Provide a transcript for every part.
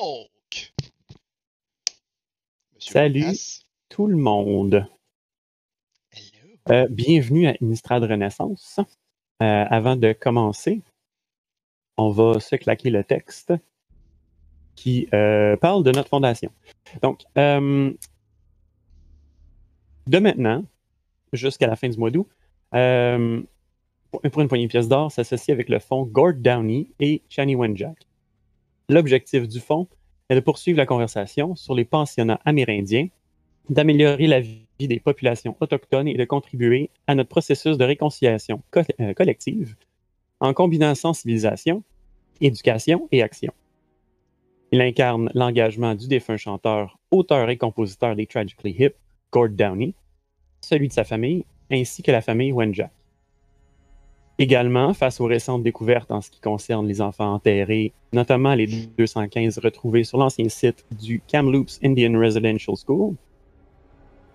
Donc, Monsieur Salut. Lucas, Tout le monde. Euh, bienvenue à Innistrad Renaissance. Euh, avant de commencer, on va se claquer le texte qui euh, parle de notre fondation. Donc, de maintenant jusqu'à la fin du mois d'août, pour pour une poignée de pièces d'or, s'associe avec le fonds Gord Downey et Chani Wenjack. L'objectif du fonds est de poursuivre la conversation sur les pensionnats amérindiens d'améliorer la vie des populations autochtones et de contribuer à notre processus de réconciliation co- euh, collective en combinant sensibilisation, éducation et action. Il incarne l'engagement du défunt chanteur, auteur et compositeur des Tragically Hip, Gord Downey, celui de sa famille, ainsi que la famille Wenjack. Également, face aux récentes découvertes en ce qui concerne les enfants enterrés, notamment les 215 retrouvés sur l'ancien site du Kamloops Indian Residential School,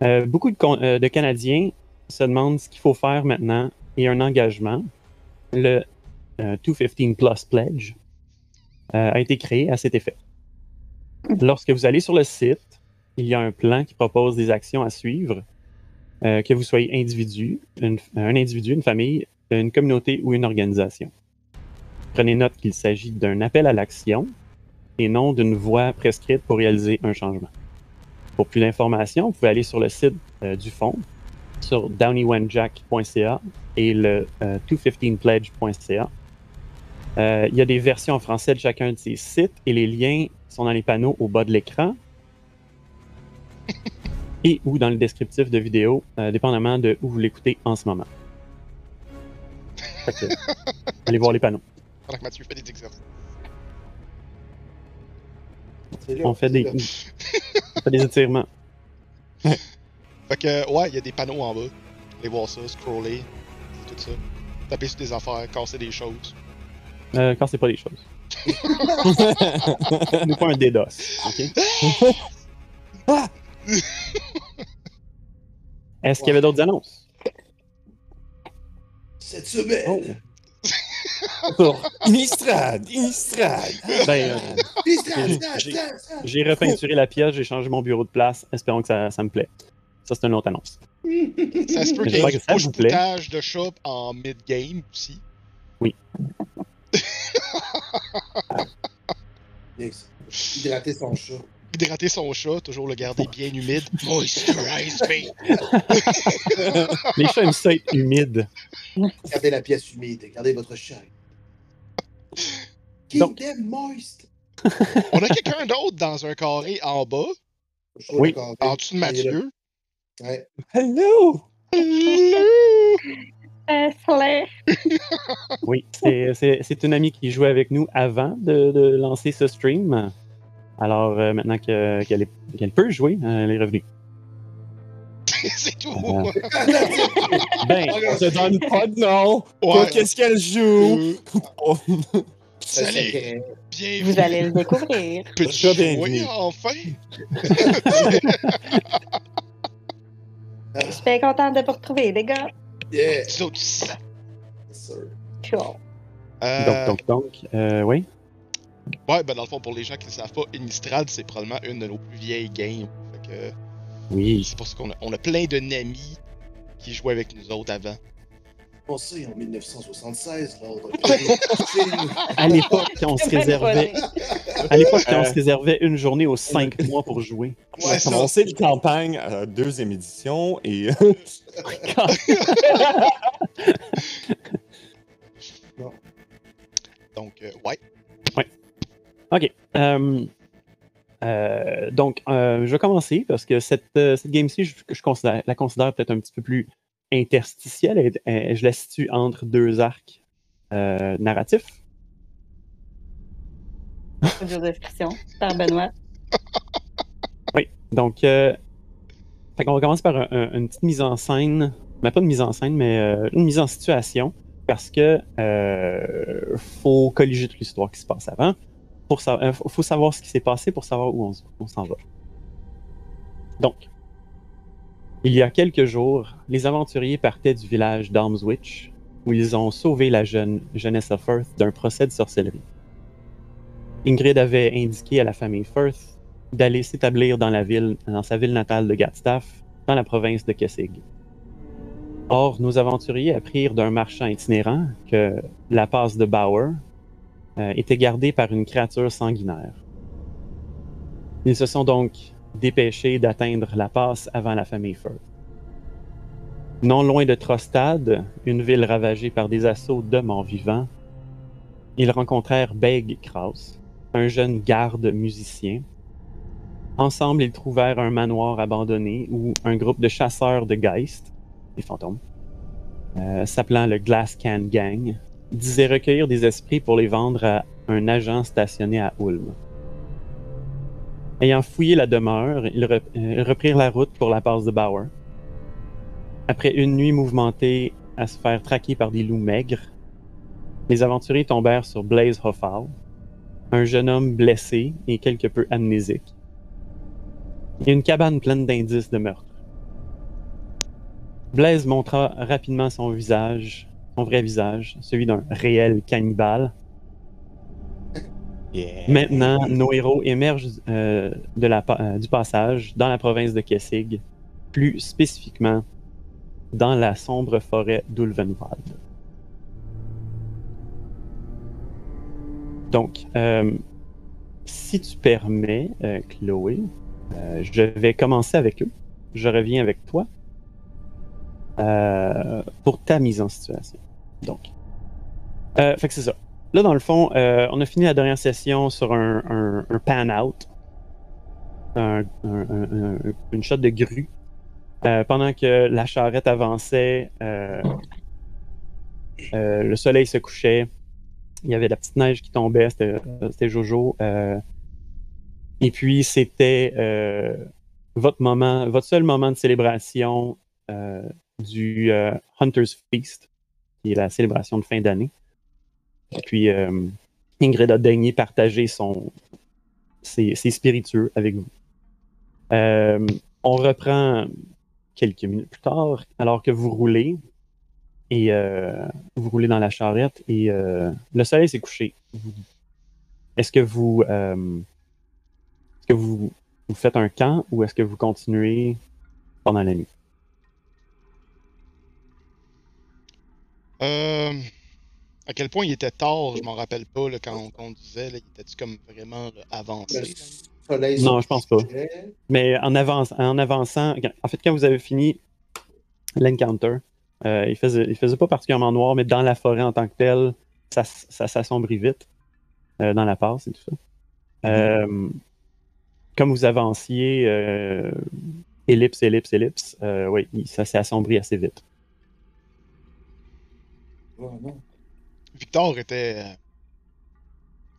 euh, beaucoup euh, de Canadiens se demandent ce qu'il faut faire maintenant et un engagement. Le euh, 215 Plus Pledge euh, a été créé à cet effet. Lorsque vous allez sur le site, il y a un plan qui propose des actions à suivre, euh, que vous soyez individu, un individu, une famille, une communauté ou une organisation. Prenez note qu'il s'agit d'un appel à l'action et non d'une voie prescrite pour réaliser un changement. Pour plus d'informations, vous pouvez aller sur le site euh, du fonds, sur downeywenjack.ca et le euh, 215pledge.ca. Euh, il y a des versions en français de chacun de ces sites et les liens sont dans les panneaux au bas de l'écran et ou dans le descriptif de vidéo, euh, dépendamment de où vous l'écoutez en ce moment. Fait que, allez voir les panneaux. Pendant que Mathieu fait des exercices. On fait des, on fait des étirements. Fait que, ouais, il y a des panneaux en bas. Allez voir ça, scroller, tout ça. Taper sur des affaires, casser des choses. Euh, quand c'est pas des choses. Nous pas un DDoS. ok? Est-ce qu'il y avait d'autres annonces? Cette semaine, Oh. Pour Innistrad, Innistrad. Ben, euh, j'ai- repeinturé la pièce, j'ai changé mon bureau de place. Espérons que ça, ça me plaît. Ça, c'est une autre annonce. Ça se peut qu'il y J'espère ait que ça un vous plaît. poutage de chat en mid-game aussi. Yes. Hydrater son chat. Hydrater son chat, toujours le garder bien humide. Moisturize me! Les chats aiment ça être humides. Gardez la pièce humide. Gardez votre chat. Keep Donc- them moist? On a quelqu'un d'autre dans un carré en bas, Oui. en dessous de Mathieu. Ouais. Hello! Euh, Slay. Oui, c'est- une amie qui jouait avec nous avant de, de lancer ce stream. Alors, euh, maintenant que- qu'elle est- qu'elle peut jouer, euh, elle est revenue. C'est tout! Euh, Ben, On te donne pas de nom. Ouais. Qu'est-ce qu'elle joue? Oh, Salut! Bienvenue! Vous allez le découvrir. Peux-tu jouer bienvenue. enfin? Je suis bien contente de vous retrouver, les gars. Yeah. Yes, sir. Cool. Euh, donc, donc, donc, euh, oui. Ouais, ben dans le fond, pour les gens qui ne le savent pas, Innistrad, c'est probablement une de nos plus vieilles games. Fait que Oui. c'est pour ça qu'on a, on a plein de Namis qui jouaient avec nous autres avant. On sait, en 1976, l'ordre. À l'époque, on se réservait, à l'époque, on Euh. se réservait une journée aux cinq mois pour jouer. On a Ouais, ça. commencé la campagne à la deuxième édition et Donc, euh, ouais. OK. Euh, euh, donc, euh, je vais commencer parce que cette, cette game-ci, je, je considère- la considère peut-être un petit peu plus interstitielle. Elle- elle- je la situe entre deux arcs narratifs. Audio description par Benoît. Oui. Donc, euh, fait qu'on va commencer par un- un- une petite mise en scène, mais pas une mise en scène, mais euh, une mise en situation, parce que euh, faut colliger toute l'histoire qui se passe avant. Pour euh, faut savoir ce qui s'est passé pour savoir où on, s'en va. Donc, il y a quelques jours, les aventuriers partaient du village d'Armswich, où ils ont sauvé la jeune jeunesse of Earth d'un procès de sorcellerie. Ingrid avait indiqué à la famille Firth d'aller s'établir dans dans sa ville natale de Gatstaff, dans la province de Kessig. Or, nos aventuriers apprirent d'un marchand itinérant que la passe de Bauer était gardée par une créature sanguinaire. Ils se sont donc dépêchés d'atteindre la passe avant la famille Firth. Non loin de Trostad, une ville ravagée par des assauts de morts vivants, ils rencontrèrent Beg Kraus, un jeune garde musicien. Ensemble, ils trouvèrent un manoir abandonné où un groupe de chasseurs de Geist, des fantômes, euh, s'appelant le Glass Can Gang, disait recueillir des esprits pour les vendre à un agent stationné à Ulm. Ayant fouillé la demeure, ils, euh, reprirent la route pour la passe de Bauer. Après une nuit mouvementée à se faire traquer par des loups maigres, les aventuriers tombèrent sur Blaze Hoffal, un jeune homme blessé et quelque peu amnésique, et une cabane pleine d'indices de meurtre. Blaise montra rapidement son visage, son vrai visage, celui d'un réel cannibale. Yeah. Maintenant, nos héros émergent euh, de la euh, du passage dans la province de Kessig, plus spécifiquement dans la sombre forêt d'Ulvenwald. Donc, euh, si tu permets, Chloé, je vais commencer avec eux. Je reviens avec toi euh, pour ta mise en situation. Donc, euh, fait que c'est ça. Là, dans le fond, euh, on a fini la dernière session sur un, pan-out. Un- un- un- un- une shot de grue. Pendant que la charrette avançait, le soleil se couchait. Il y avait de la petite neige qui tombait. C'était Jojo. et puis, c'était votre moment, votre seul moment de célébration du euh, Hunter's Feast, qui est la célébration de fin d'année. Puis, euh, Ingrid a daigné partager son, ses, spiritueux avec vous. Euh, on reprend quelques minutes plus tard, alors que vous roulez, et vous roulez dans la charrette, et le soleil s'est couché. Est-ce que vous, que vous, vous faites un camp ou est-ce que vous continuez pendant la nuit? Euh, à quel point il était tard, je m'en rappelle pas là, quand on conduisait. Là, il était-tu comme vraiment là, avancé? Non, je pense pas. Mais en, avance, en avançant, en fait, quand vous avez fini l'encounter, euh, il, faisait, il faisait pas particulièrement noir, mais dans la forêt en tant que telle, ça, s- ça s'assombrit vite euh, dans la passe et tout ça. Euh, comme vous avanciez, euh, ellipse, ellipse, ellipse, euh, oui, ça s'est assombri assez vite. Non. Victor était, euh,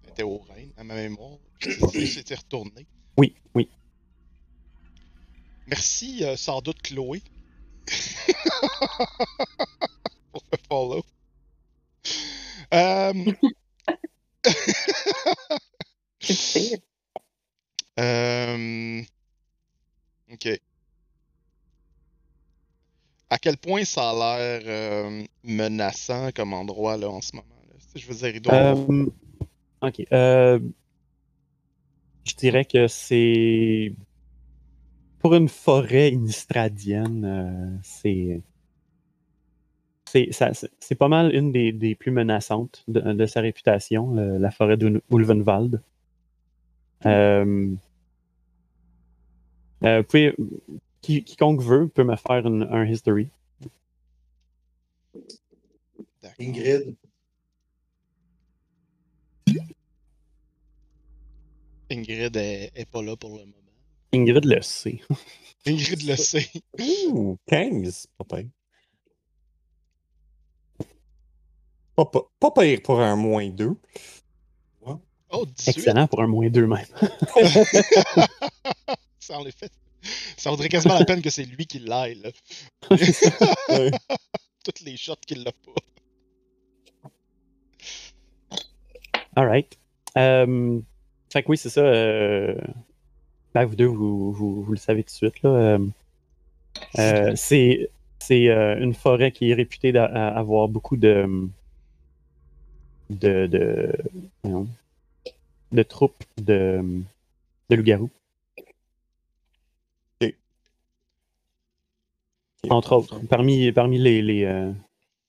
était au Rhin, à ma mémoire. Il s'était retourné. Oui, oui. Merci, euh, sans doute, Chloé. pour le follow. Euh, euh, ok. À quel point ça a l'air euh, menaçant comme endroit là, en ce moment? Là? Je veux dire, il doit Euh, ok. euh, je dirais que c'est. Pour une forêt inistradienne, c'est. C'est ça- c'est- c'est pas mal une des, des plus menaçantes de, de sa réputation, le- la forêt d'Ulvenwald. Euh, euh, vous pouvez- qui- quiconque veut peut me faire une- un history. Ingrid, Ingrid est, est pas là pour le moment. Ingrid le sait. Ingrid le sait. Ouh, 15, pas pire. Pas, pas, pas pire pour un moins 2. Oh, 18! Excellent pour un moins 2 même. Ça, en effet, ça vaudrait quasiment la peine que c'est lui qui l'aille. Ouais. Toutes les shots qu'il l'a pas. Alright. Euh, fait que oui, c'est ça. euh, ben, vous deux, vous, vous, vous le savez tout de suite. Là, euh, euh, c'est c'est une forêt qui est réputée d'avoir beaucoup de. de. de, de troupes de, de loups-garous. Entre autres, parmi, parmi les, les, euh,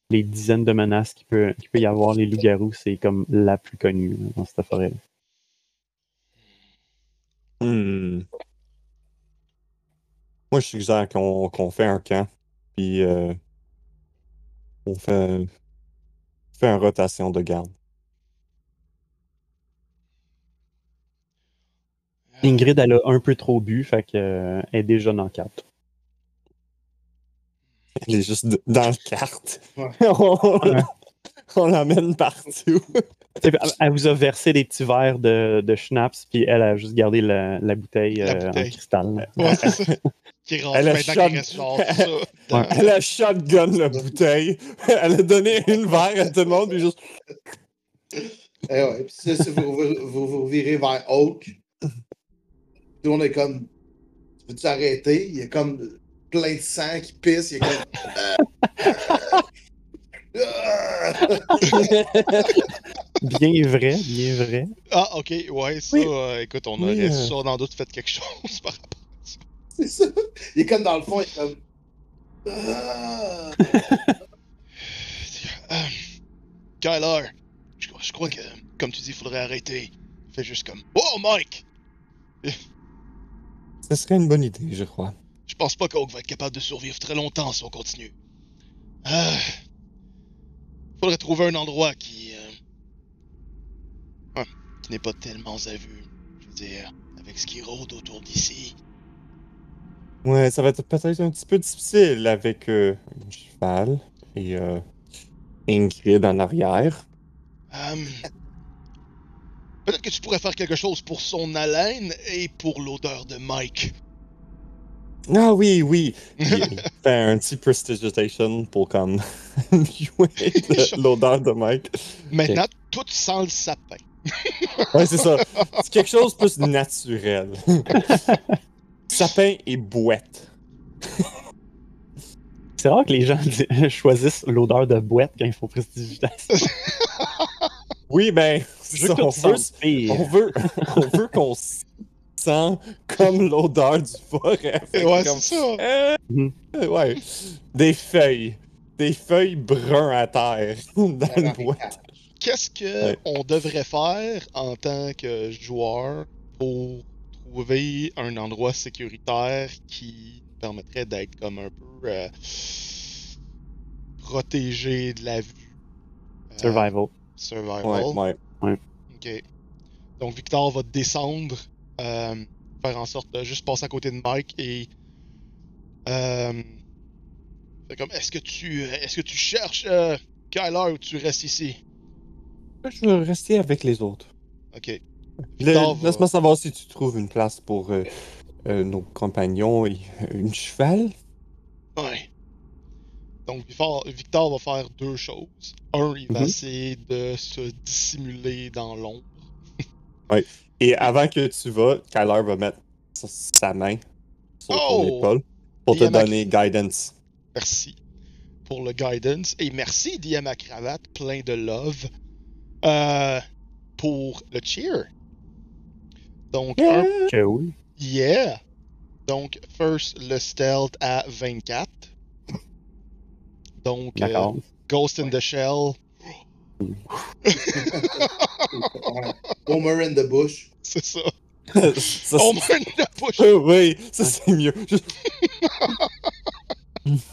les dizaines de menaces qu'il peut, peut y avoir, les loups-garous, c'est comme la plus connue dans cette forêt. Hmm. Moi, je suggère qu'on qu'on fait un camp, puis euh, on fait, fait une rotation de garde. Ingrid, elle a un peu trop bu, fait qu'elle est déjà dans 4. Elle est juste dans le carte. Ouais. on Ouais. on l'emmène partout. Elle vous a versé des petits verres de, de schnapps, puis elle a juste gardé la, la bouteille, La euh, bouteille. en cristal. Ouais, c'est ça. Qui rentre Elle a shot- ça. Elle a shotgun la bouteille. Elle a donné une verre à tout le monde, puis juste. Eh ouais, puis si, si vous, vous, vous, vous virez vers Oak, tout le monde est comme. Tu veux-tu arrêter? Il y a comme plein de sang qui pisse. Il est comme. Ah! Bien vrai, bien vrai. Ah, ok, ouais, ça, Oui. euh, écoute, on Oui, aurait euh. sans doute fait quelque chose par rapport à ça. C'est ça. Il est comme dans le fond, il est comme. Ah! Euh, Kyler, je, je crois que, comme tu dis, il faudrait arrêter. Fais juste comme Oh, Mike! Ce serait une bonne idée, je crois. Je pense pas qu'Oak va être capable de survivre très longtemps si on continue. Euh, faudrait trouver un endroit qui. euh, ouais, qui n'est pas tellement à vue. Je veux dire, avec ce qui rôde autour d'ici. Ouais, ça va être peut-être un petit peu difficile avec euh, un cheval et euh, Ingrid en arrière. Euh, Peut-être que tu pourrais faire quelque chose pour son haleine et pour l'odeur de Mike. Ah oui, oui. Fait un petit prestidigitation pour comme jouer de l'odeur de Mike. Maintenant, tout sent le sapin. Ouais, c'est ça. C'est quelque chose de plus naturel. Sapin et boîte. C'est rare que les gens choisissent l'odeur de boîte quand ils font prestidigitation. Oui, ben, ça, on veut, on veut, on veut qu'on sent comme l'odeur du forêt. Ouais, comme- c'est ça. Euh, ouais. Des feuilles. Des feuilles bruns à terre dans le bois. Qu'est-ce que Ouais. on devrait faire en tant que joueur pour trouver un endroit sécuritaire qui permettrait d'être comme un peu euh, protégé de la vue? Euh, Survival. survival. Ouais, ouais. Ok. Donc Victor va descendre, euh, faire en sorte de juste passer à côté de Mike et euh, comme est-ce que tu est-ce que tu cherches euh, Kyler ou tu restes ici? Je veux rester avec les autres. Ok. Le- Laisse-moi savoir si tu trouves une place pour euh, euh, nos compagnons et une cheval. Ouais. Donc Victor, Victor va faire deux choses. Un, il va Mhm. essayer de se dissimuler dans l'ombre. Et avant que tu vas, Kyler va mettre sa, main sur ton Oh! épaule pour te à donner guidance. Merci pour le guidance. Et merci, DM à cravate, plein de love. euh, pour le cheer. Donc, un Cool. yeah. Donc, first, le stealth à 24. Donc, euh. Ghost in the Shell. Homer in the bush. c'est ça. Ça, c'est- man, la push! Euh, oui, ça c'est mieux.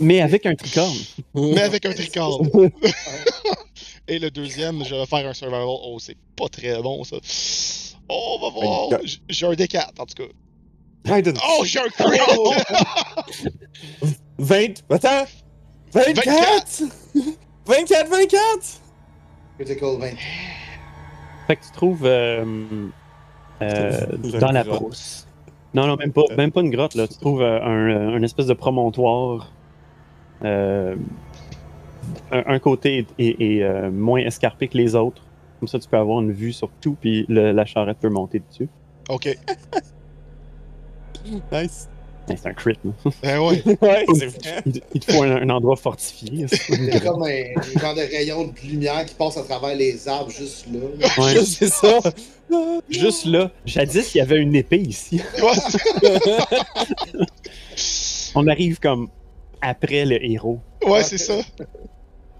Mais avec un tricorne. Mais avec un tricorne. Et le deuxième, je vais faire un survival. Oh, c'est pas très bon ça. Oh, on va voir. J'ai un D4 en tout cas. Oh, j'ai un crit! 20. Attends. 24. 24, 24. Critical 20. Fait que tu trouves euh, euh, dans la brousse. Non, non, même pas, même pas une grotte, là. Tu trouves euh, un, un espèce de promontoire. Un, un côté est, est- est, moins escarpé que les autres. Comme ça, tu peux avoir une vue sur tout, puis le- la charrette peut monter dessus. ok. Nice. C'est un crit. là. Ben ouais. Ouais, c'est vrai. Il, il te faut un, un endroit fortifié. C'est comme un, un genre de rayon de lumière qui passe à travers les arbres juste là. Ouais. Sais ça. Juste là, jadis, il y avait une épée ici. Ouais, On arrive comme après le héros. ouais, c'est ça.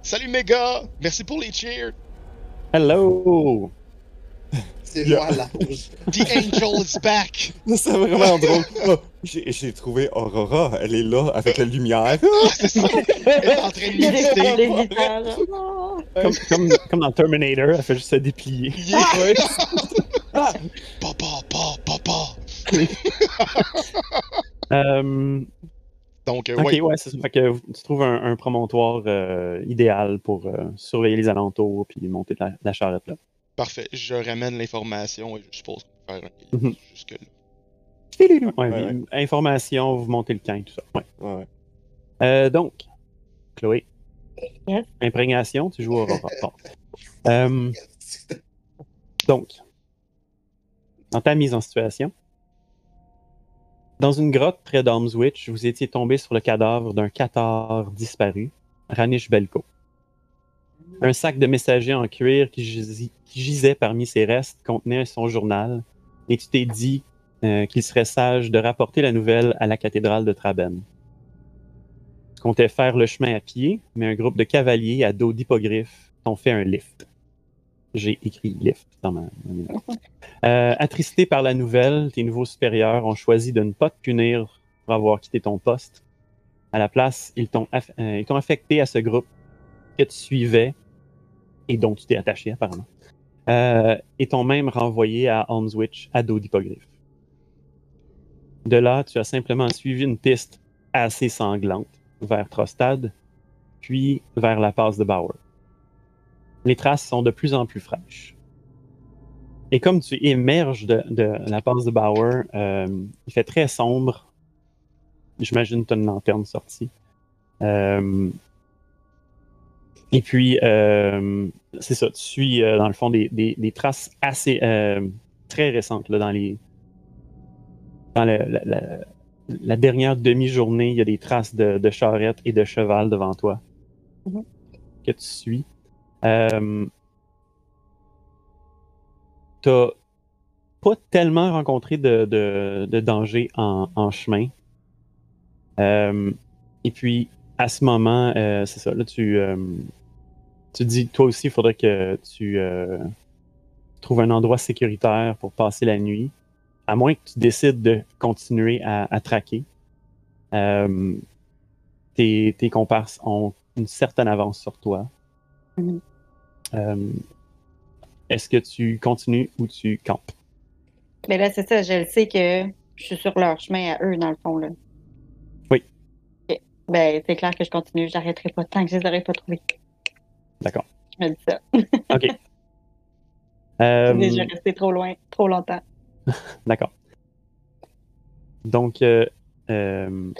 Salut méga! Merci pour les cheers! Hello! C'est Yeah. moi l'ange. The angel is back! C'est vraiment drôle. Oh, J'ai trouvé Aurora. Elle est là avec la lumière. C'est ça! Elle est en train de. Oh. Comme, comme, comme dans Terminator, elle fait juste se déplier. Yeah. Ouais. Ah! Papa, papa, papa! Euh, Donc, euh, ok, ouais. ouais, c'est ça. Fait que tu trouves un, un promontoire euh, idéal pour euh, surveiller les alentours puis monter de la, de la charrette là. Parfait. Je ramène l'information et je suppose qu'on peut faire un Mhm. jusque-là. Ouais, Information, vous montez le camp, tout ça. Ouais. Ouais. Euh, donc, Chloé. Yes. Imprégnation, tu joues au Aurora. Bon. Euh, donc, dans ta mise en situation, dans une grotte près d'Armswitch, vous étiez tombé sur le cadavre d'un cathare disparu, Ranish Belko. Un sac de messager en cuir qui, gisait parmi ses restes contenait son journal, et tu t'es dit euh, qu'il serait sage de rapporter la nouvelle à la cathédrale de Traben. Tu comptais faire le chemin à pied, mais un groupe de cavaliers à dos d'hippogriffe t'ont fait un lift. J'ai écrit lift dans ma. Euh, attristé par la nouvelle, tes nouveaux supérieurs ont choisi de ne pas te punir pour avoir quitté ton poste. À la place, ils t'ont aff- euh, ils t'ont affecté à ce groupe que tu suivais et dont tu t'es attaché apparemment. Euh, et t'ont même renvoyé à Almswitch à dos d'hippogriffe. De là, tu as simplement suivi une piste assez sanglante vers Trostad, puis vers la passe de Bauer. Les traces sont de plus en plus fraîches. Et comme tu émerges de, de la passe de Bauer, euh, il fait très sombre. J'imagine que tu as une lanterne sortie. Euh, et puis, euh, c'est ça, tu suis euh, dans le fond des, des- des traces assez euh, très récentes là, dans les. Dans le- la, la- la dernière demi-journée, il y a des traces de, de charrette et de cheval devant toi Mhm. que tu suis. Euh, T'as pas tellement rencontré de, de, de danger en, en chemin. Euh, et puis, à ce moment, euh, c'est ça, là, tu, tu dis, toi aussi, il faudrait que tu euh, trouves un endroit sécuritaire pour passer la nuit, à moins que tu décides de continuer à, à traquer. Euh, tes, tes comparses ont une certaine avance sur toi. Euh, Est-ce que tu continues ou tu campes? Mais là, c'est ça, je le sais que je suis sur leur chemin à eux, dans le fond. Là. Oui. Ben, c'est clair que je continue, j'arrêterai pas tant que je les aurais pas trouvés. D'accord. Je me dis ça. OK. Je Euh, suis déjà resté trop loin, trop longtemps. D'accord. Donc, euh, euh,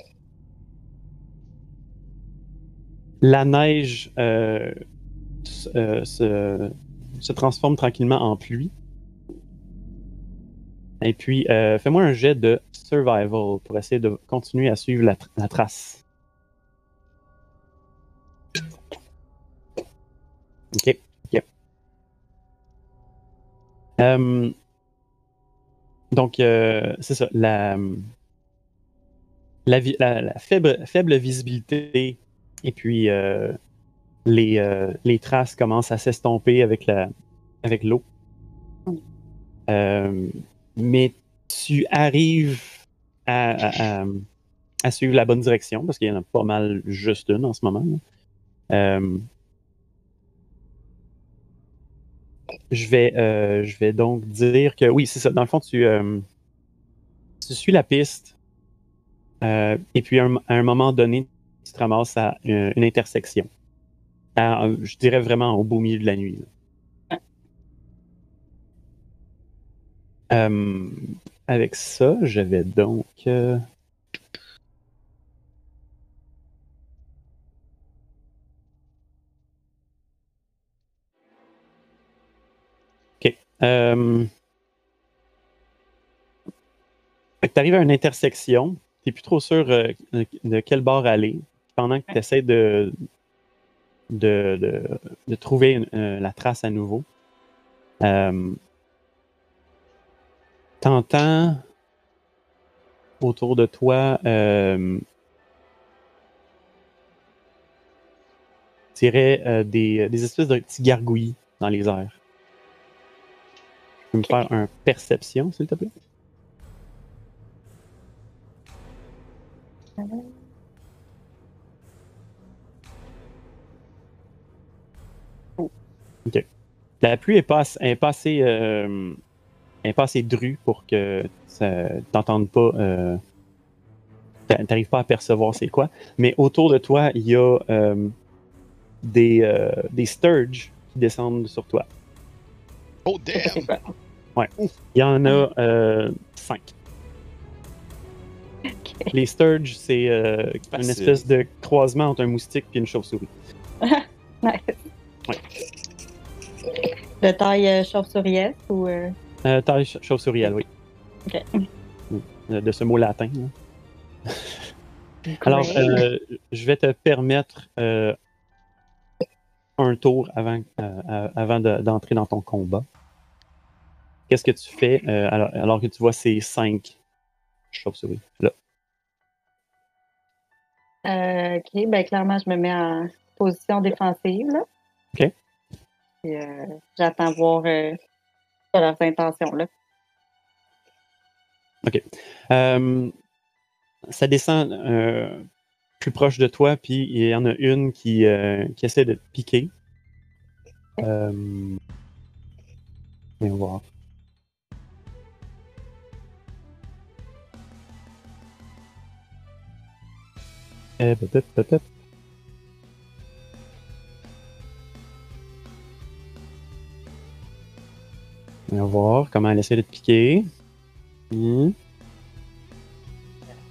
la neige euh, euh, se, se transforme tranquillement en pluie. Et puis, euh, fais-moi un jet de survival pour essayer de continuer à suivre la trace. Ok. Euh, donc, euh, c'est ça. La, la, faible, faible visibilité et puis euh, les, les traces commencent à s'estomper avec l'eau. Mais tu arrives à suivre la bonne direction parce qu'il y en a pas mal juste une en ce moment. Je vais, euh, je vais donc dire que oui, c'est ça. Dans le fond, tu, euh, tu suis la piste euh, et puis à un, un moment donné, tu te ramasses à une, intersection. Je dirais vraiment au beau milieu de la nuit. avec ça, je vais donc. Euh, tu arrives à une intersection t'es plus trop sûr euh, de, quel bord aller. Pendant que tu essaies de, de, de, de trouver une- euh, la trace à nouveau, euh, t'entends autour de toi dirais, euh, des, des espèces de petits gargouillis dans les airs. Tu peux me faire un perception, s'il te plaît? La pluie est pas, ass- est pas assez, euh, est pas assez drue pour que ça t'entende pas. Euh, t'a- T'arrives pas à percevoir c'est quoi. Mais autour de toi, il y a euh, des, euh, des sturges qui descendent sur toi. Oh damn! Quoi. Il y en a euh, cinq. Les sturges, c'est euh, une espèce de croisement entre un moustique et une chauve-souris. Nice. Ouais. De taille euh, chauve-souris ou. euh, Euh, taille ch- chauve-souris, oui. Ok. Euh, De ce mot latin. hein. Alors, euh, je vais te permettre euh, un tour avant, avant de- d'entrer dans ton combat. Qu'est-ce que tu fais euh, alors, alors que tu vois ces cinq chauves-souris là? Euh, ok, ben clairement, je me mets en position défensive. Là. Ok. Euh, J'attends voir leurs intentions. Là. Euh, ça descend plus proche de toi, puis il y en a une qui, qui essaie de te piquer. Voyons voir. Euh, peut-être, peut-être. Voyons voir comment elle essaie de te piquer. Hmm.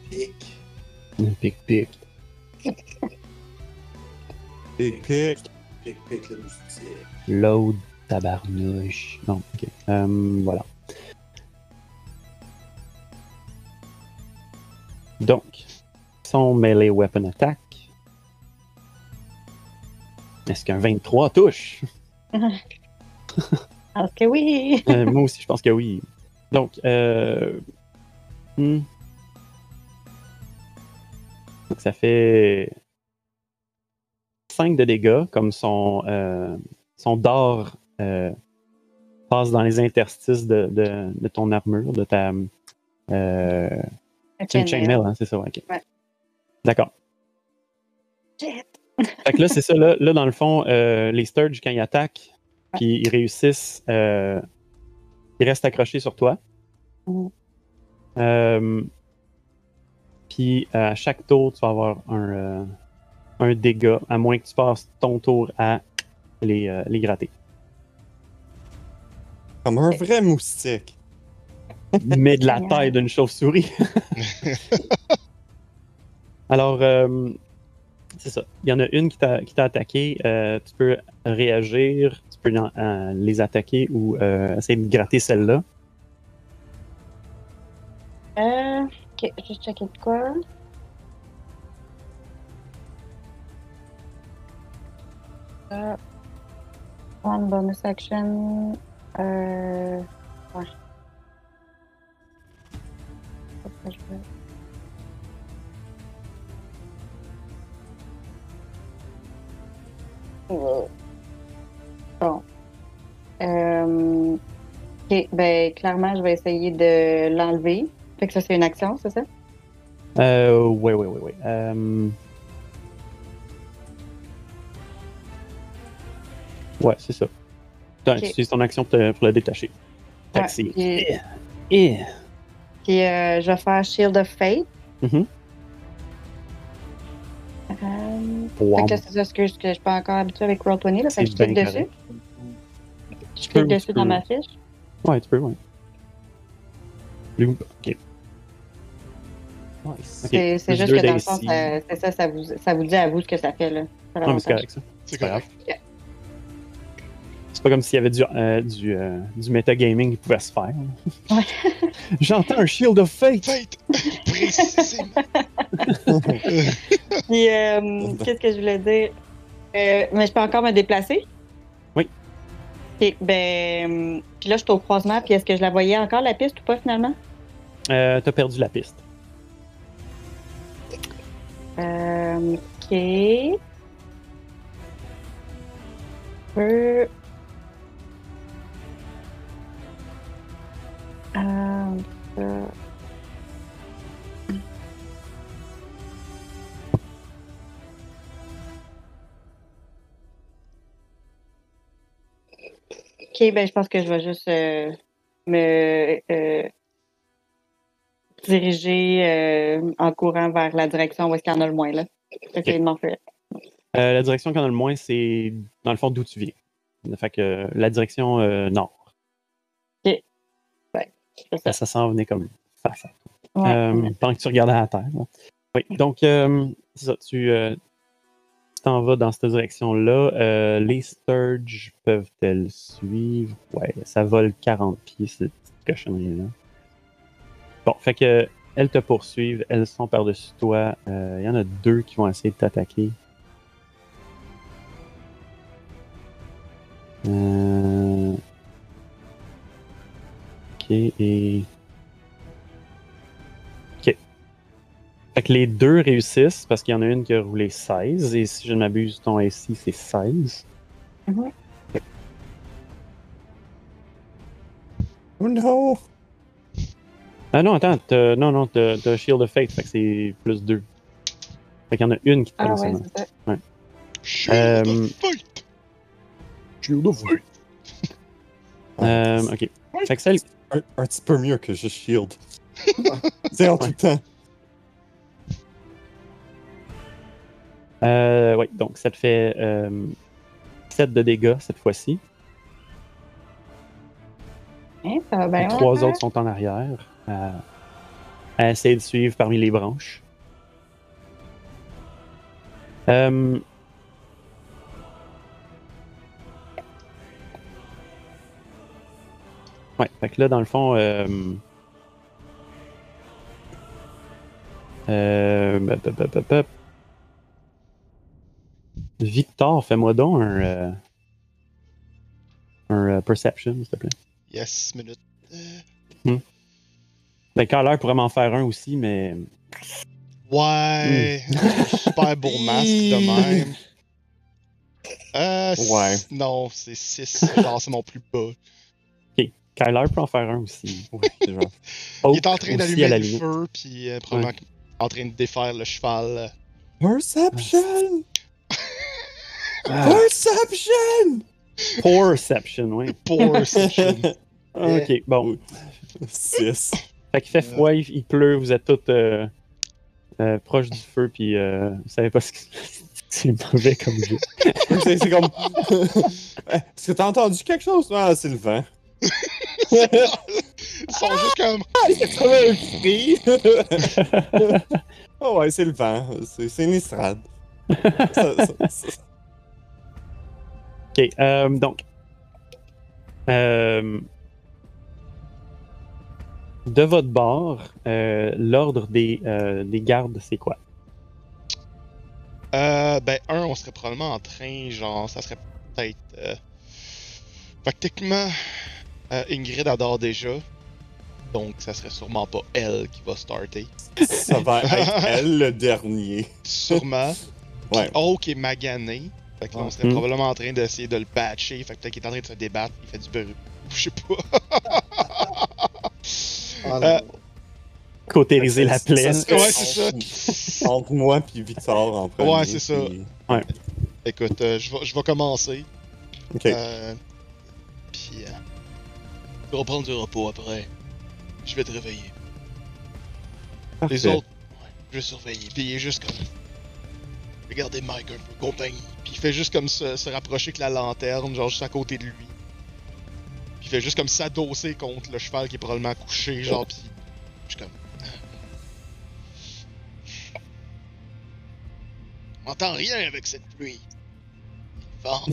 Pic. Pic, pic. Pic, pic. Pic, pic, le moustique. Load tabarnouche. Non, ok. Euh, voilà. Donc, son melee weapon attack. Est-ce qu'un 23 touche? Parce que oui! Euh, moi aussi, je pense que oui. Donc, euh... hmm. Donc, ça fait 5 de dégâts, comme son, euh, son dard euh, passe dans les interstices de, de, de ton armure, de ta. Euh, Chainmail. hein, c'est ça, ok. Ouais. D'accord. Fait que là, c'est ça. Là, là, dans le fond, euh, les Sturge, quand ils attaquent, puis ils réussissent, euh, ils restent accrochés sur toi. Mhm. Euh, puis à chaque tour, tu vas avoir un, euh, un dégât, à moins que tu passes ton tour à les, euh, les gratter. Comme un vrai moustique. Mais de la taille d'une chauve-souris. Alors, euh, c'est ça. Il y en a une qui t'a attaqué. euh, tu peux réagir, tu peux les attaquer ou euh, essayer de gratter celle-là. Euh, ok, juste checker de quoi. Euh, one bonus action. Euh, ouais. Bon. Euh, ok, ben clairement, je vais essayer de l'enlever. Fait que ça, c'est une action, c'est ça? Euh, ouais, ouais, ouais, ouais. Euh, Ouais, c'est ça. Tu utilises ton action pour, te- pour le détacher. Que Ouais, puis-. Puis euh, je vais faire Shield of Fate. Euh, Wow. Fait que c'est ça, ce que, je suis pas encore habituée avec Roll20, là. Fait que je clique dessus. correct. Je peux, clique dessus dans ma fiche. Ouais, tu peux, ouais. Ok. Nice. Ok, C'est juste que dans le ça, c'est ça, ça vous, ça vous dit à vous ce que ça fait, là. Ça fait Non, mais c'est correct, ça. C'est pas correct. C'est pas comme s'il y avait du, euh, du, euh, du metagaming qui pouvait se faire. Ouais. J'entends un Shield of Fate! Fate! Précisément. Puis, euh, qu'est-ce que je voulais dire? Euh, mais je peux encore me déplacer? Oui. Ok, ben. Puis là, je suis au croisement, puis est-ce que je la voyais encore, la piste, ou pas, finalement? Euh, T'as perdu la piste. Euh, ok. Euh... Euh, Ok, ben je pense que je vais juste euh, me euh, diriger euh, en courant vers la direction où est-ce qu'il y en a le moins là. Essayer de la direction qu'on a le moins, c'est dans le fond d'où tu viens. Fait que la direction nord. Ça. S'en venait comme face. Ouais. Euh, pendant que tu regardais à terre. là. Oui, donc, euh, c'est ça. Tu euh, tu t'en vas dans cette direction-là. Euh, les Sturges peuvent-elles suivre? Ouais, ça vole 40 pieds, cette petite cochonnerie-là. Bon, fait que elles te poursuivent, elles sont par-dessus toi. Euh, Il y en a deux qui vont essayer de t'attaquer. Euh... Ok, et. Ok. Fait que les deux réussissent parce qu'il y en a une qui a roulé 16, et si je ne m'abuse, ton SI c'est 16. Oh no! Ah non, attends, t'as- non, non, t'as Shield of Fate, fait que c'est plus 2. Fait qu'il y en a une qui te Ah prend ouais, ça. Shield Euh, of Fate. Shield of Fate. Euh, ok. Fait que celle. Un, un petit peu mieux que juste Shield. C'est en tout le temps. Euh, ouais, donc ça te fait 7 de dégâts cette fois-ci. Hein, ça va bien. Les trois autres sont en arrière. À, à essayer de suivre parmi les branches. Euh, Ouais, fait que là, dans le fond. Euh... Euh... hop, hop, hop. Victor, fais-moi donc un. euh, Un euh, perception, s'il te plaît. Yes, minute. Euh, Ben, Kyler pourrait m'en faire un aussi, mais. Ouais. Super beau masque de même. Euh, Ouais. Non, c'est 6. Genre, c'est mon plus bas. Kyler peut en faire un aussi. Ouais, c'est genre. Il est en train d'allumer le limite. feu, puis euh, probablement en train de défaire le cheval. Perception! Ah, Perception! Perception, oui. Pour section. Ok, bon. 6. Fait qu'il fait froid, il, il pleut, vous êtes tous euh, euh, proches du feu, puis euh, vous savez pas ce que c'est mauvais comme jeu. c'est c'est comme. Est-ce que t'as entendu quelque chose? Ah, c'est le vent. Ils sont juste comme. C'est comme un cri! oh ouais, c'est le vent. C'est une estrade. Ça- ça- ça- Ok, euh, donc. Euh, de votre bord, euh, l'ordre des, euh, des gardes, c'est quoi? Euh, ben, un, on serait probablement en train, genre, ça serait peut-être. Euh... Fait que techniquement, euh, Ingrid adore déjà. Donc, ça serait sûrement pas elle qui va starter. ça va être elle le dernier. Sûrement. Ouais. Puis Oak est magané. Fait que là, on serait Mhm. probablement en train d'essayer de le patcher. Fait que peut-être qu'il est en train de se débattre. Il fait du bruit. Je sais pas. Ah, non. Euh, Cautériser la plaie. Ouais, c'est ça. entre- moi et Victor en premier. Ouais, c'est ça. puis- Écoute, euh, je vais je vais commencer. Ok. Euh, puis, euh, tu vas prendre du repos après. Je vais te réveiller. Les autres, ouais, je vais surveiller. Puis il est juste comme. Regardez Mike un peu, compagnie. Puis il fait juste comme se, se rapprocher avec la lanterne, genre juste à côté de lui. Puis il fait juste comme s'adosser contre le cheval qui est probablement couché, genre, puis. Je suis comme. On entend rien avec cette pluie. Vent.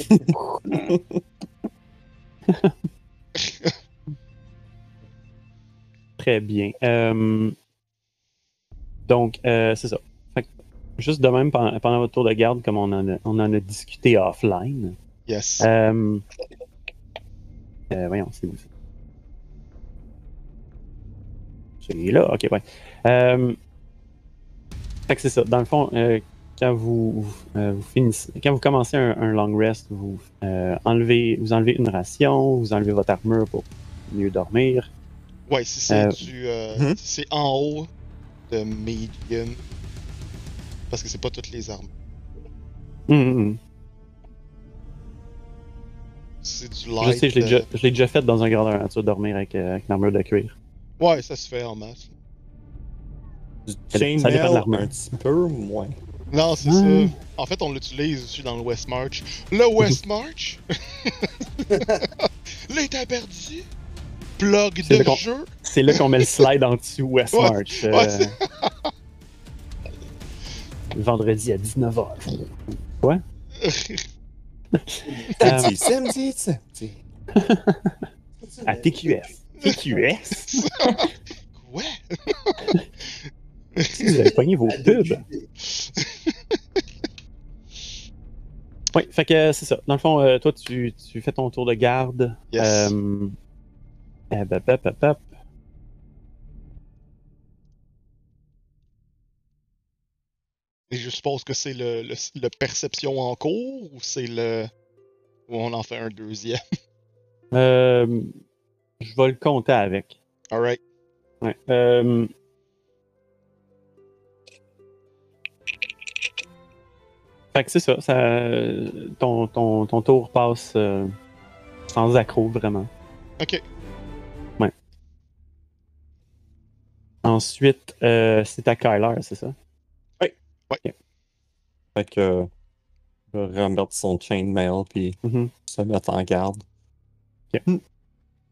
Très bien. Euh, Donc, euh, c'est ça. Fait que, juste de même, pendant, pendant votre tour de garde, comme on en a, on en a discuté offline, Yes. euh, voyons, c'est où ça? C'est là, ok, ouais. Fait que c'est ça. Dans le fond, quand vous, finissez, quand vous commencez un, un long rest, vous enlevez, vous enlevez une ration, vous enlevez votre armure pour mieux dormir. Ouais, si c'est euh, du. euh, si c'est en haut de medium. Parce que c'est pas toutes les armes. Hum, hum, hum. C'est du Je light. sais, je l'ai euh, déjà, je l'ai déjà fait dans un grandeur nature, dormir avec, euh, avec une armure de cuir. Ouais, ça se fait en masse. Du Ça dépend de l'armure. un petit peu moins. Non, c'est ça. En fait, on l'utilise aussi dans le West March. Le West March? L'état perdu? Plug C'est de jeu? C'est là qu'on met le slide en dessous West Ouais, March. ouais, euh, vendredi à 19h. Quoi? Samedi, samedi, samedi. À TQS. TQS? Quoi? Vous avez pogné vos pubs. Oui, fait que euh, c'est ça. Dans le fond, euh, toi, tu, tu fais ton tour de garde. Yes. Euh, bap. Et je suppose que c'est le, le, le perception en cours ou c'est le. Ou on en fait un deuxième? Euh, je vais le compter avec. Alright. Ouais. Euh, Fait que c'est ça, ça ton, ton, ton tour passe euh, sans accroc, vraiment. Ok. Ensuite, euh, c'est à Kyler, c'est ça? Fait que. je vais remettre son chainmail puis Mhm. se mettre en garde. Mm.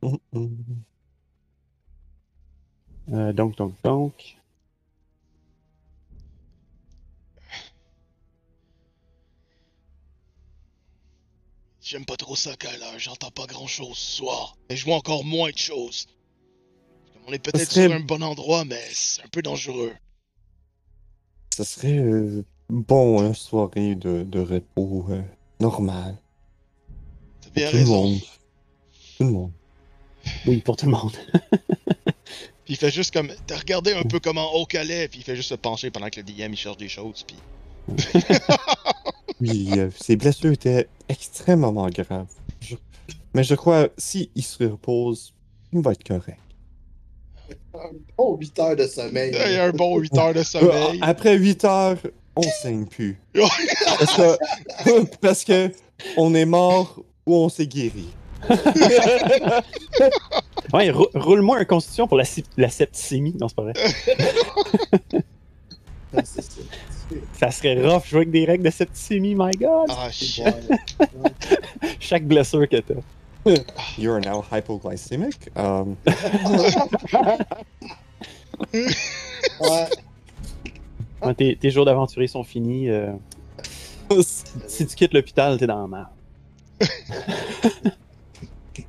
Mm, mm. Euh, donc, donc, donc. J'aime pas trop ça, Kyler. J'entends pas grand chose ce soir. Et je vois encore moins de choses. On est peut-être serait- sur un bon endroit, mais c'est un peu dangereux. Ce serait euh, bon, une soirée de, de repos euh, normal. T'as bien Tout le monde. Tout le monde. Oui, pour tout le monde. Puis il fait juste comme. T'as regardé un peu comment Oak allait, puis il fait juste se pencher pendant que le DM il cherche des choses, puis. Oui, euh, ses blessures étaient extrêmement graves. Je- Mais je crois, si il se repose, il va être correct. Un bon 8 heures de sommeil. Il y a un bon 8 heures de sommeil. après 8 heures, on saigne plus. Parce que, parce que on est mort ou on s'est guéri. Ouais, rou- roule-moi un constitution pour la, la septicémie. Non, c'est pas vrai. Ça. Ça serait rough jouer avec des règles de septicémie, my god! Ah, shit. Chaque blessure que t'as. You are now hypoglycemic. Um, Ouais. Ouais, tes, tes jours d'aventurier sont finis. euh, si tu quittes l'hôpital, t'es dans la merde.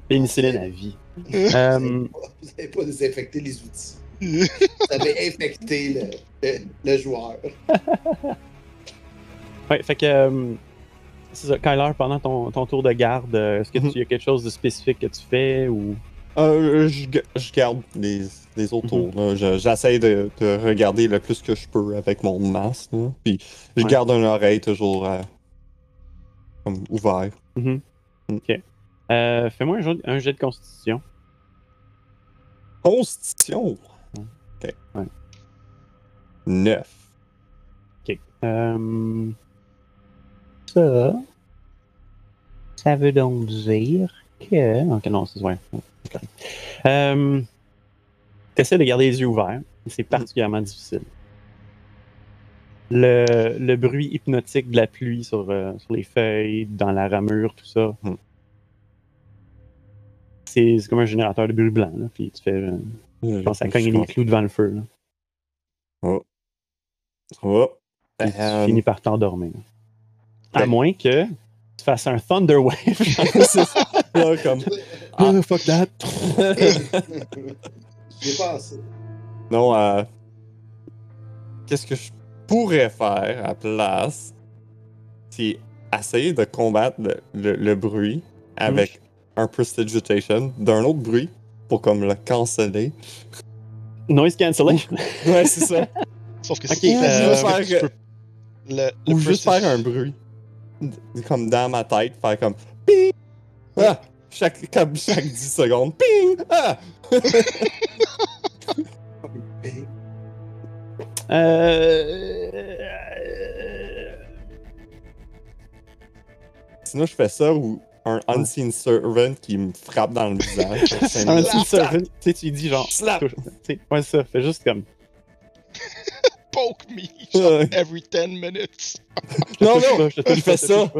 Pénicilline à vie. Euh, Vous n'avez pas désinfecté les outils. Vous avez infecté le, le, le joueur. ouais, fait que. Ça, Kyler, pendant ton, ton tour de garde, euh, est-ce que Mhm. tu y a quelque chose de spécifique que tu fais ou? euh, je, je garde les, les autres Mhm. tours. J'essaie de, de regarder le plus que je peux avec mon masque. là. Puis je Ouais. garde une oreille toujours euh, comme ouvert. Mhm. Mm. Ok. Euh, Fais-moi un, un jet de constitution. Constitution? Ok. Ouais. Neuf. Euh, ça. Ça veut donc dire que. Ok, non, c'est c'est correct. Euh, T'essaies de garder les yeux ouverts. C'est particulièrement difficile. Le, le bruit hypnotique de la pluie sur, euh, sur les feuilles, dans la ramure, tout ça. Hmm. C'est comme un générateur de bruit blanc. Là, puis tu fais. euh, Je pense à cogner les clous devant le feu. Là, Oh. puis tu Euh, finis par t'endormir. À ben- moins que tu fasses un Thunder Wave. C'est ça. Là, comme. Ah, fuck that. J'ai pensé. Non, euh, qu'est-ce que je pourrais faire à la place, c'est essayer de combattre le, le- le bruit avec un prestidigitation d'un autre bruit pour comme le canceller. Noise cancellation. Ouais, c'est ça. Sauf que Ok, si euh, tu peux- le, le Ou juste faire un bruit. Comme dans ma tête, faire comme ping! Ah! Chaque, comme chaque 10 secondes. Ping! Ah! Euh... Sinon, je fais ça ou un unseen servant qui me frappe dans le visage. Un petit servant, tu sais, tu dis genre. Slap! Ouais, ça, fais juste comme. Poke me genre, Ouais. every 10 minutes. Non, non, je te te ça.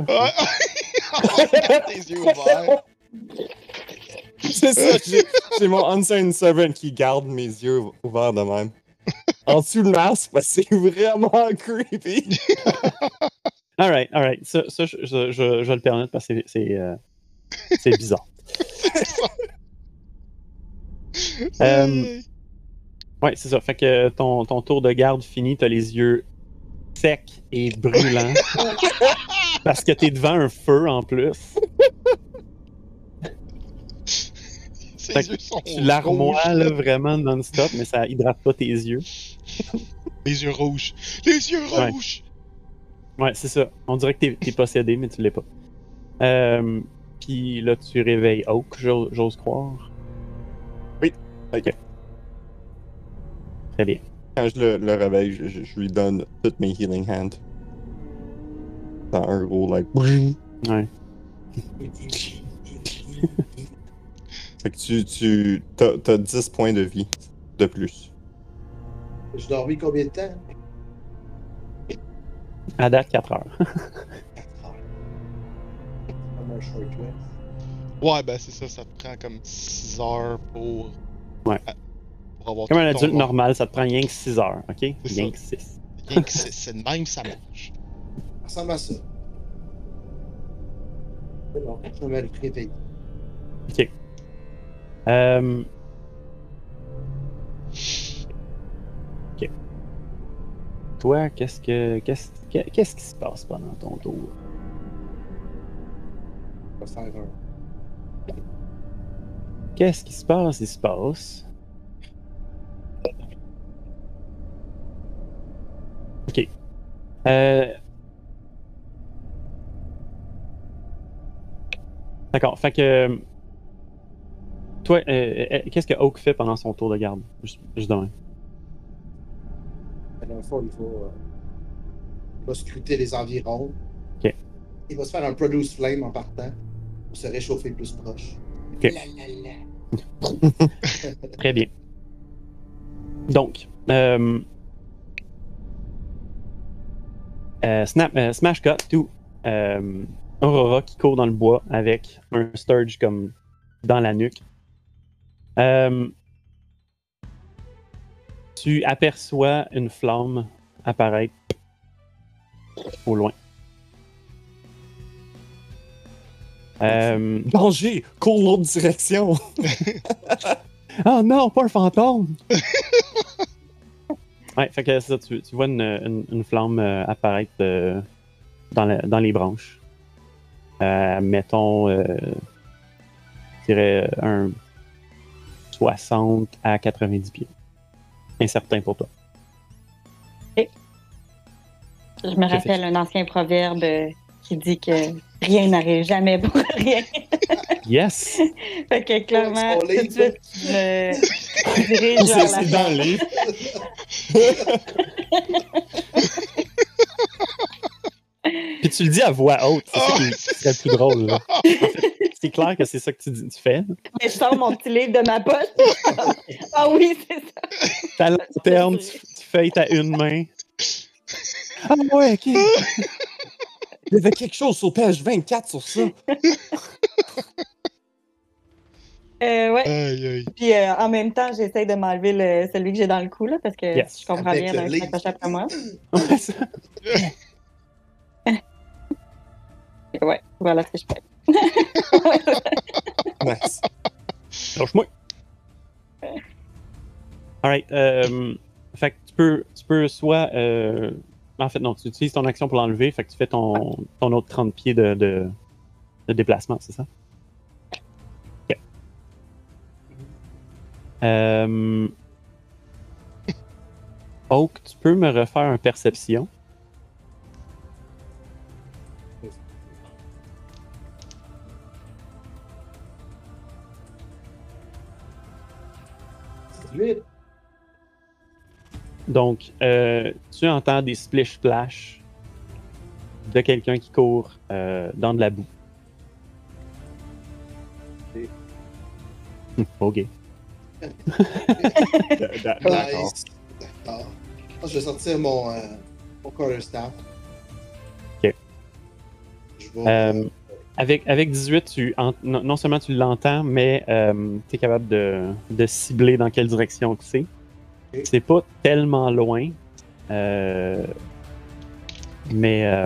tes yeux ouverts. C'est ça, j'ai mon unseen servant qui garde mes yeux ouverts de même. En dessous le masque, parce que c'est vraiment creepy. Alright, alright. Ça, ça je, je, je, je vais le permettre parce que c'est- c'est euh, c'est bizarre. Euh, Ouais, c'est ça. Fait que ton, ton tour de garde fini, t'as les yeux secs et brûlants. parce que t'es devant un feu en plus. Ses Fait que yeux sont Tu l'armoies rouges. là, vraiment non-stop, mais ça hydrate pas tes yeux. Les yeux rouges. Les yeux rouges. Ouais, c'est ça. On dirait que t'es t'es possédé, mais tu l'es pas. Euh, Puis là, tu réveilles Oak, j'ose j'ose croire. Oui. Ok. Très bien. Quand je le, le réveille, je, je- je lui donne toutes mes healing hands. Dans un gros, like. Ouais. Fait que tu, tu t'as, t'as 10 points de vie de plus. Je dormi combien de temps? À date, 4 heures. 4 heures. Comme un short rest. Ouais, ben c'est ça, ça te prend comme 6 heures pour. Ouais. à- Pour avoir Comme un adulte normal, ça te prend rien que 6 heures, ok? Rien ça. que 6. Rien que c'est c'est de même, ça marche. Ça ressemble à ça. C'est bon, je vais me réveiller. Euh... Ok. Toi, qu'est-ce que qu'est-ce que- qu'est-ce qui se passe pendant ton tour? Qu'est-ce qui se passe? Il se passe. Ok. Euh... D'accord. Fait que. Toi, euh, euh, qu'est-ce que Oak fait pendant son tour de garde? Juste, juste demain? La dernière fois, il va, euh, il va scruter les environs. Ok. Il va se faire un produce flame en partant pour se réchauffer plus proche. Ok. La, la, la. Très bien. Donc, euh, euh, snap, euh, Smash Cut to euh, Aurora qui court dans le bois avec un Sturge comme dans la nuque. Euh, tu aperçois une flamme apparaître au loin. Euh, Danger! Cours l'autre direction! Oh non, pas un fantôme! ouais, fait que c'est ça, tu, tu vois une, une- une flamme euh, apparaître euh, dans, la- dans les branches. Euh, mettons, euh, je dirais un 60 à 90 pieds. Incertain pour toi. Je me rappelle un ancien proverbe qui dit que rien n'arrive jamais pour rien. Yes! fait que clairement, tout de suite, je dirige C'est c'est la dans le livre. Puis tu le dis à voix haute, c'est ça qui c'est serait le plus drôle. là. En fait, c'est clair que c'est ça que tu, dis- tu fais. Mais je sors mon petit livre de ma poche. ah oui, c'est ça. Ta lanterne, tu, tu fais à une main. Ah ouais, ok. Il y avait quelque chose sur page 24 sur ça. Euh, ouais. Aïe, aïe. Puis euh, en même temps, j'essaie de m'enlever le, celui que j'ai dans le cou, là, parce que Yes. je comprends Avec bien s'accroche après moi. Ouais, voilà ce que je fais. Nice. Lâche-moi. Alright. Euh, fait que tu peux, tu peux soit. euh, en fait, non, tu utilises ton action pour l'enlever, fait que tu fais ton, ton autre 30 pieds de, de, de déplacement, c'est ça? Euh... Oak, tu peux me refaire un perception? Donc, euh, tu entends des splish-splash de quelqu'un qui court euh, dans de la boue. Ok. Hum, Ok. D'accord. Ah, Je vais sortir mon, euh, mon. Ok. Je vais. Euh, avec, avec 18, tu en- non, non seulement tu l'entends, mais tu es capable de, de cibler dans quelle direction que c'est. Ok. C'est pas tellement loin. euh, mais euh,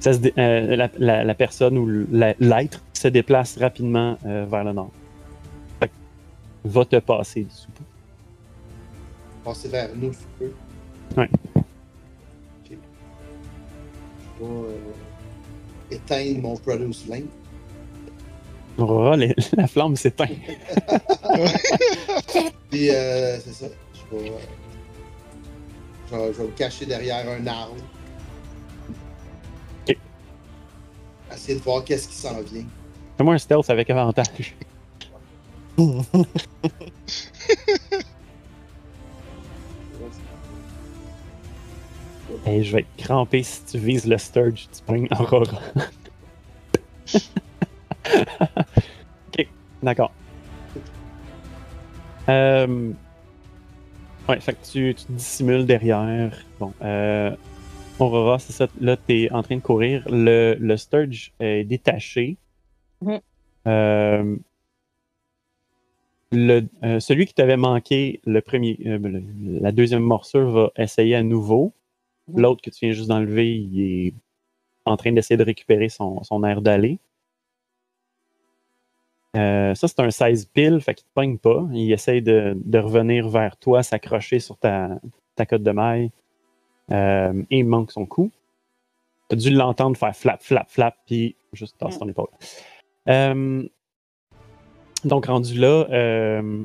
ça se dé- euh, la, la- la personne ou l'être se déplace rapidement euh, vers le nord. Va te passer dessous. passer vers nous le feu. Ouais. Ok. Je vais euh, éteindre mon Produce les- la flamme s'éteint. Puis, euh, c'est ça. Je vais, euh, je, vais, je vais me cacher derrière un arbre. Ok. Essayer de voir qu'est-ce qui s'en vient. Fais-moi un stealth avec avantage. Et je vais être crampé si tu vises le Sturge, tu pognes Aurora. ok, d'accord. Euh... Ouais, fait que tu, tu te dissimules derrière. Bon, euh... Aurora, c'est ça. Là, t'es en train de courir. Le, le Sturge est détaché. Mhm. Euh, le, euh, celui qui t'avait manqué le premier, euh, le- la deuxième morsure va essayer à nouveau. L'autre que tu viens juste d'enlever, il est en train d'essayer de récupérer son, son air d'aller. Euh, ça, c'est un 16 pile, fait qu'il te pogne pas. Il essaye de, de revenir vers toi, s'accrocher sur ta, ta cote de maille. Et il manque son coup. Tu as dû l'entendre faire flap, flap, flap, puis juste tasser ton épaule. Donc, rendu là, euh,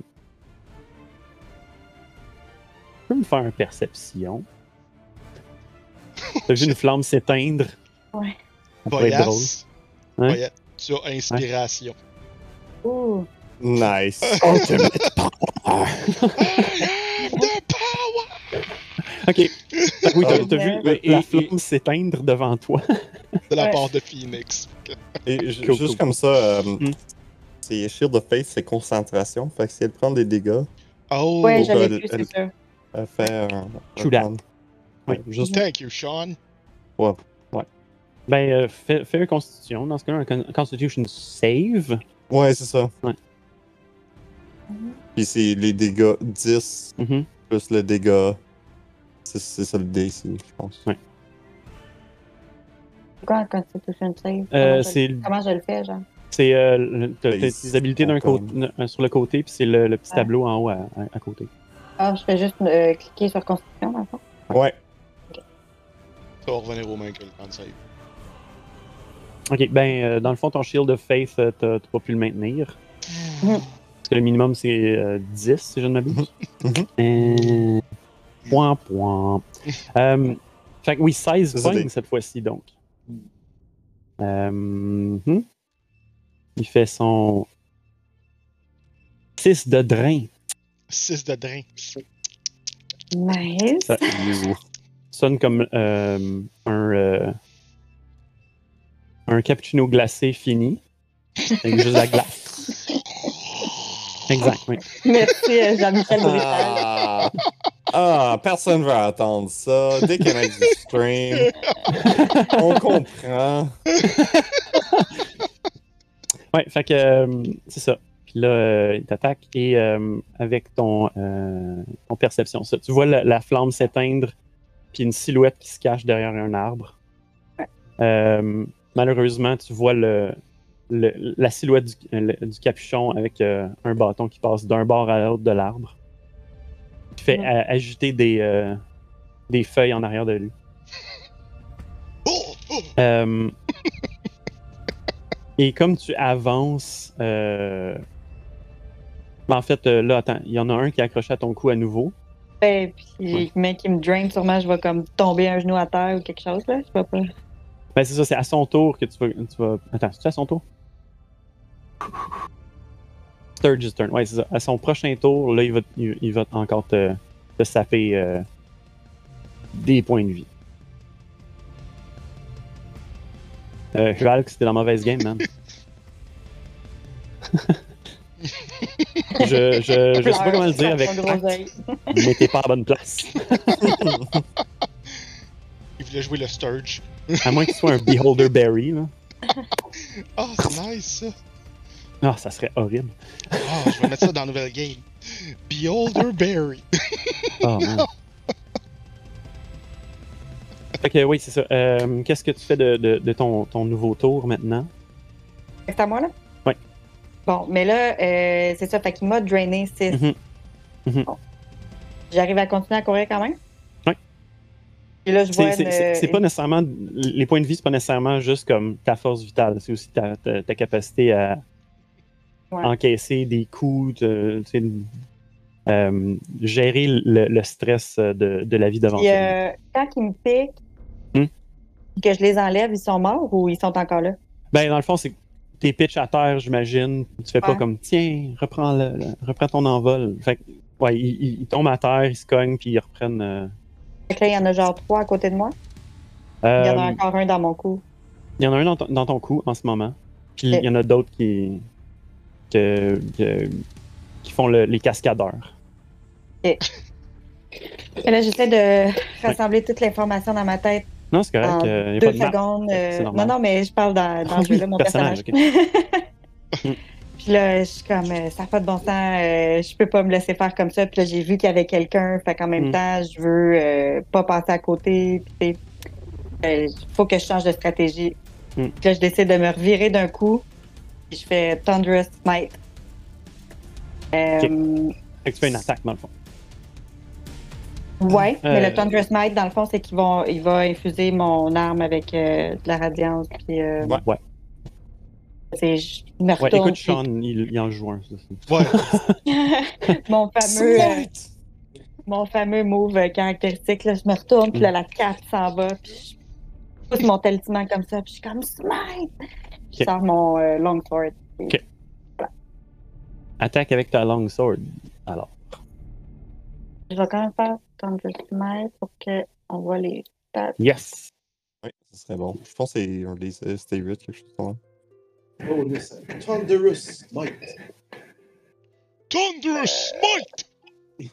tu peux me faire une perception. T'as vu une flamme s'éteindre? Ouais. Ça pourrait être drôle. Boyas, Hein? Boyas, tu as inspiration. Ouh. Nice. Ultimate power! The power Ok. Oui, t'as, t'as vu Et- la et- flamme s'éteindre devant toi. de la Ouais. part de Phoenix. Et ju- Cool, juste cool. comme ça, euh, Mm. C'est Shield of Faith, c'est concentration. Fait que si elle prend des dégâts, Oh, Ouais, j'avais elle- vu, elle- c'est sûr. elle fait un. That. plan. Oui. Juste thank you, Sean. Ben, euh, fais, fais une constitution. Dans ce cas-là, un con- constitution save. Ouais, c'est ça. Ouais. Puis c'est les dégâts 10 Mhm. plus le dégât. C'est c'est ça le D ici, je pense. Ouais. C'est quoi un Constitution Save? Euh, Comment je- c'est Comment je le fais, genre? C'est, euh, le- t'as, t'as Face, tes habilités d'un euh, sur le côté, puis c'est le, le petit tableau en haut à, à- à côté. Ah, je fais juste euh, cliquer sur Constitution, dans le fond? Ouais. Ça va revenir aux mains que le temps de save. Ok, ben, euh, dans le fond, ton Shield of Faith, euh, t'as, t'as pas pu le maintenir. Mhm. Parce que le minimum, c'est euh, 10, si je ne m'abuse. Mhm. Euh, point, point. Euh, fait que oui, 16 Désolé. points cette fois-ci, donc. Euh, mhm. Il fait son 6 de drain. 6 de drain. Nice. Ça sonne comme euh, un, euh, un cappuccino glacé fini. Avec juste la glace. Exact, oui. Merci, euh, Jean-Michel. Ah, ah, personne va attendre ça. Déconnect du stream. On comprend. Ouais, fait que euh, c'est ça. Puis là, euh, il t'attaque et euh, avec ton, euh, ton perception, ça, tu vois la, la flamme s'éteindre, puis une silhouette qui se cache derrière un arbre. Ouais. Euh, malheureusement, tu vois le, le- la silhouette du, le- du capuchon avec euh, un bâton qui passe d'un bord à l'autre de l'arbre. qui fait a- agiter des, euh, des feuilles en arrière de lui. Oh, oh. Et comme tu avances, euh, en fait, euh, là, attends, il y en a un qui est accroché à ton cou à nouveau. Ben, puis Ouais. le mec qui me drain, sûrement je vais comme tomber un genou à terre ou quelque chose, là. Je sais pas. Ben, c'est ça, c'est à son tour que tu vas. Tu vas... Attends, c'est à son tour? Sturge's turn, ouais, c'est ça. À son prochain tour, là, il va, il, il va encore te, te saper euh, des points de vie. Euh, Hulk, c'était la mauvaise game, man. je, je, je sais pas comment le dire avec tact, mais t'es pas à bonne place. Il voulait jouer le Sturge. À moins qu'il soit un Beholder Berry, là. Ah, c'est nice ça. Ah, ça serait horrible. Ah, je vais mettre ça dans la nouvelle game. Beholder Berry. Oh, man. Que oui, c'est ça. Euh, Qu'est-ce que tu fais de, de- de ton, ton nouveau tour maintenant? C'est à moi, là? Ouais. Bon, mais là, euh, c'est ça. Fait qu'il m'a drainé 6. Mhm. Mhm. J'arrive à continuer à courir quand même? Ouais. Et là, je vois C'est une... pas nécessairement. Les points de vie, c'est pas nécessairement juste comme ta force vitale. C'est aussi ta, ta- ta capacité à Ouais. encaisser des coups, de- euh, gérer le, le stress de, de la vie devant toi. euh, quand ils me piquent, Hmm. Que je les enlève, ils sont morts ou ils sont encore là? Ben, dans le fond, c'est t'es pitch à terre, j'imagine. Tu fais pas comme tiens, reprends, le, le- reprends ton envol. Fait que, ouais, ils, tombent à terre, ils se cognent, puis ils reprennent. euh, Fait que là, il y en a genre trois à côté de moi? Il y en a euh, encore un dans mon cou. il y en a un dans ton, dans ton cou en ce moment. Puis il y en a d'autres qui, que- que- qui font le- les cascadeurs. Et là, j'essaie de rassembler toute l'information dans ma tête Non, c'est correct. euh, y a deux pas de map. secondes. euh, non, non, mais je parle dans, dans Ah oui, là, mon personnage, personnage. Puis là, je suis comme, euh, ça n'a pas de bon sens, euh, je peux pas me laisser faire comme ça. Puis là, j'ai vu qu'il y avait quelqu'un, fait qu'en même Mm. temps, je veux pas passer à côté. Puis, il faut que je change de stratégie. Mm. Puis là, je décide de me revirer d'un coup. Puis je fais Thunderous Smite. Euh, Fait que tu fais une attaque, dans le fond. Ouais, mais le Thunderous Smite, dans le fond, c'est qu'il va, il va infuser mon arme avec euh, de la radiance. Puis, euh, Ouais. ouais. c'est- je me Ouais, écoute, puis Sean, il, il en joue un. Ouais. mon fameux, euh, mon fameux move caractéristique, là, je me retourne, puis là, la cape s'en va, puis je pousse mon talisman comme ça, puis je suis comme Smite! Je Ok. sors mon euh, longsword. Attaque avec ta long sword. Alors. Je vais quand même faire Thunderous Smite pour qu'on voit les stats. Yes! Oui, ce serait bon. Je pense que c'est un des euh, Stay 8, quelque chose comme ça. Oh, listen. Thunderous Smite. Thunderous Smite!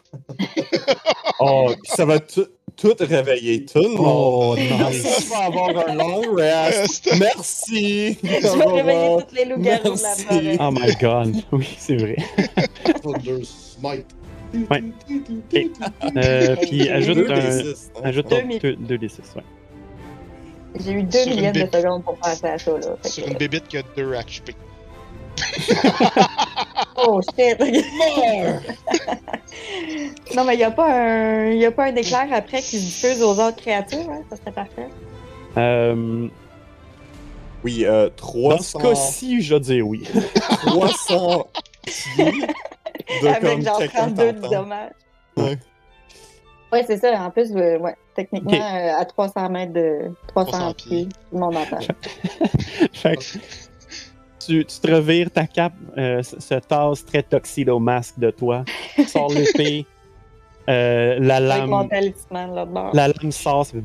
Oh, puis ça va tout, tout réveiller tout le monde. Oh, nice! Ça va avoir un long rest. Reste. Merci. Je vais réveiller tous les loups-garous de la forêt. Oh my god! Oui, c'est vrai. Thunderous Smite. Ouais. Euh, puis ajoute Deux un. hein. Ajoute Deux un mi- 2 des 6, ouais. J'ai eu deux Sur une millièmes de secondes pour passer à ça, là. Fait Sur que- une bébite qui a 2 HP. Oh shit! non, mais il n'y a, pas un... y a pas un éclair après qui se diffuse aux autres créatures, hein? Ça serait parfait. Euh, Oui, euh, dans ce 300, cas-ci, je dire oui. 300 pieds Avec genre quelqu'un 32 de dommages. Ouais. Ouais, c'est ça. En plus, euh, ouais, techniquement, euh, à 300 mètres de 300, 300 pieds, pieds. tout le monde entend. Fait que tu, tu te revires ta cape, euh, se se tasse très tuxedo masque de toi, sors l'épée, euh, la mon lame, talisman là bord. la lame sort, ça fait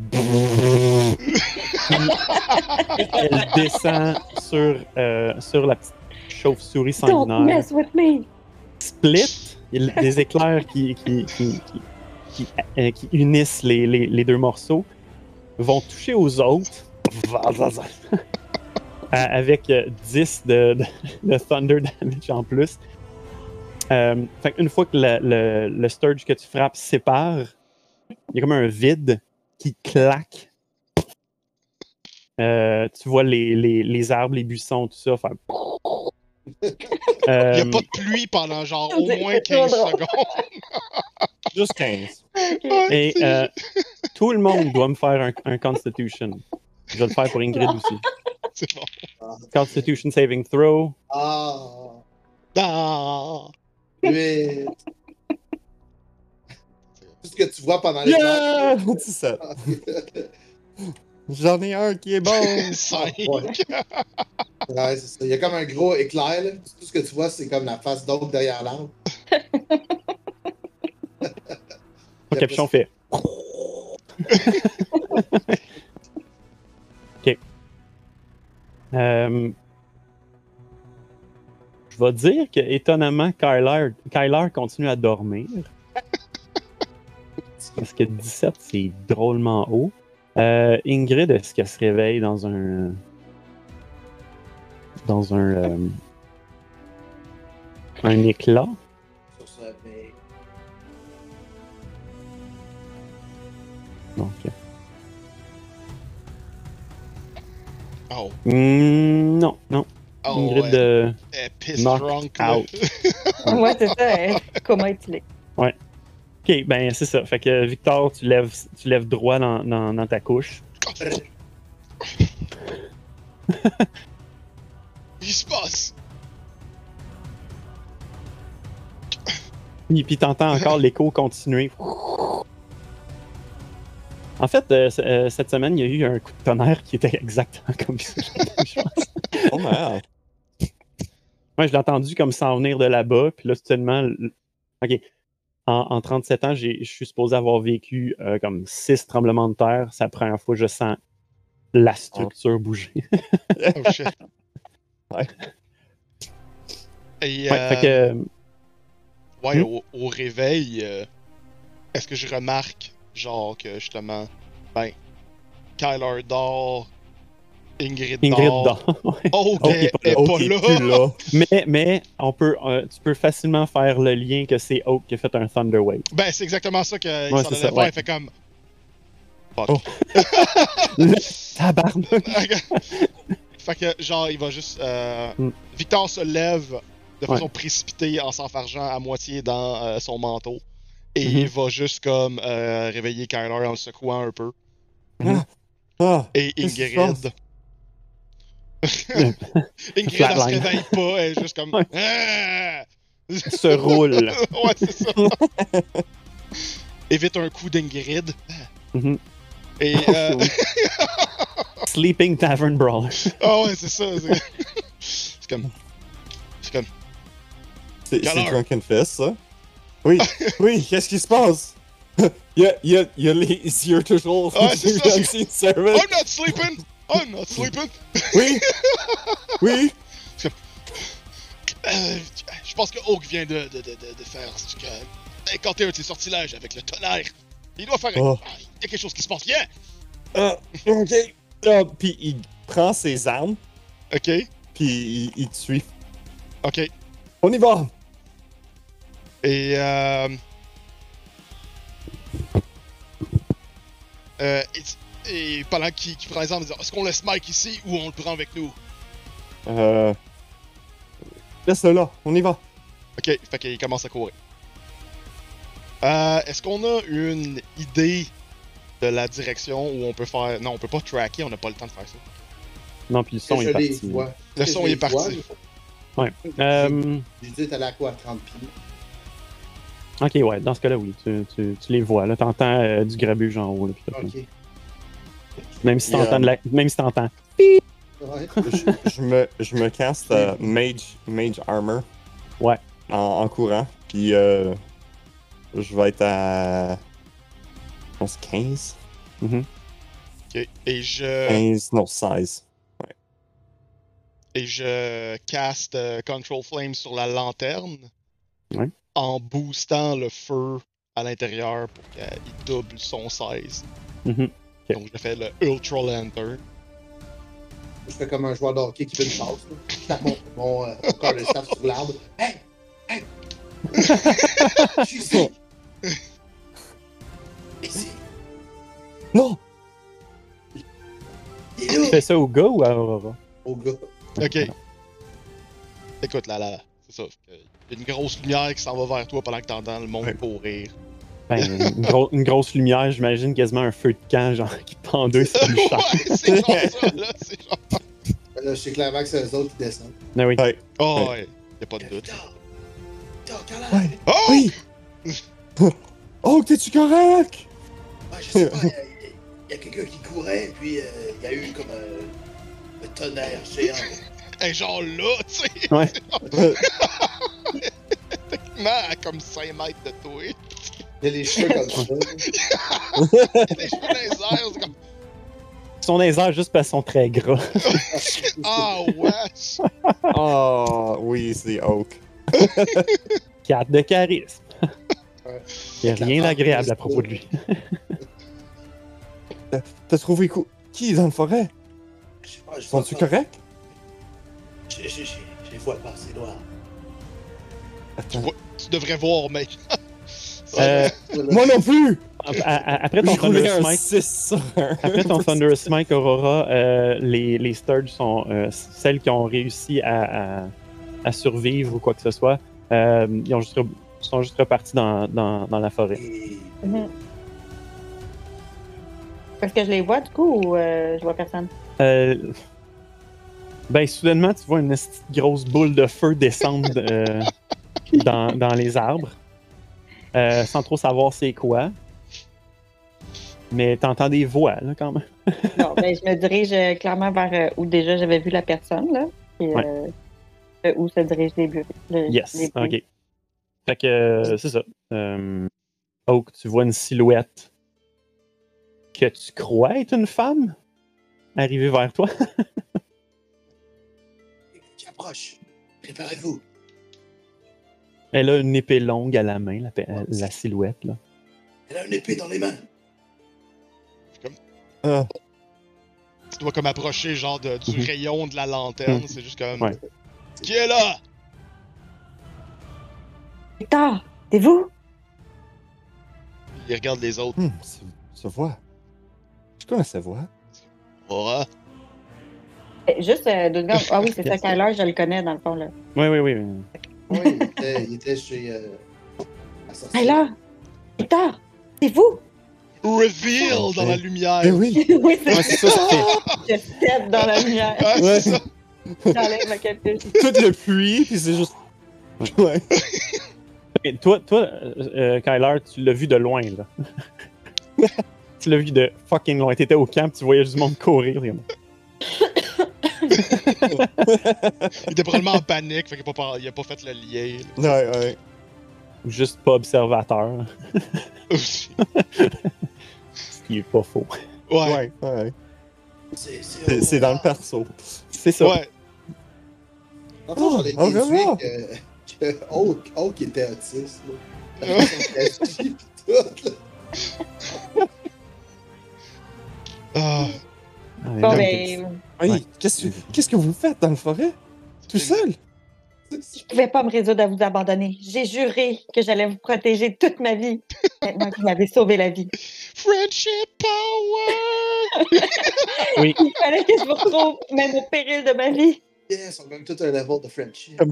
elle descend sur, euh, sur la petite chauve-souris Don't sanguinaire. mess with me! Split, des éclairs qui, euh, unissent les, deux morceaux, vont toucher aux autres. Euh, avec euh, 10 de, de, de Thunder Damage en plus. Euh, une fois que le, Sturge que tu frappes sépare, il y a comme un vide qui claque. Euh, tu vois les arbres, les buissons, tout ça faire. Il n'y Euh, a pas de pluie pendant genre au moins trop 15 drôle. secondes. Juste 15. Ouais, Et euh, tout le monde doit me faire un, un Constitution. Je vais le faire pour Ingrid aussi. C'est bon. Constitution saving throw. Ah, Ah! 8. Tout ce que tu vois pendant les Yeah! 17. J'en ai un qui est bon. Cinq! Ouais. Ouais, c'est ça. Il y a comme un gros éclair. Là. Tout ce que tu vois, c'est comme la face d'autre derrière l'arbre. Le capuchon fait. ok. Euh, je vais dire que étonnamment, Kyler, Kyler continue à dormir. Parce que 17, c'est drôlement haut. Euh, Ingrid, est-ce qu'elle se réveille dans un. Dans un. euh, un éclat? Donc, Oh, hmm, non, non. oh Ingrid, ouais. euh, Elle est piss knock drunk. out. Ouais, c'est ça. hein. Comment étilé. Ok, ben c'est ça. Fait que Victor, tu lèves, tu lèves droit dans, dans, dans ta couche. Qu'est-ce qui se passe? Puis, puis t'entends encore l'écho continuer. En fait, euh, euh, cette semaine, il y a eu un coup de tonnerre qui était exactement comme ça. je pense. Oh merde. Moi, je l'ai entendu comme s'en venir de là-bas. Puis là, soudainement, OK. En, en 37 ans, je suis supposé avoir vécu euh, comme six tremblements de terre. C'est la première fois que je sens la structure bouger. Oh shit. Ouais. Et Ouais, euh, fait que, ouais, Hmm? au, au réveil, euh, est-ce que je remarque, genre, que justement, ben, Kyler dort, Ingrid, Ingrid. Oh, Oh, il elle est pas là. pas Ok, là. plus là. Mais, mais on peut, euh, tu peux facilement faire le lien que c'est Oak qui a fait un Thunder Wave. Ben, c'est exactement ça qu'il Ouais, s'en c'est allait ouais. Il fait comme. Fuck. Oh. Tabarnak! fait que, genre, il va juste. euh, Hmm. Victor se lève de Ouais. façon précipitée en s'enfargeant à moitié dans euh, son manteau. Et Mhm. il va juste comme euh, réveiller Kyler en le secouant un peu. Ah, Et Qu'est-ce qui se Ingrid. Ingrid, elle se réveille pas, elle est juste comme. Ah! se roule. ouais, c'est ça. Évite un coup d'Ingrid. Mhm. Et. euh, Oui. Sleeping Tavern Brawler. Ah ouais, c'est ça. C'est comme. C'est comme. c'est? Drunken Fist, ça? Oui, oui, qu'est-ce qui se passe? Il y a, il y a, il y a les yeux toujours Ouais, c'est ça. I'm not sleeping! I'm not sleeping! Oui, oui. Euh, je pense que Hawk vient de, de, de, de, faire que. Incanter un de ses sortilèges avec le tonnerre. Il doit faire. Oh. Ah, il y a quelque chose qui se passe. Viens! Ah, ok. Ah, puis il prend ses armes, Ok, puis il, il te suit. ok. On y va! Et. Euh, euh, et, pendant qu'il prend les armes, il dit Est-ce qu'on laisse Mike ici ou on le prend avec nous? Euh... Laisse-le là, on y va. Ok, fait qu'il commence à courir. Euh, Est-ce qu'on a une idée de la direction où on peut faire. Non, on peut pas tracker, on n'a pas le temps de faire ça. Non, puis le son est parti. vois. Le son est parti. Ouais. Euh, dit, t'allais à quoi, 30 pieds? ok, ouais, dans ce cas-là, oui. Tu, tu, tu les vois. Là, t'entends euh, du grabuge en haut. là, puis tout. Ok. Même si t'entends de la... Même si t'entends. Ouais. je, je me, je me casse euh, Mage, Mage Armor. Ouais. En, en courant. Puis euh, je vais être à. Je pense 15. Mhm. Ok, et je. 15, non, 16. Et je caste euh, Control Flame sur la lanterne. Ouais. En boostant le feu à l'intérieur pour qu'il double son 16. Mhm. Donc je fais le Ultra Lantern. Je fais comme un joueur de hockey qui fait une passe. là. Je tape mon, mon, euh, corps de staff sur l'arbre. Hey! Hey! Je suis ici! Ici! Non! Il est Tu fais ça au gars ou à Aurora? Au gars. Ok. Écoute, là, là, c'est ça. Il y a une grosse lumière qui s'en va vers toi pendant que t'entends le monde Ouais. Ben, une, gros- une grosse lumière, j'imagine quasiment un feu de camp, genre, qui pendait sur le char. ouais, c'est genre ça, là. C'est genre. Là, je sais clairement que c'est eux autres qui descendent. Ah oui. Ouais. Oh, ouais. Y'a pas de doute. Ouais. Oh! Oui! Oh, t'es-tu correct? Ouais, je sais pas, il y a- il y a, quelqu'un qui courait, puis euh, il y a eu comme un, un tonnerre géant. Et genre là, tu sais. Ouais. Techniquement, à comme 5 mètres de toi. Il y a les cheveux comme ça. Il y a cheveux dans les airs, c'est comme. Ils sont dans les airs juste parce qu'ils sont très gras. Ah, wesh! Oh, oui, c'est Oak. 4 de charisme. Ouais. Il n'y a rien d'agréable à propos de lui. T'as trouvé cou- qui dans le forêt? Je sais pas, je Sont-tu vois pas. corrects? Je, je, je, je les vois pas, c'est noir. Vois- Tu devrais voir, mec. Euh, Moi non plus! Après ton Thunder un Smite, 6 sur un. après ton Thunder Smite Aurora, euh, les, les Sturge sont euh, celles qui ont réussi à, à, à survivre ou quoi que ce soit. Euh, ils ont juste re- sont juste repartis dans, dans, dans la forêt. Mhm. Est-ce que je les vois du coup ou euh, je vois personne? Euh, ben, soudainement, tu vois une grosse boule de feu descendre euh, dans, dans les arbres, euh, sans trop savoir c'est quoi. Mais t'entends des voix, là, quand même. Non, ben, je me dirige euh, clairement vers euh, où déjà j'avais vu la personne, là. Et, Ouais. euh, où se dirigent les le- Yes, les ok. Fait que, euh, c'est ça. Euh, Oak, tu vois une silhouette que tu crois être une femme arriver vers toi. qui approche. Préparez-vous. Elle a une épée longue à la main, la, la silhouette, là. Elle a une épée dans les mains. Ah, Tu dois comme approcher, genre, de- du Mhm. rayon de la lanterne. C'est juste comme. Ouais. Qui est là? Victor, c'est vous? Il regarde les autres. c'est- sa voix. Je connais sa voix? Aura. Eh, Juste euh, deux secondes. Ah oui, c'est ça. Kyler, je le connais dans le fond, là. Oui, oui, oui. Oui, il était, il était chez. Euh, Assassin. Kyler! Victor! C'est vous! Reveal dans la lumière? Eh oui! oui, c'est Ouais, c'est ça, Je step dans la lumière. Ah, c'est Ouais. ça. J'enlève ma capuche. Tout le puits, puis c'est juste. Ouais. Ok, toi, toi euh, Kyler, tu l'as vu de loin, là. tu l'as vu de fucking loin. T'étais au camp, tu voyais juste du monde courir. Il était probablement en panique, fait qu'il a pas, il a pas fait le lien. Ouais, ouais. Juste pas observateur, là. ce qui est pas faux. ouais. Ouais, ouais. C'est dans le perso. C'est ça. Ouais. En fait, j'en ai Oh, déduit Aurora. que, que Hulk, Hulk était autiste. Là. Là. Ah, Ah, Bon, là, ben, Oui, Ouais. qu'est-ce que qu'est-ce que vous faites dans le forêt? Tout seul? je pouvais pas me résoudre à vous abandonner. J'ai juré que j'allais vous protéger toute ma vie. Maintenant que vous m'avez sauvé la vie. Friendship power! Oui, Il fallait que je vous retrouve, même au péril de ma vie. Yes, on gagne tout un level de friendship. Comme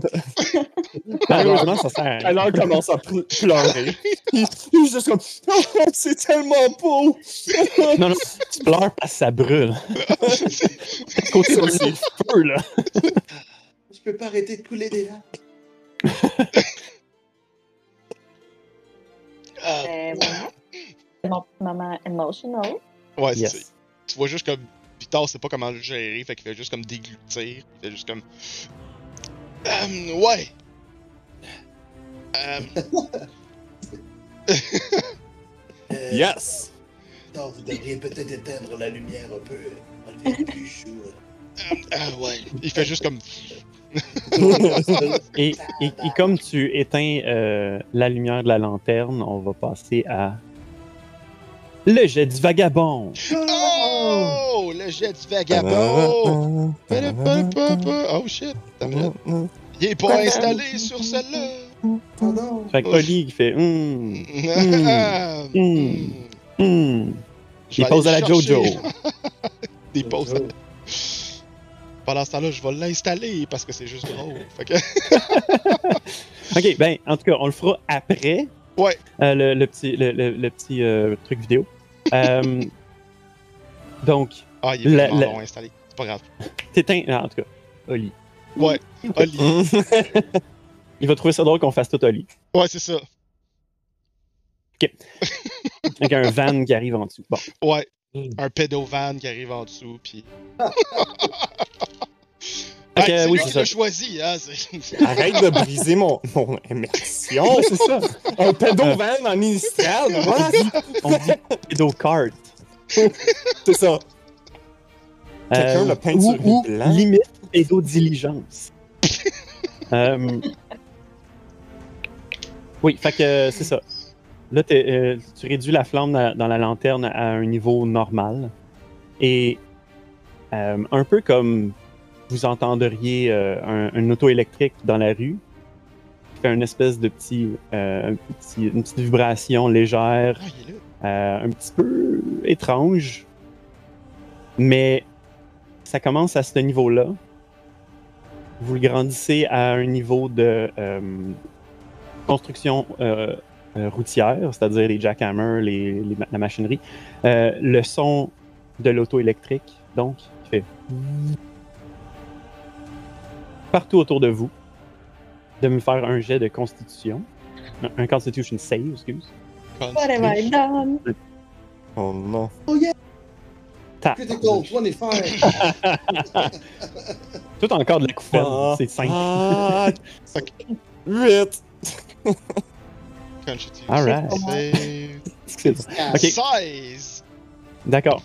malheureusement, ça sert à. Alors, il commence à ple- pleurer. il, est juste comme Oh, c'est tellement beau! Non, non, tu pleures parce que ça brûle. Côté de le feu, là. Je peux pas arrêter de couler des larmes. Euh, voilà. C'est mon moment emotional. ouais, c'est Yes. Tu vois juste comme. Victor sait pas comment le gérer, fait qu'il fait juste comme déglutir. Il fait juste comme. Euh, ouais! Euh, Euh, Yes! Non, vous devriez peut-être éteindre la lumière un peu. Enlever le plus chaud. euh, euh, ouais. Il fait juste comme. Et, et, et comme tu éteins euh, la lumière de la lanterne, on va passer à le jet du vagabond. Oh! Le jet du vagabond! Oh shit! Il est pas installé sur celle-là! Fait que Oli il fait hum, hum. Vais Il pose à la Jojo. Il pose à- Pendant ce temps-là, je vais l'installer parce que c'est juste drôle. Fait que... Ok, ben, en tout cas, on le fera après. Ouais. Euh, le, le petit, le petit euh, truc vidéo. Euh, donc, Ah, il est La- vraiment la- long à installer. C'est pas grave. t'éteins. ah, En tout cas, Oli. Ouais. Oli. Il va trouver ça drôle qu'on fasse tout Oli. Ouais, c'est ça. Avec un van qui arrive en dessous. Bon. Ouais. Mm. Un pédovan qui arrive en dessous, puis. Ouais, c'est oui, lui c'est qui ça. l'a choisi, hein. Arrête de briser mon, mon immersion. c'est ça. Un pédovan en initial? On dit pédocart. C'est ça. Quelqu'un l'a peint sur Euh, ou, blanc. limite pédodiligence. euh, oui, fait que euh, c'est ça. Là, t'es, euh, tu réduis la flamme dans, dans la lanterne à un niveau normal. Et euh, un peu comme vous entendriez euh, un, un auto électrique dans la rue, qui fait une espèce de petit, euh, un petit- une petite vibration légère, Ah, euh, un petit peu étrange, mais ça commence à ce niveau-là. Vous le grandissez à un niveau de construction euh, euh, routière, c'est-à-dire les jackhammers, les, les ma- la machinerie. Euh, le son de l'auto électrique, donc, qui fait partout autour de vous, de me faire un jet de constitution. Un, un constitution save, excuse. What have I done? Oh non. Ta- Critical 25. Tout encore de la couffaine, Ah, c'est simple. Ah, Ok. 8. Constitution Alright. save. C'est bon. Ok. 16! D'accord.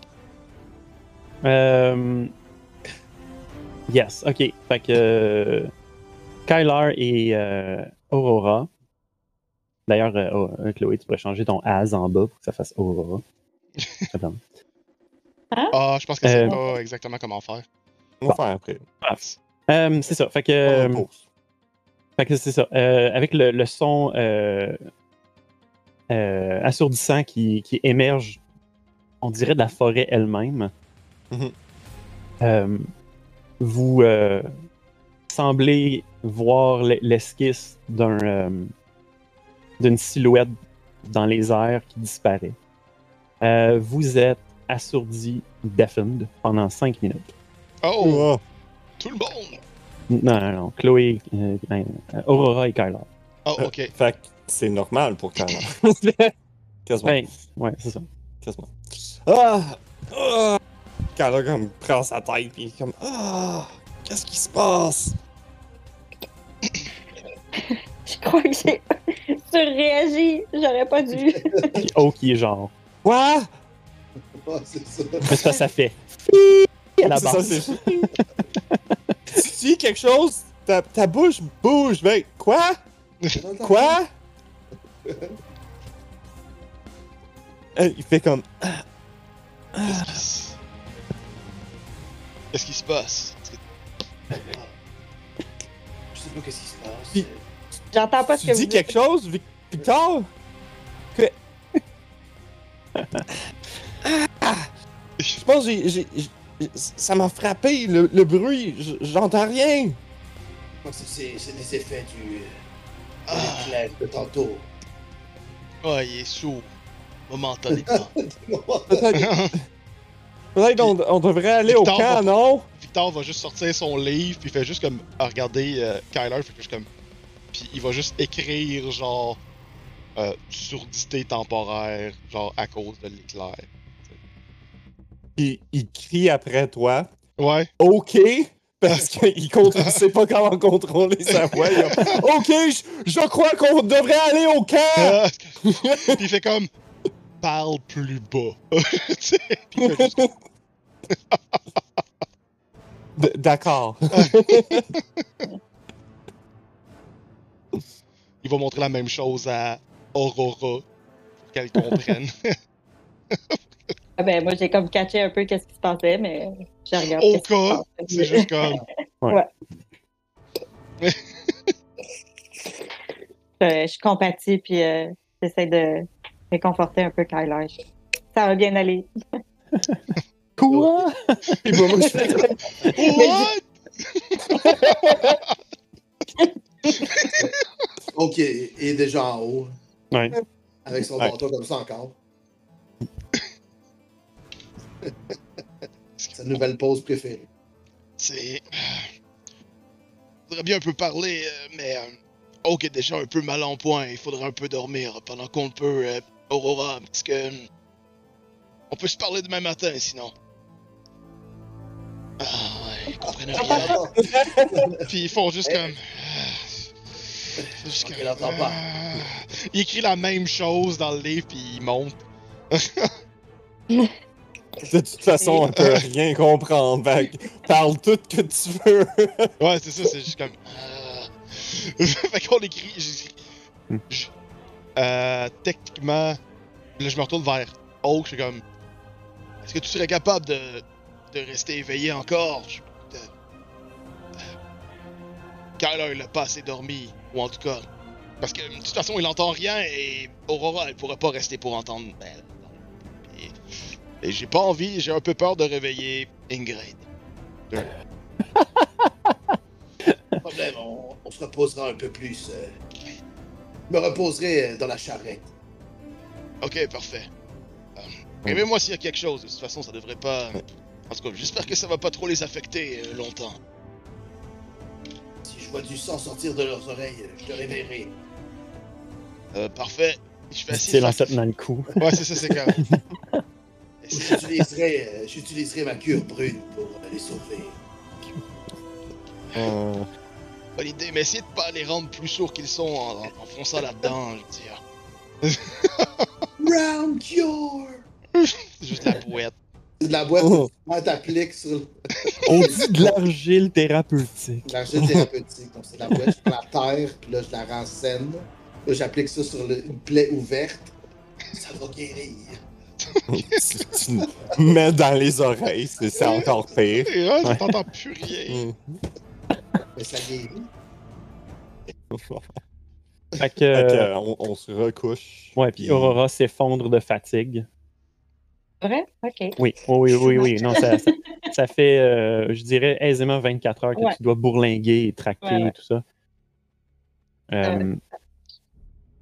Euh... Yes, ok. Fait que euh, Kylar et euh, Aurora. D'ailleurs, euh, oh, euh, Chloé, tu pourrais changer ton as en bas pour que ça fasse Aurora. Attends. Ah, je pense que c'est Euh, pas exactement comment faire. On va faire après. C'est ça. Fait que. On euh. Fait que c'est ça. Euh, avec le, le son euh, euh, assourdissant qui, qui émerge, on dirait de la forêt elle-même, Mhm. euh, vous euh, semblez voir l'esquisse d'un, euh, d'une silhouette dans les airs qui disparaît. Euh, vous êtes assourdi, deafened pendant 5 minutes. Oh! Oh. Tout le monde! Non, non, non. Chloé, euh, euh, Aurora et Kyla. Oh, Euh, ok. Fait que c'est normal pour Carla. Quasiment. Ben, ouais, c'est ça. Quasiment. Ah! Ah! Carla comme prend sa tête pis comme Ah! Qu'est-ce qui se passe? Je crois que j'ai surréagi. J'aurais pas dû. Puis O qui est genre. Quoi? Ouais, c'est ça. Mais ça fait. À la ça, tu dis quelque chose, ta, ta bouche bouge, mais quoi? Quoi? Euh, il fait comme. Qu'est-ce qui se... Qu'est-ce qui se passe? Je sais pas qu'est-ce qui se passe. J'entends pas ce Tu que dis vous quelque dites. chose, Vic- Victor? Que... Ah! Je pense que j'ai- j'ai- j'ai- ça m'a frappé, le, le bruit, j- j'entends rien. Je pense que c'est c'est des effets du. Ah. Ah. éclair de tantôt. Oh, il est sourd. Momentanément. Peut-être peut-être on, on devrait aller au camp, va- non? Victor va juste sortir son livre, puis il fait juste comme regarder euh, Kyler, fait juste comme. Puis il va juste écrire genre. Euh, surdité temporaire, genre à cause de l'éclair. Il, il crie après toi. Ouais. OK, parce qu'il ne sait pas comment contrôler sa voix. A, OK, je, je crois qu'on devrait aller au camp. Ah! puis il fait comme. Parle plus bas. Juste- D'accord. il va montrer la même chose à Aurora pour qu'elle comprenne. Ah ben, moi, j'ai comme catché un peu qu'est-ce qui se passait, mais je regarde. Au qu'est-ce qui se cas, passe. c'est juste comme. Euh, je compatis, puis euh, j'essaie de réconforter un peu Kyler. Ça va bien aller. Quoi? Puis moi, je fais comme, What? Ok, il est déjà en haut. Ouais. Avec son Ouais. bâton comme ça encore. Sa nouvelle pause préférée. C'est. Faudrait bien un peu parler, euh, mais. Euh, Oak est déjà un peu mal en point. Il faudrait un peu dormir pendant qu'on peut, euh, Aurora, parce que. On peut se parler demain matin, sinon. Ah, ouais, ils comprennent rien. Puis ils font juste Eh. comme. C'est juste comme- parles. Ah. Il écrit la même chose dans le livre, puis il monte. De toute façon, on peut rien comprendre. Fait parle tout que tu veux. Ouais, c'est ça, c'est juste comme. euh, fait qu'on écrit. Euh, techniquement. Là, je me retourne vers Oak, je suis comme. Est-ce que tu serais capable de, de rester éveillé encore? Je- de- Kyler, il a pas assez dormi, ou en tout cas. Parce que de toute façon, il entend rien et Aurora, elle pourrait pas rester pour entendre. ben, et, et j'ai pas envie, j'ai un peu peur de réveiller Ingrid. De problème, on, on se reposera un peu plus. euh. Je me reposerai euh, dans la charrette. Ok, parfait. Euh, Prévenez-moi s'il y a quelque chose. De toute façon, ça devrait pas. En tout cas, j'espère que ça va pas trop les affecter euh, longtemps. Si je vois du sang sortir de leurs oreilles, je te réveillerai. Euh, parfait. Je fais C'est assis. l'ancêtre dans le cou. Ouais, c'est ça, c'est. Et c'est- J'utiliserai euh, j'utiliserai ma cure brune pour euh, les sauver. Euh, Bonne idée, mais essayez de pas les rendre plus sourds qu'ils sont en, en, en fonçant là-dedans, je veux dire. Round cure! C'est juste la bouette. C'est de la boîte Oh. t'appliques sur On dit de l'argile thérapeutique. l'argile thérapeutique. Donc, c'est de la boîte, je prends la terre, puis là, je la rends saine. Là, j'applique ça sur le- une plaie ouverte. Ça va guérir. tu, tu mets dans les oreilles, c'est encore pire. Et là, Ouais. je t'entends plus rien. Mais ça guérit. Fait que, euh, on, on se recouche. ouais, puis Aurora s'effondre de fatigue. Vrai? OK. Oui, oui, oui, oui, oui. Non, ça, ça, ça fait, euh, je dirais, aisément 24 heures que Ouais. tu dois bourlinguer et traquer Ouais, ouais. et tout ça. Euh,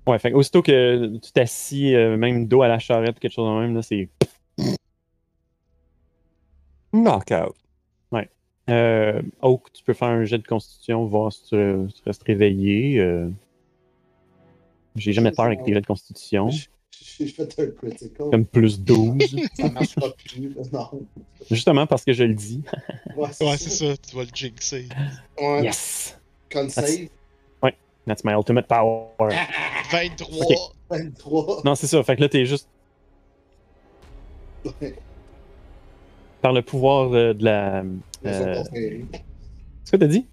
ouais, fait que aussitôt que tu t'assis, euh, même dos à la charrette, quelque chose de même, là, c'est. Knockout. Euh, Oak, tu peux faire un jet de constitution, voir si tu, tu restes réveillé. euh. J'ai jamais peur avec tes jets de constitution. J'ai fait un critical. Comme plus 12. Ça marchera plus. Non. Justement parce que je le dis. Ouais, c'est Ouais, c'est ça, tu vas le jinxer. Ouais. Yes! Con save. That's my ultimate power. 23. Ok. 23. Non, c'est ça. Fait que là, t'es juste Ouais. par le pouvoir de, de la. Qui me sont Euh, conférés. Ce que t'as dit?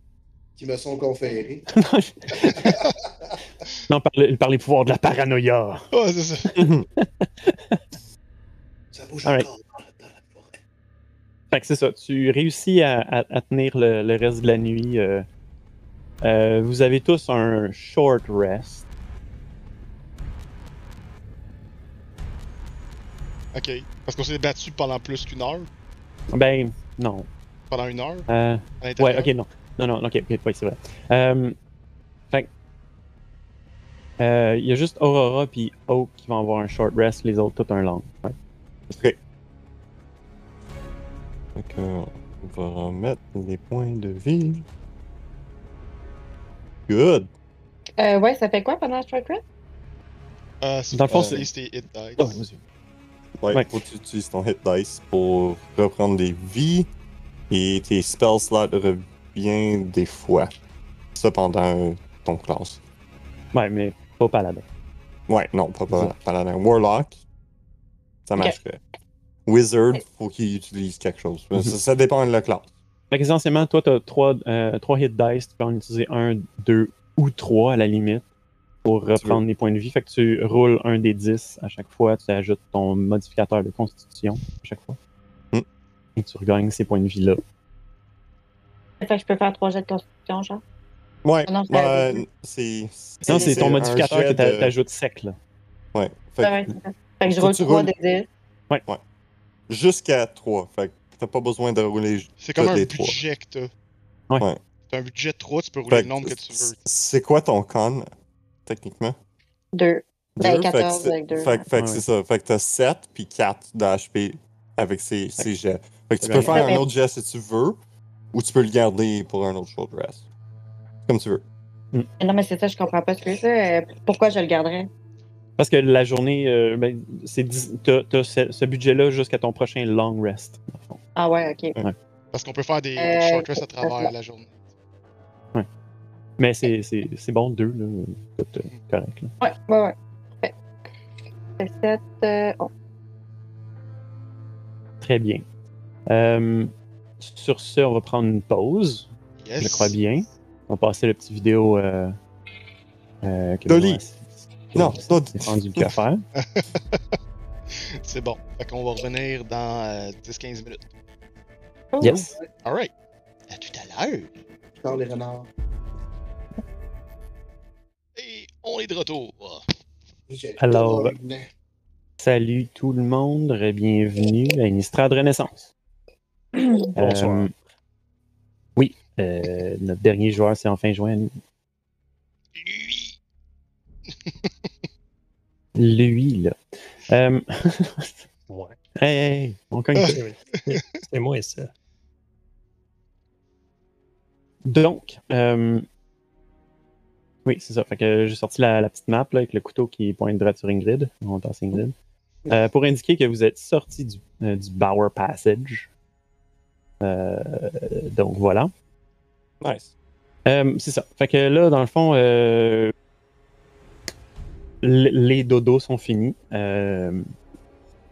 Qui me sont conférés. non, par, le- par les pouvoirs de la paranoïa. Ouais, c'est ça. Ça bouge Alright. encore dans la, dans la forêt. Fait que c'est ça. Tu réussis à, à- à tenir le, le reste de la nuit. euh. Euh, vous avez tous un short rest. Ok. Parce qu'on s'est battu pendant plus qu'une heure? Ben, non. Pendant une heure? Euh, À. Ouais, ok, non. Non, non, ok, ok, ouais, c'est vrai. Euh, fait que, euh, il y a juste Aurora puis Oak qui vont avoir un short rest, les autres tout un long. Ouais. Fait que, on va remettre les points de vie. Good. Euh, ouais, ça fait quoi pendant le short rest? Euh, c'est Dans le fond, c'est c'est- hit dice. Oh. Ouais, Ouais. faut que tu utilises ton hit dice pour reprendre des vies et tes spell slots reviennent des fois. Ça pendant ton classe. Ouais, mais pas paladin. Ouais, non, pas pas- paladin. Warlock, ça marcherait. Wizard, faut qu'il utilise quelque chose. Mhm. ça, ça dépend de la classe. Fait qu'essentiellement, toi, tu as trois, euh, trois hit dice. Tu peux en utiliser un, deux ou trois à la limite pour reprendre les points de vie. Fait que tu roules un des 10 à chaque fois. Tu ajoutes ton modificateur de constitution à chaque fois. Et tu regagnes ces points de vie-là. Fait que je peux faire trois jets de constitution, genre. Ouais, Ah non, c'est bah, c'est. Non, c'est ton modificateur que t'a- de- t'ajoutes sec, là. Ouais. Fait Ouais, que ouais. Fait je roule que tu trois roules. de 10. jusqu'à 3. Fait que t'as pas besoin de rouler. C'est comme un budget que t'as. Ouais. Ouais. T'as un budget de 3, tu peux rouler Fait le nombre que tu veux. C'est quoi ton con, techniquement? Deux. Ben, Deux, fait que 14 c'est- avec deux, Fait, que- Ouais, c'est ça. Fait que t'as 7 puis 4 d'HP avec ces, ces jets. Fait que tu Ouais. peux faire un Ouais. autre jet si tu veux, ou tu peux le garder pour un autre short rest. Comme tu veux. Non, mais c'est ça, je comprends pas ce que c'est. Pourquoi je le garderais? Parce que la journée, euh, ben, c'est dix- t'as, t'as ce, ce budget-là jusqu'à ton prochain long rest. dans le fond. Ah ouais, ok. Parce qu'on peut faire des Euh, short rests à travers la journée. Mais c'est, c'est, c'est bon, deux, là. Tout, euh, correct. là. Ouais, ouais, ouais. Fait. C'est sept, euh, oh. Très bien. Euh, sur ce, on va prendre une pause. Yes. Je crois bien. On va passer la petite vidéo. Euh, euh, que Dolly. Non, s'est rendu le faire. C'est bon. Fait qu'on va revenir dans euh, 10-15 minutes. Oh. Yes. Alright. À tout à l'heure. Dans les renards. Et on est de retour. Alors, Salut tout le monde, bienvenue à une Estrade Renaissance. Bonsoir. Euh, oui, euh, notre dernier joueur s'est enfin joint à nous. Lui. Lui, là. Euh, Ouais. hey, hey, on cogne. C'est moi ça. Donc, euh, oui, c'est ça. Fait que j'ai sorti la, la petite map là, avec le couteau qui pointe droit sur Ingrid. On tasse Ingrid. Euh, pour indiquer que vous êtes sorti du, euh, du Bower Passage. Euh, donc voilà. Nice. Euh, c'est ça. Fait que là, dans le fond, euh, l- les dodos sont finis. Euh,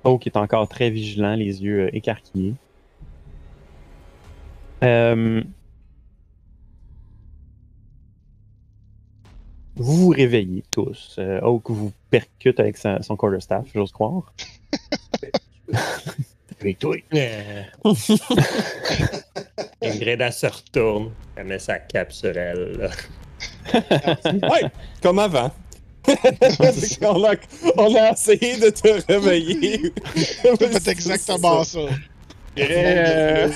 Oak est encore très vigilant, les yeux euh, écarquillés. Euh, vous vous réveillez tous. Euh, Oak vous percute avec sa- son quarterstaff, j'ose croire. Avec toi. Ingrid, elle se retourne. Elle met sa cape sur elle. Ouais, comme avant. on, a, on a essayé de te réveiller. Fait exactement ça. Yeah. Ouais,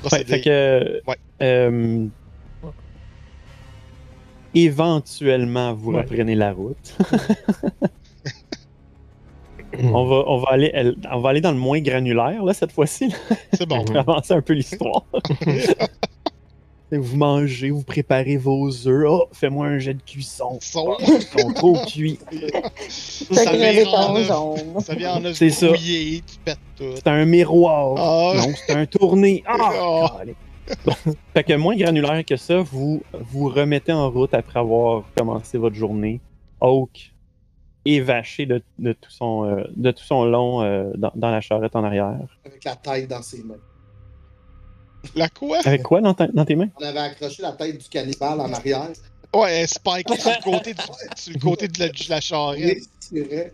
Procédé. fait que, Ouais. euh, éventuellement, vous Ouais. reprenez la route. On, va, on, va aller, elle- on va aller dans le moins granulaire, là, cette fois-ci, C'est bon. pour avancer un peu l'histoire. vous mangez, vous préparez vos œufs. Oh, fais-moi un jet de cuisson. Son. Ils sont trop cuits. Ça vient en jaune. Ça vient en œuf C'est ça. brouillé, tu pètes tout. C'est un miroir. Ah. Non, c'est un tourné. Ah! Oh. Bon. fait que moins granulaire que ça, vous vous remettez en route après avoir commencé votre journée. Oak évaché de, de tout, son, euh, de tout son long euh, dans, dans la charrette en arrière. Avec la tête dans ses mains. La quoi? Avec quoi dans, ta- dans tes mains? On avait accroché la tête du cannibale en arrière. Ouais, Spike sur le côté de, sur le côté de la, de la charrette. Oui, vrai.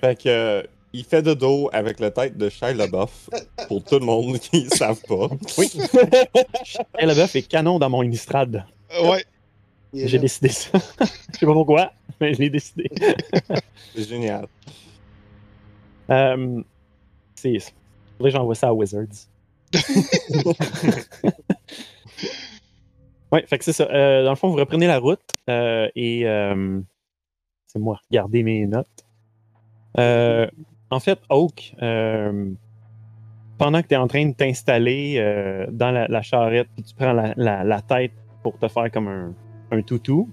Fait que, euh, il fait de dos avec la tête de Shia LaBeouf, pour tout le monde qui ne savent pas. Oui. Le bœuf est canon dans mon Innistrad. Ouais. J'ai là. décidé ça. Je sais pas pourquoi, mais je l'ai décidé. C'est génial. Euh, c'est. Que j'envoie ça à Wizards. ouais, fait que c'est ça. Euh, dans le fond, vous reprenez la route euh, et euh, c'est moi, regardez mes notes. Euh, en fait, Oak, euh, pendant que tu es en train de t'installer euh, dans la, la charrette, puis tu prends la, la- la tête pour te faire comme un, un toutou,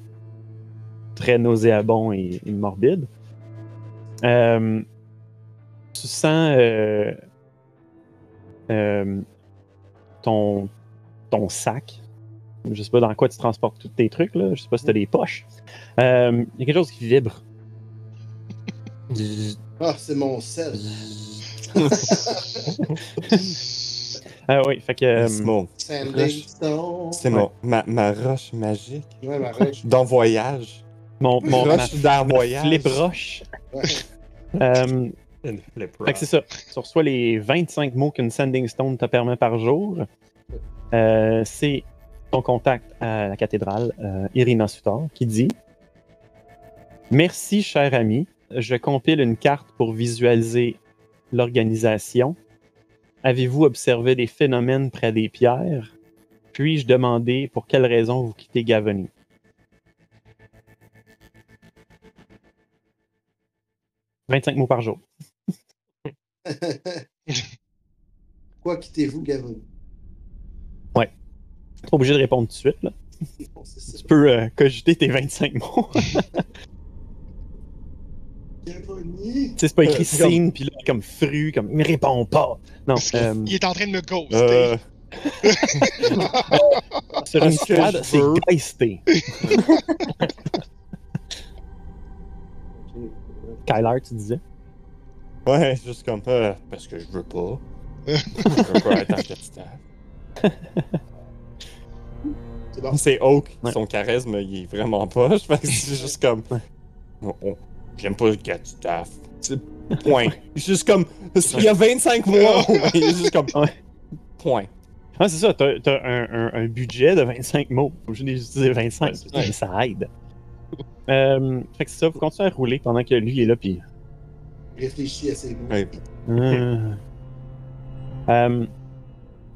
très nauséabond et, et morbide, euh, tu sens euh, euh, ton, ton sac. Je sais pas dans quoi tu transportes tous tes trucs, là. Je sais pas si t'as des poches. Euh, Il y a quelque chose qui vibre. Ah, c'est mon sel. Ah oui, fait que. euh, c'est mon, Sanding Stone. c'est mon, ma, ma roche magique Ouais, ma roche. dans voyage. mon, mon ma, roche dans ma voyage. flip roche. Ouais. Euh, Une flip Fait que c'est ça. Tu reçois les 25 mots qu'une Sending Stone te permet par jour. Euh, c'est ton contact à la cathédrale, euh, Irina Sutor, qui dit Merci, cher ami. Je compile une carte pour visualiser l'organisation. Avez-vous observé des phénomènes près des pierres? Puis-je demander pour quelles raisons vous quittez Gavony? « 25 mots par jour. Pourquoi quittez-vous Gavony? Ouais. T'es obligé de répondre tout de suite, là. Tu peux euh, cogiter tes 25 mots. tu Gavoni! sais, c'est pas écrit Euh, scene, puis là, comme fru, comme il me répond pas. Non, euh, Il est en train de me ghoster. Euh, sur une stade, je c'est geisté. Kyler, tu disais? ouais, juste comme euh, parce que je veux pas. je veux pas être en capitaine. C'est Oak, Ouais. son charisme, il est vraiment poche. Fait que c'est juste comme. Oh, oh, J'aime pas le capitaine. C'est point. juste comme. Il y a 25 mois, il est juste comme. Point. Ah, c'est ça, t'as as un, un- un budget de 25 mots. Je l'ai utilisé 25, Ouais, c'est mais ça aide. Euh, fait que c'est ça, vous continuez à rouler pendant que lui est là, puis. Réfléchis à ces mots. Ouais. Euh, euh,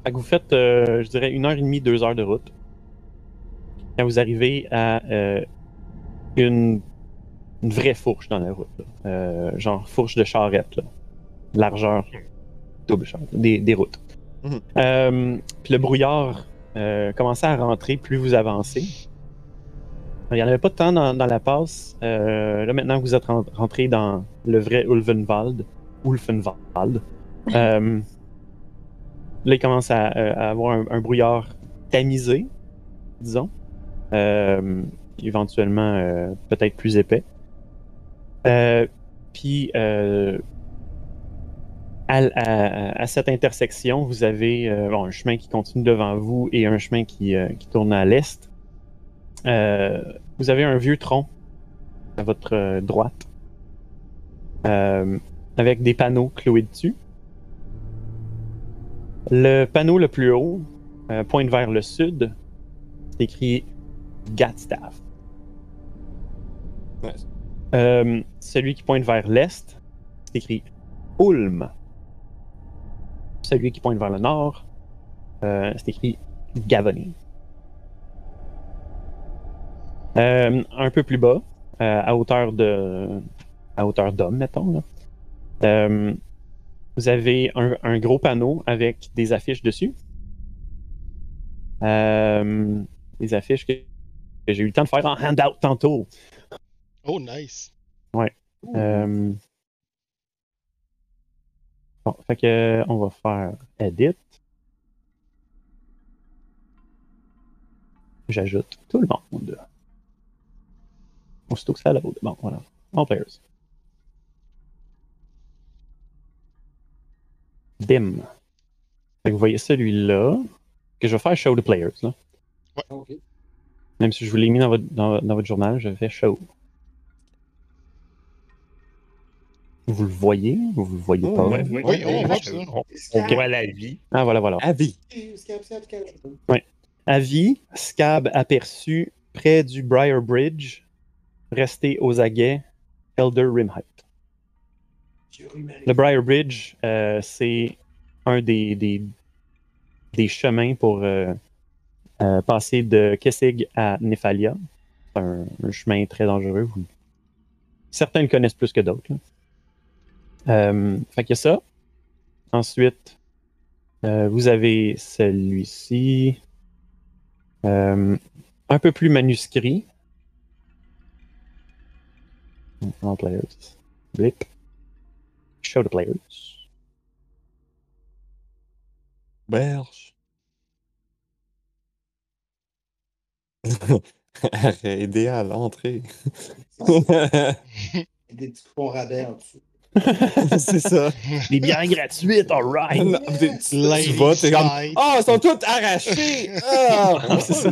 fait que vous faites, euh, je dirais, une heure et demie, deux heures de route. Quand vous arrivez à euh, une, une vraie fourche dans la route, là. Euh, genre fourche de charrette, là. largeur, double charrette, des, des routes. Mhm. Euh, puis le brouillard euh, commençait à rentrer plus vous avancez. Il n'y en avait pas tant dans, dans la passe. Là, maintenant que vous êtes ren- rentré dans le vrai Ulvenwald, Ulfenwald, là, il commence à, à avoir un, un brouillard tamisé, disons. Éventuellement, euh, peut-être plus épais. Euh, Puis, euh, à, à- à cette intersection, vous avez euh, bon, un chemin qui continue devant vous et un chemin qui, qui tourne à l'est. Vous avez un vieux tronc à votre droite avec des panneaux cloués dessus. Le panneau le plus haut pointe vers le sud. C'est écrit Gatstaff. Ouais. Euh, celui qui pointe vers l'est, c'est écrit Ulm. Celui qui pointe vers le nord, euh, c'est écrit Gavony. Euh, un peu plus bas, euh, à hauteur de. à hauteur d'homme, mettons. là. Euh, vous avez un, un gros panneau avec des affiches dessus. Euh, des affiches que j'ai eu le temps de faire en handout tantôt. Oh, nice. Euh, Bon, fait que on va faire edit. J'ajoute tout le monde. Aussitôt que ça load. Bon, voilà. All players. Bim. Fait que vous voyez celui-là. Que je vais faire show the players. Là. Ok. Même si je vous l'ai mis dans votre, dans, dans votre journal, je fais show. Vous le voyez? Ou vous le voyez Oh, pas? Ouais, ouais, Oui, on voit. On, voit la vie. Ah, voilà, voilà. Avis. scab, scab. Avis, Scab aperçu près du Briar Bridge. Restez aux aguets, Elder Rimheight. Le Briar Bridge, euh, c'est un des, des, des chemins pour euh, euh, passer de Kessig à Nephalia. C'est un, un chemin très dangereux. Certains le connaissent plus que d'autres. Euh, fait qu'il y a ça. Ensuite, euh, vous avez celui-ci. Euh, un peu plus manuscrit. All players. Blip. Show the players. Berge. Aider à l'entrée. Des petits coupons rabais en dessous. c'est ça. Des bières gratuites, alright! Tu, tu vas, t'es comme. Sky. Ah, ils sont tous arrachés! Ah, C'est ça.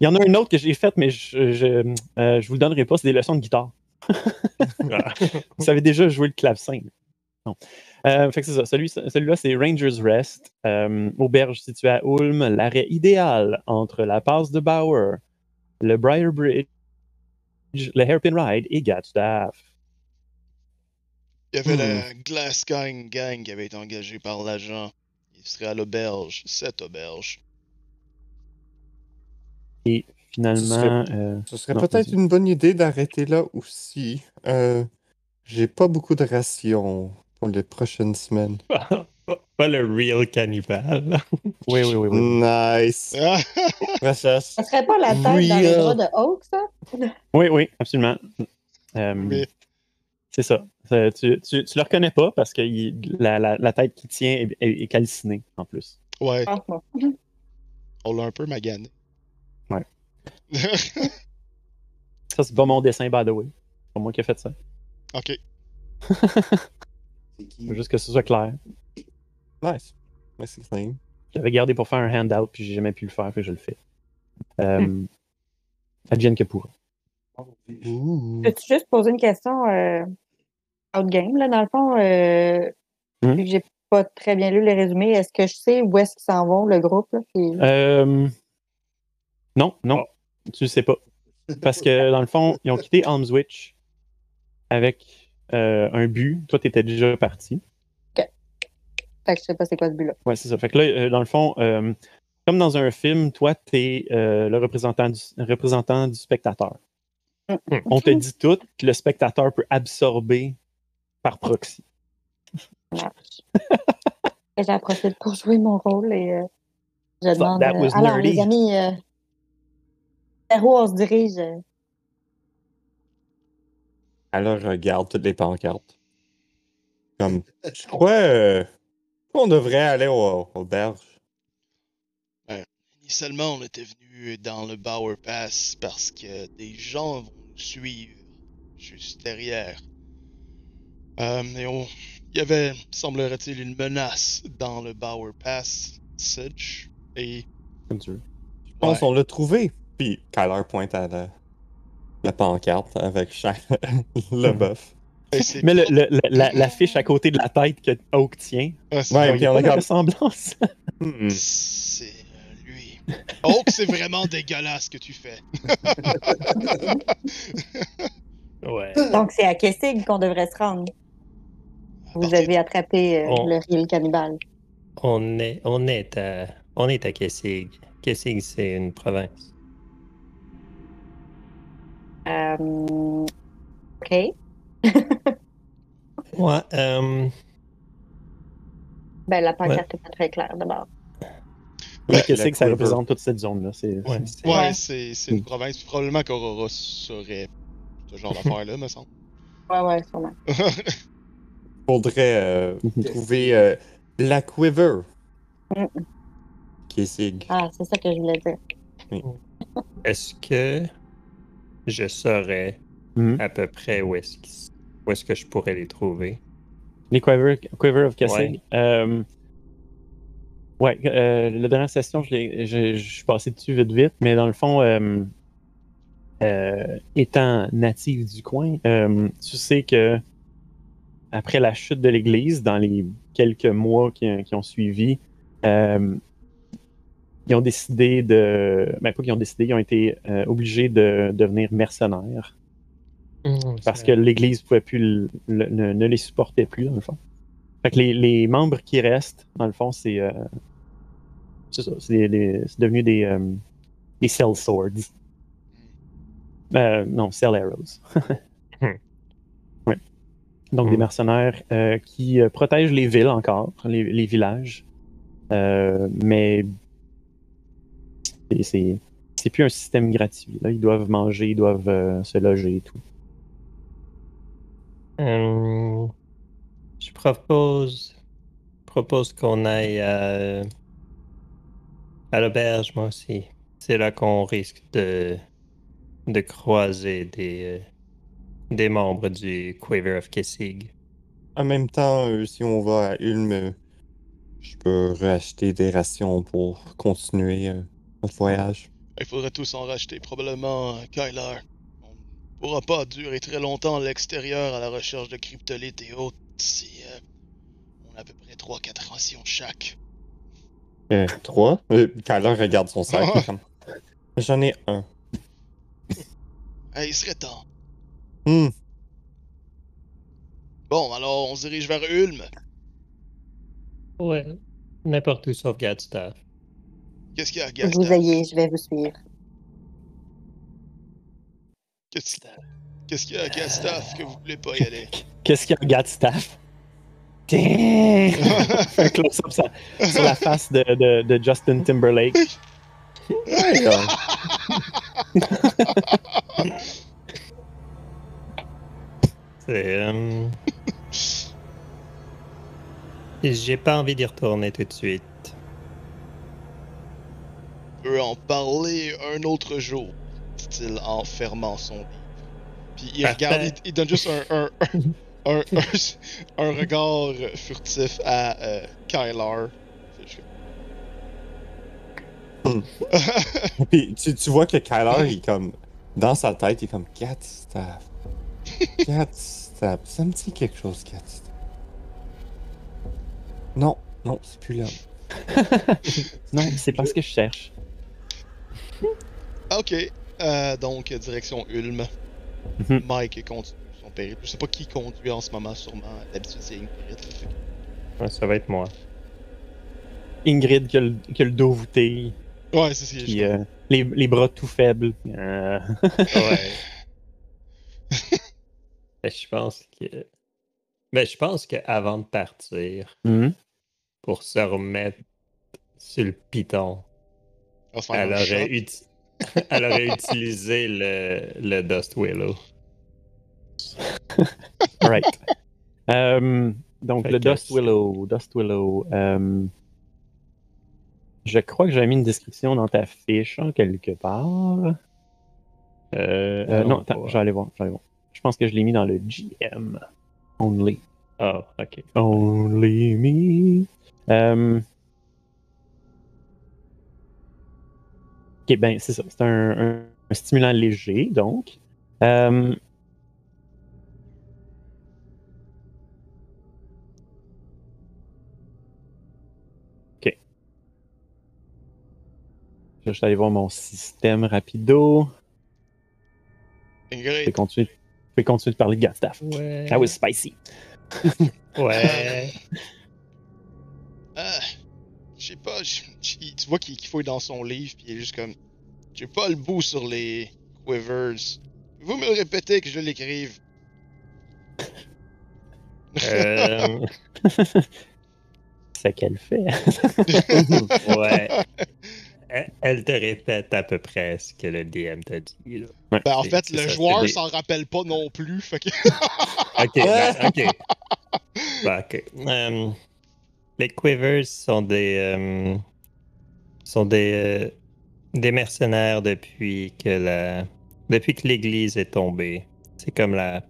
Il y en a un autre que j'ai fait, mais je, je, euh, je vous le donnerai pas, c'est des leçons de guitare. Vous savez déjà jouer le clavecin. Non. Euh, fait que c'est ça. Celui, celui-là, c'est Rangers Rest. Euh, auberge située à Ulm, l'arrêt idéal entre la passe de Bauer, le Briar Bridge, le Hairpin Ride et Gatstaff. Il y avait Hmm. la Glass Gang Gang qui avait été engagée par l'agent. Il serait à l'auberge, cette auberge. Et finalement, Ce euh, serait Non, peut-être une bonne idée d'arrêter là aussi. Euh, J'ai pas beaucoup de rations pour les prochaines semaines. Pas, le real cannibale. Oui, oui, oui. oui. Nice. Ah. Ça serait pas la tête dans les bras de Hawk, ça? Oui, oui, absolument. Euh. C'est ça. Tu, tu, tu le reconnais pas parce que il- la, la, la tête qui tient est, est- est calcinée en plus. ouais, Ah, on l'a un peu magané. Ouais. Ça, c'est pas mon dessin, by the way. C'est pas moi qui ai fait ça. ok. C'est qui? Je veux juste que ce soit clair. Nice. Nice and clean. J'avais gardé pour faire un handout, puis j'ai jamais pu le faire, puis je le fais. Euh, Advienne que pourra. Ouh. Peux-tu juste poser une question euh, game, là, dans le fond? Euh. Vu que j'ai pas très bien lu les résumés, est-ce que je sais où est-ce qu'ils s'en vont, le groupe? Là, puis- Euh, non, non, tu le sais pas. Parce que dans le fond, ils ont quitté Almswitch avec euh, un but. Toi, tu étais déjà parti. Fait que je sais pas c'est quoi ce but-là. Ouais, c'est ça. Fait que là, euh, dans le fond, comme dans un film, toi, tu es le représentant du, représentant du spectateur. Mm. On te dit tout, que le spectateur peut absorber par proxy. Ça marche. Et J'en profite pour jouer mon rôle et euh, je demande. euh, alors, nerdy. les amis, euh, vers où on se dirige? euh? Alors, regarde toutes les pancartes. Comme, je crois euh, qu'on devrait aller au, au berge. Initialement, on était venu dans le Bower Pass parce que des gens vont nous suivre juste derrière. Euh, et on... Il y avait, semblerait-il, une menace dans le Bower Pass, et... Comme tu veux. Je pense Ouais. qu'on l'a trouvé. Puis, Kyler pointe à la, la pancarte avec chaque, le bœuf. Mais le, la, la fiche à côté de la tête que Oak tient, Ah, Ouais, il y puis a on de comme- ressemblance. Hmm. C'est euh, lui. Oh, que c'est vraiment dégueulasse ce que tu fais. Ouais. Donc, c'est à Kessig qu'on devrait se rendre? Vous avez attrapé euh, On- le riel cannibale. On est, on est à, on est à Kessig. Kessig, c'est une province. Euh, OK. Ouais. euh, Ben, la pancarte n'est pas très claire d'abord. Ouais, que ça représente toute cette zone-là? C'est, ouais, c'est- c'est- Ouais, Ouais. c'est c'est une province. Probablement qu'Aurora serait ce genre d'affaire-là, me semble. Ouais, ouais, sûrement. Faudrait euh, Mhm. trouver euh, la quiver. Mm. Qui est Sig. Ah, c'est ça que je voulais dire. Est-ce que je saurais Mhm. à peu près où est-ce où est-ce que je pourrais les trouver? Les Quiver, Quiver of Cassig. Ouais. Euh, ouais, euh, la dernière session, je, l'ai- je, je suis passé dessus vite vite, mais dans le fond, euh, euh, étant natif du coin, euh, tu sais que après la chute de l'Église, dans les quelques mois qui, qui ont suivi, euh, ils ont décidé de. Ben, pas qu'ils ont décidé, ils ont été euh, obligés de devenir mercenaires parce que l'Église pouvait plus le- le- ne, ne les supportait plus, dans le fond. Fait que les, les membres qui restent, dans le fond, c'est. euh, c'est ça, c'est devenu des. des Cell Swords. Euh, non, Cell Arrows. Donc des Hmm. mercenaires euh, qui euh, protègent les villes encore, les, les villages. Euh, mais. c'est- plus un système gratuit. Là. Ils doivent manger, ils doivent euh, se loger et tout. Je propose, propose qu'on aille à, à l'auberge, moi aussi. C'est là qu'on risque de, de croiser des, des membres du Quiver of Kessig. En même temps, euh, si on va à Ulm, euh, je peux racheter des rations pour continuer euh, notre voyage. Il faudrait tous en racheter, probablement, euh, Kyler. On ne pourra pas durer très longtemps à l'extérieur à la recherche de cryptolites et autres si euh, on a à peu près 3-4 rations chaque. Euh, trois? Euh, Kyler regarde son sac. J'en ai un. Il serait temps. Hmm. Bon, alors on se dirige vers Ulm. Ouais. N'importe où sauf Gadstaff. Qu'est-ce qu'il y a, Gaston? vous ayez, je vais vous suivre. Qu'est-ce qu'il y a, Gastaff, que vous voulez pas y aller? Qu'est-ce qu'il y a, Gat Staff? Damn! un close-up sur, sur la face de, de, de Justin Timberlake. C'est. euh, J'ai pas envie d'y retourner tout de suite. On peut en parler un autre jour, dit-il en fermant son livre. Puis il Parfait. regarde, il, il donne juste un, un, un, un, un- un regard furtif à euh, Kylar. Puis tu, tu vois que Kyler, il est comme. Dans sa tête, il est comme Cat Staff. Cat Staff. Ça me dit quelque chose, Cat Staff. Non, non, c'est plus là. Non, c'est parce que je cherche. ok, euh, donc direction Ulm. Mhm. Mike continue son périple. Je sais pas qui conduit en ce moment, sûrement. D'habitude, c'est Ingrid. Ouais, ça va être moi. Ingrid qui a le, qui a le dos voûté, Ouais, c'est ce que euh, les, les bras tout faibles. Euh, Ouais. Ben, je pense que. Ben, je pense qu'avant de partir, mhm. pour se remettre sur le piton, elle aurait, shot. uti- elle aurait utilisé le, le Dust Willow. Alright. Euh, donc, Fait le Dust Willow. Dust Willow. euh, je crois que j'avais mis une description dans ta fiche, hein, quelque part. Euh, Euh, non, vais aller voir. aller voir. Je pense que je l'ai mis dans le GM. Only. Ah, ok. Only me. Euh... Ok, ben c'est ça. C'est un, un- un stimulant léger, donc. Euh... Ok. Je vais juste aller voir mon système rapido. Je vais Ingrid. continuer, je vais continuer de parler de Gatstaff. Ouais. That was spicy. Ouais. Ah, je sais pas, tu vois qu'il fouille dans son livre, puis il est juste comme. J'ai pas le bout sur les Quivers. Vous me le répétez que je l'écrive. Euh, C'est qu'elle fait. ouais. Elle, te répète à peu près ce que le DM t'a dit. Là. Ben, en fait, le ça, joueur s'en rappelle pas non plus, fait que. Ok, ben, ok. Ben, ok. Euh, les Quivers sont des. euh, sont des. euh, des mercenaires depuis que la. Depuis que l'église est tombée. C'est comme la.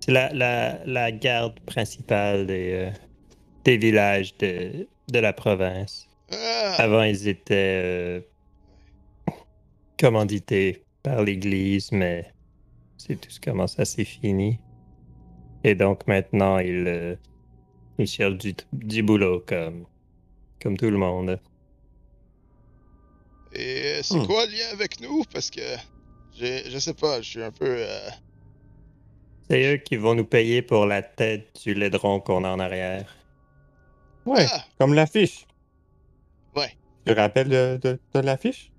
C'est la, la, la garde principale des, euh, des villages de, de la province. Ah, Avant, ils étaient euh, commandités par l'Église, mais c'est tout comment ça s'est fini. Et donc maintenant, ils, euh, ils cherchent du, du boulot comme, comme tout le monde. Et euh, c'est Hmm. quoi le lien avec nous? Parce que. Je sais pas, je suis un peu. euh, C'est eux qui vont nous payer pour la tête du laidron qu'on a en arrière. Ouais, Ah, comme l'affiche. Ouais. Tu te rappelles de, de, de l'affiche?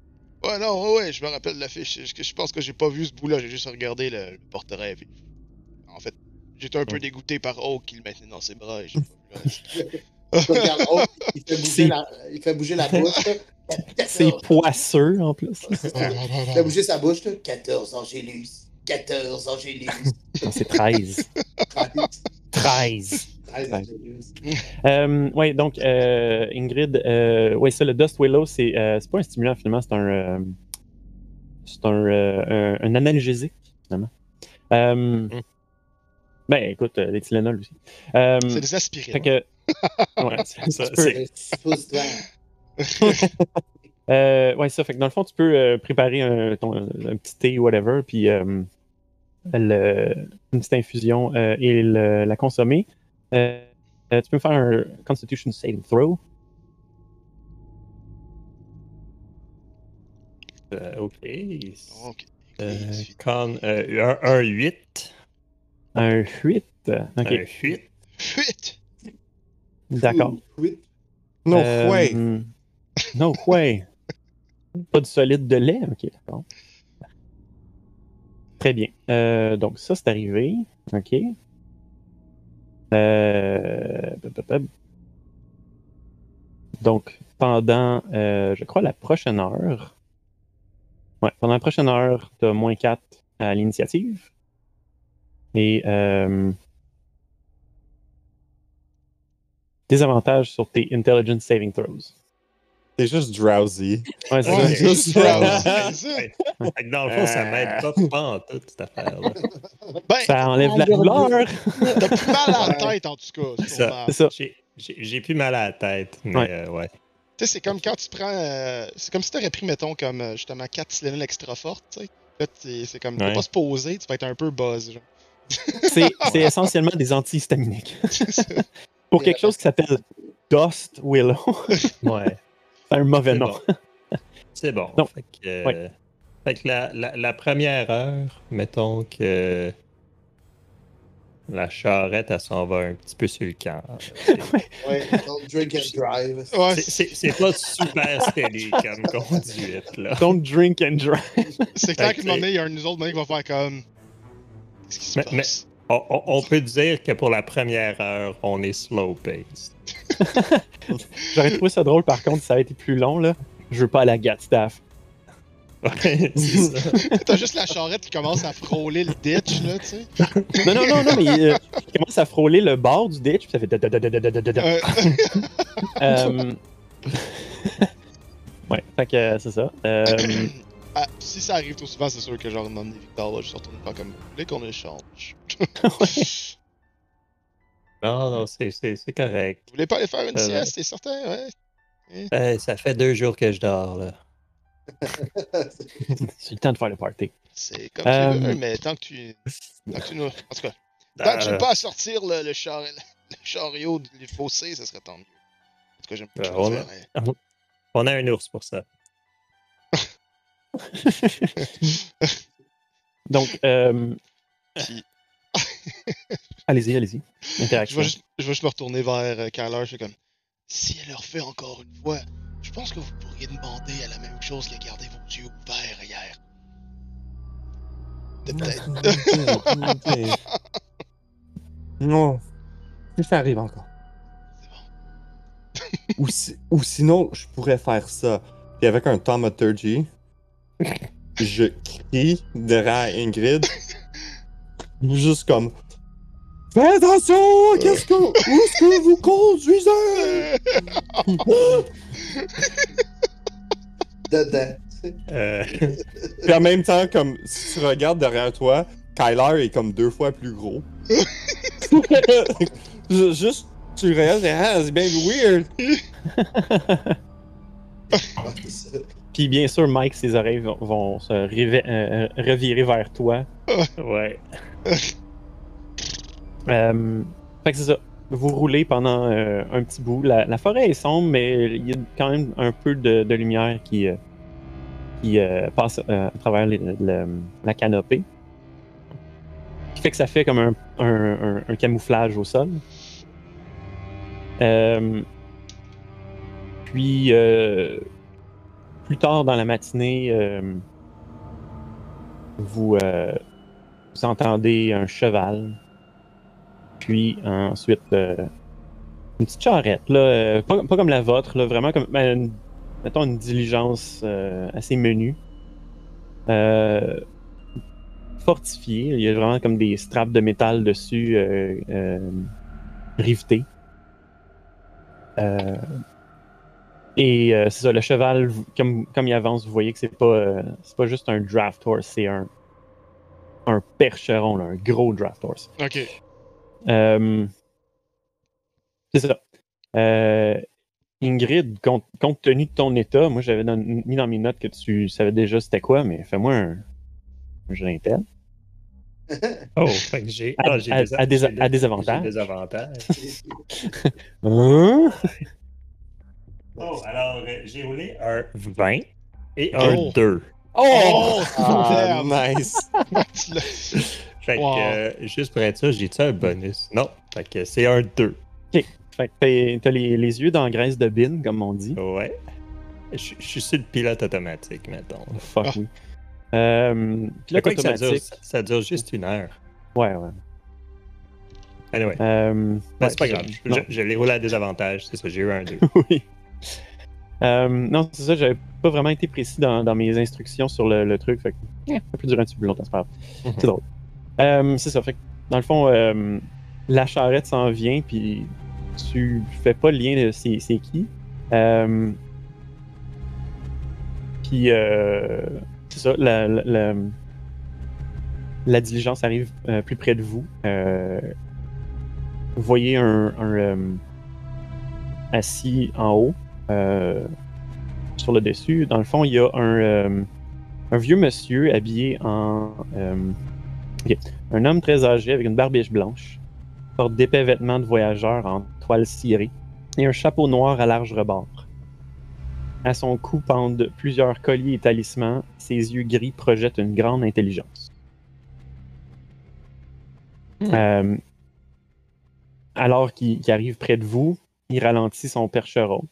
Ouais, non, ouais, ouais, je me rappelle de l'affiche. Que Je pense que j'ai pas vu ce bout-là, j'ai juste regardé le, le portrait. puis- En fait, j'étais un peu dégoûté par Oak qui le maintenait dans ses bras. et j'ai pas vu le reste. Regarde, oh, il, fait bouger C'est- la, il fait bouger la bouche. C'est poisseux en plus. Il fait bouger sa bouche. Là. 14 Angélus. 14 Angélus. Non, C'est 13. 13 13. Euh, ouais, donc, euh, Ingrid, euh, ouais, ça, le Dust Willow, c'est euh, c'est pas un stimulant finalement, c'est un. c'est un, un, un analgésique, finalement. Euh, Ben, écoute, les Tylenol aussi. C'est des aspirines. fait que. Ouais, c'est- Ça, c'est- ouais, ça. Fait que dans le fond, tu peux préparer un, ton- un petit thé, whatever, puis le- une petite infusion et le- la consommer. Euh, tu peux me faire un Constitution Saving Throw. euh, ok. Ok. Euh, con, euh, un, un 8. Un 8. Ok, Un 8. Fuite! d'accord. Oui. No Euh, way! No way. Pas de solide de lait? Ok, d'accord. Très bien. Euh, donc, ça, c'est arrivé. OK. Donc, pendant, euh, je crois, la prochaine heure. Ouais, pendant la prochaine heure, tu as moins 4 à l'initiative. Et euh, des avantages sur tes Intelligence Saving Throws. C'est juste drowsy. Ouais, c'est Ouais, juste drowsy, Dans le fond, ça m'aide pas, pas en tout, cette affaire-là. Ben, Ça enlève la douleur. t'as plus mal à la tête, en tout cas. Ça. ça. J'ai- J'ai j'ai plus mal à la tête, mais Ouais. euh, ouais. Tu sais, c'est comme quand tu prends. euh, c'est comme si t'aurais pris, mettons, comme euh, justement 4 Tylenol extra fortes, tu sais. Là, t'es- c'est comme. Tu Ouais. pas se poser, tu vas être un peu buzz, genre. C'est c'est essentiellement des antihistaminiques. Pour quelque chose qui s'appelle Dust Willow. Ouais. C'est un mauvais nom. bon. C'est bon. Donc, fait que, euh, ouais. fait que la, la- la première heure, mettons que la charrette, elle s'en va un petit peu sur le camp. Ouais, don't drink and drive. Ouais, C'est- pas super steady comme conduite, là. Don't drink and drive. c'est clair Fait qu'à un que moment donné, il y a un nous autres qui va faire comme. Qu'est-ce qui se Mais- passe? on, peut dire que pour la première heure, on est slow-paced. J'aurais trouvé ça drôle, par contre, ça a été plus long, là. Je veux pas aller à Gatstaff. Ouais, T'as juste la charrette qui commence à frôler le ditch, là, tu sais. Non, non, non, non, mais euh, il commence à frôler le bord du ditch, puis ça fait. Ouais, fait que c'est ça. Euh, ah, si ça arrive trop souvent, c'est sûr que genre, non, Victor, là, je suis retourné faire comme. Vous voulez qu'on échange? Non, non, c'est- c'est c'est correct. Vous voulez pas aller faire une Euh, sieste, t'es certain? Ouais. Euh, ça fait deux jours que je dors, là. c'est le temps de faire le party. C'est comme Euh, tu veux, mais tant que tu. Tant que tu nous. En tout cas, tant que tu Euh, veux pas à sortir le, le, char... le chariot du fossé, ça serait tant mieux. En tout cas, j'aime pas Euh, je on a-. On a un ours pour ça. Donc, euh, Puis, allez-y, allez-y. je, vais juste, je vais juste me retourner vers euh, Kyler, je suis comme. Si elle le refait encore une fois, je pense que vous pourriez demander à la même chose que garder vos yeux ouverts hier. De peut-être. non. Si ça arrive encore. C'est bon. Ou, si- ou sinon, je pourrais faire ça. Puis avec un thaumaturgy, je crie derrière Ingrid. Juste comme. Fais attention! Qu'est-ce que. Où est-ce que vous conduisez? Dedans. Euh, Puis en même temps, comme si tu regardes derrière toi, Kyler est comme deux fois plus gros. Ju- Juste, tu regardes, ah, c'est bien weird. Puis bien sûr, Mike, ses oreilles vont, vont se réve- euh, revirer vers toi. ouais. Euh, fait que c'est ça. Vous roulez pendant euh, un petit bout. La, la forêt est sombre, mais il y a quand même un peu de, de lumière qui, euh, qui euh, passe euh, à travers les- le- la canopée. Qui fait que ça fait comme un, un- un- un camouflage au sol. Euh, puis, euh, plus tard dans la matinée, euh, vous, euh, vous entendez un cheval puis ensuite, euh, une petite charrette, pas, comme la vôtre, là, vraiment comme, ben, une- diligence assez menue. Fortifiée. Il y a vraiment comme des straps de métal dessus, rivetés. Et euh, c'est ça, le cheval, comme, comme il avance, vous voyez que c'est pas, euh, c'est pas juste un draft horse, c'est un, un percheron, là, un gros draft horse. Ok. Euh, c'est ça. Euh, Ingrid, compte, compte tenu de ton état, moi j'avais dans- mis dans mes notes que tu savais déjà c'était quoi, mais fais-moi un, un jeu d'intel. Oh, fait que j'ai. À- ah, j'ai à- à des- j'ai à des avantages. j'ai des avantages. Hein? Oh, alors, euh, j'ai roulé un 20 et un Oh. 2. Oh! Ah, nice. Fait que, Wow. euh, juste pour être sûr, j'ai-tu un bonus? Non. Fait que c'est un 2. Fait que t'as les, les yeux dans la graisse de bin, comme on dit. Ouais. Je je suis sur le pilote automatique, mettons. Fuck Ah. oui. Euh, ça, dure, automatique. ça, ça dure juste une heure. Ouais, ouais. Anyway, Euh, ben, ouais, c'est pas grave. Je, Non. je l'ai roulé à désavantage, c'est ça, j'ai eu un 2. oui. Euh, non, c'est ça, j'avais pas vraiment été précis dans, dans mes instructions sur le, le truc. Fait que, ça peut durer un petit peu plus longtemps, c'est pas grave. Mhm. C'est drôle. Euh, c'est ça, fait que, dans le fond, euh, la charrette s'en vient, puis tu fais pas le lien de c'est c'est qui. Euh, puis, euh, c'est ça, la, la, la- la diligence arrive euh, plus près de vous. Euh, vous voyez un, un, euh, assis en haut, euh, sur le dessus. Dans le fond, il y a un, euh, un vieux monsieur habillé en. euh. Un homme très âgé avec une barbiche blanche, porte d'épais vêtements de voyageur en toile cirée et un chapeau noir à large rebord. À son cou pendent plusieurs colliers et talismans. Ses yeux gris projettent une grande intelligence. Hmm. Euh, alors qu'il qu'il arrive près de vous, il ralentit son percheron.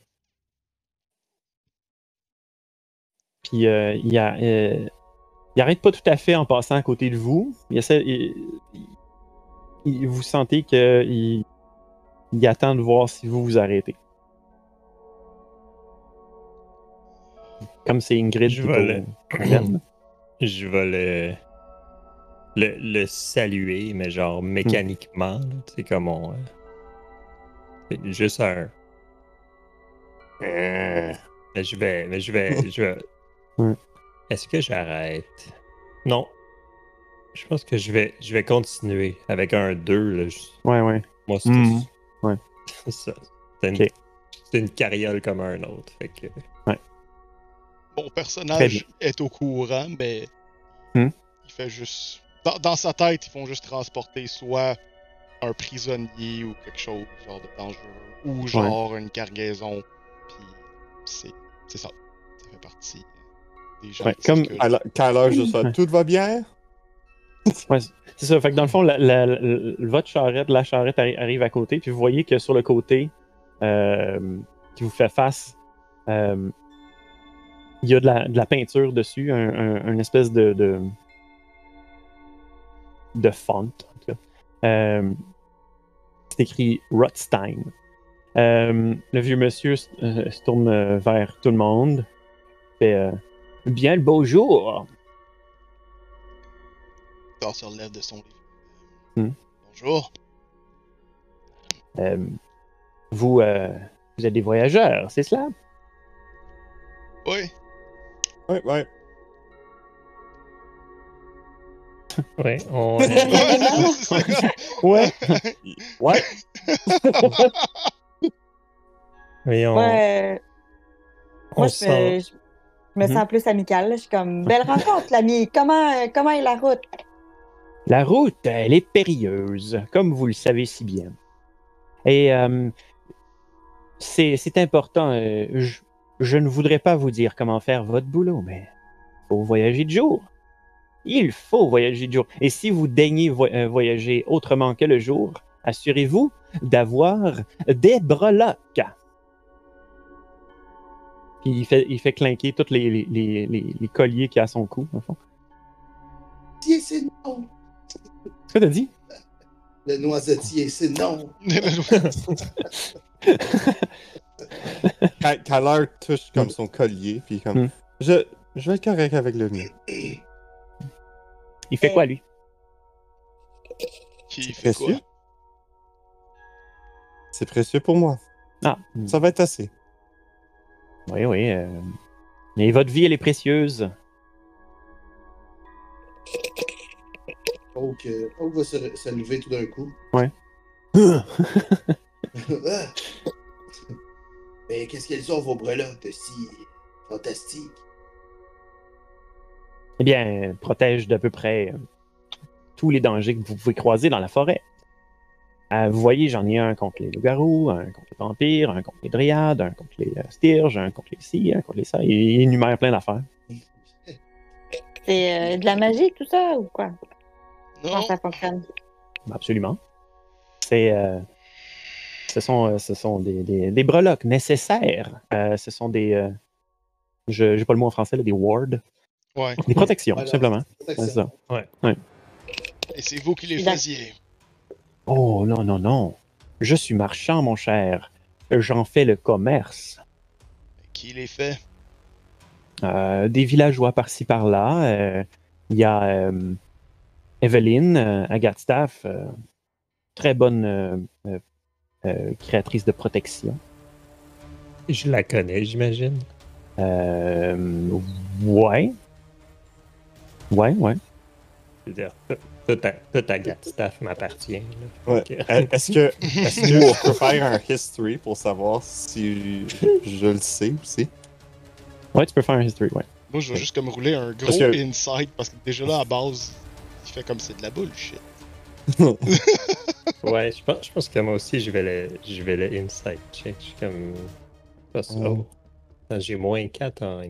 Puis euh, il, a, euh, il arrête pas tout à fait en passant à côté de vous. Il essaie, il- il- il- vous sentez qu'il il attend de voir si vous vous arrêtez. Comme c'est Ingrid Je vais le-. Je vais le, le, le saluer, mais genre mécaniquement. C'est comme on. euh, c'est juste un. Euh, Mais je vais. Mais je vais. Je vais... Ouais. Est-ce que j'arrête? Non. Je pense que je vais, je vais continuer avec un 2. Là. Je- Ouais, ouais. Moi, c'est Mhm. Ouais. c'est ça. C'est une, une carriole comme un autre. Fait que... Mon Très personnage est au courant, mais Hmm. il fait juste. Dans, dans sa tête, ils font juste transporter soit un prisonnier ou quelque chose, genre de dangereux, ou genre une cargaison. Puis c'est c'est ça. Ça fait partie des gens Ouais, qui comme? Tout va bien? Ouais, c'est ça. Fait que dans le fond, la- la- la- votre charrette, la charrette arri- arrive à côté, puis vous voyez que sur le côté euh, qui vous fait face, euh, il y a de la, de la peinture dessus, un, un- une espèce de, de, de font, en tout cas. Euh, c'est écrit Rothstein. Euh, le vieux monsieur euh, se tourne euh, vers tout le monde. Fait euh, Bien le beau jour. Thor se relève de son lit. Hmm. Bonjour. Euh, vous, euh, vous êtes des voyageurs, c'est cela? Oui. Ouais, ouais. Ouais, on. Ouais. Ouais. oui, on, Ouais, on moi, je, sent- me, je me Mhm. sens plus amicale. Je suis comme, belle rencontre, l'ami. Comment, euh, comment est la route? La route, elle est périlleuse, comme vous le savez si bien. Et euh, c'est important. euh, je, je ne voudrais pas vous dire comment faire votre boulot, mais il faut voyager de jour. Il faut voyager de jour. Et si vous daignez vo- voyager autrement que le jour, assurez-vous d'avoir des breloques. Puis il fait, il fait clinquer tous les, les, les, les- les colliers qu'il y a à son cou, le fond. Noisetier, c'est non. Qu'est-ce que t'as dit? Le noisetier, c'est non. L'heure touche comme son collier, puis comme. Hmm. Je, je vais être correct avec le mien. Il fait quoi, lui? Qui C'est fait quoi? précieux. C'est précieux pour moi. Ah, Ça va être assez. Oui, oui. euh, Mais votre vie, elle est précieuse. Donc, euh, Hulk va se, se lever tout d'un coup. Ouais. Ah! Mais qu'est-ce qu'elles ont, vos breloques, de si fantastiques? eh bien, euh, protège d'à peu près euh, tous les dangers que vous pouvez croiser dans la forêt. Euh, vous voyez, j'en ai un contre les loups-garous, un contre les vampires, un contre les dryades, un contre les euh, styrges, un contre les ci, un contre les ça. Il énumère plein d'affaires. C'est euh, de la magie, tout ça, ou quoi? Comment Non. ça fonctionne? Absolument. C'est, euh, ce sont, euh, ce sont des, des, des breloques nécessaires. Euh, ce sont des. euh, je n'ai pas le mot en français, là, des wards. Ouais. Des protections, Voilà. tout simplement. Protection. C'est ça. Et c'est vous qui les faisiez. Oh non, non, non. Je suis marchand, mon cher. J'en fais le commerce. Qui les fait? Euh, des villageois par-ci par-là. Euh, Il y a euh, Evelyn, euh, Agatstaff, euh, très bonne euh, euh, euh, créatrice de protection. Je la connais, j'imagine. Euh, ouais. Ouais, ouais. Je veux dire, tout- tout à- tout à Gat Staff m'appartient. là. Ouais. Ok. Est-ce que, est-ce que je peux faire un history pour savoir si je le sais aussi? Ouais, tu peux faire un history, ouais. Moi, je vais juste comme rouler un gros Parce que- insight parce que déjà là, à base, il fait comme c'est de la bullshit. Ouais, je pense, je pense que moi aussi, je vais le, je vais le insight check. Je suis comme. Ça. Oh. Attends, J'ai moins 4 en.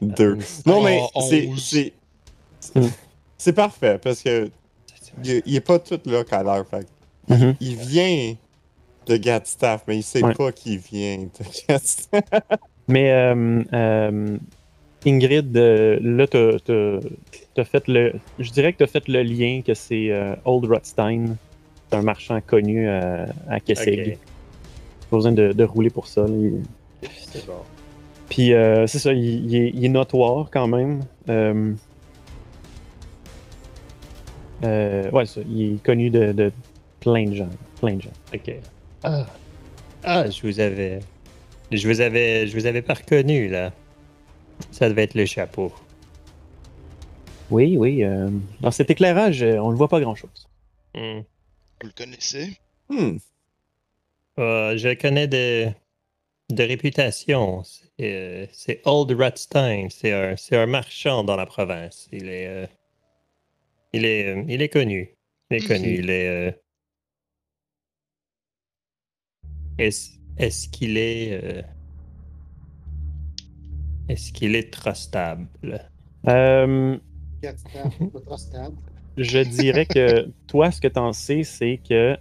Deux. Non, mais Oh, c'est. C'est, Hmm. c'est, parfait parce que il, est- il est pas tout là qu'à l'heure. Mhm. il vient de Gatstaff, mais il sait Ouais. pas qu'il vient de Gatstaff. Mais euh, euh, Ingrid, euh, là, t'as- t'as t'as fait le. Je dirais que tu as fait le lien que c'est euh, Old Rothstein. C'est un marchand connu euh, à Kessig. Ok, Pas besoin de, de rouler pour ça. là. Il- c'est bon. Puis euh, c'est ça, il, il est, il est notoire quand même. Euh, ouais, ça, il est connu de, de plein de gens. Plein de gens. Ok. Ah. Ah, je vous avais. Je vous avais. Je vous avais pas reconnu, là. Ça devait être le chapeau. Oui, oui. euh, dans cet éclairage, euh, on ne voit pas grand-chose. Hmm. Vous le connaissez? Hmm. Euh, je le connais de, de réputation. C'est, euh, Old Rothstein. C'est un, c'est un marchand dans la province. Il est, euh, il est, euh, il est connu. Il est connu. Il est. euh, Est-ce, est-ce qu'il est. euh, Est-ce qu'il est trustable? Euh, je dirais que toi, ce que tu en sais, c'est que.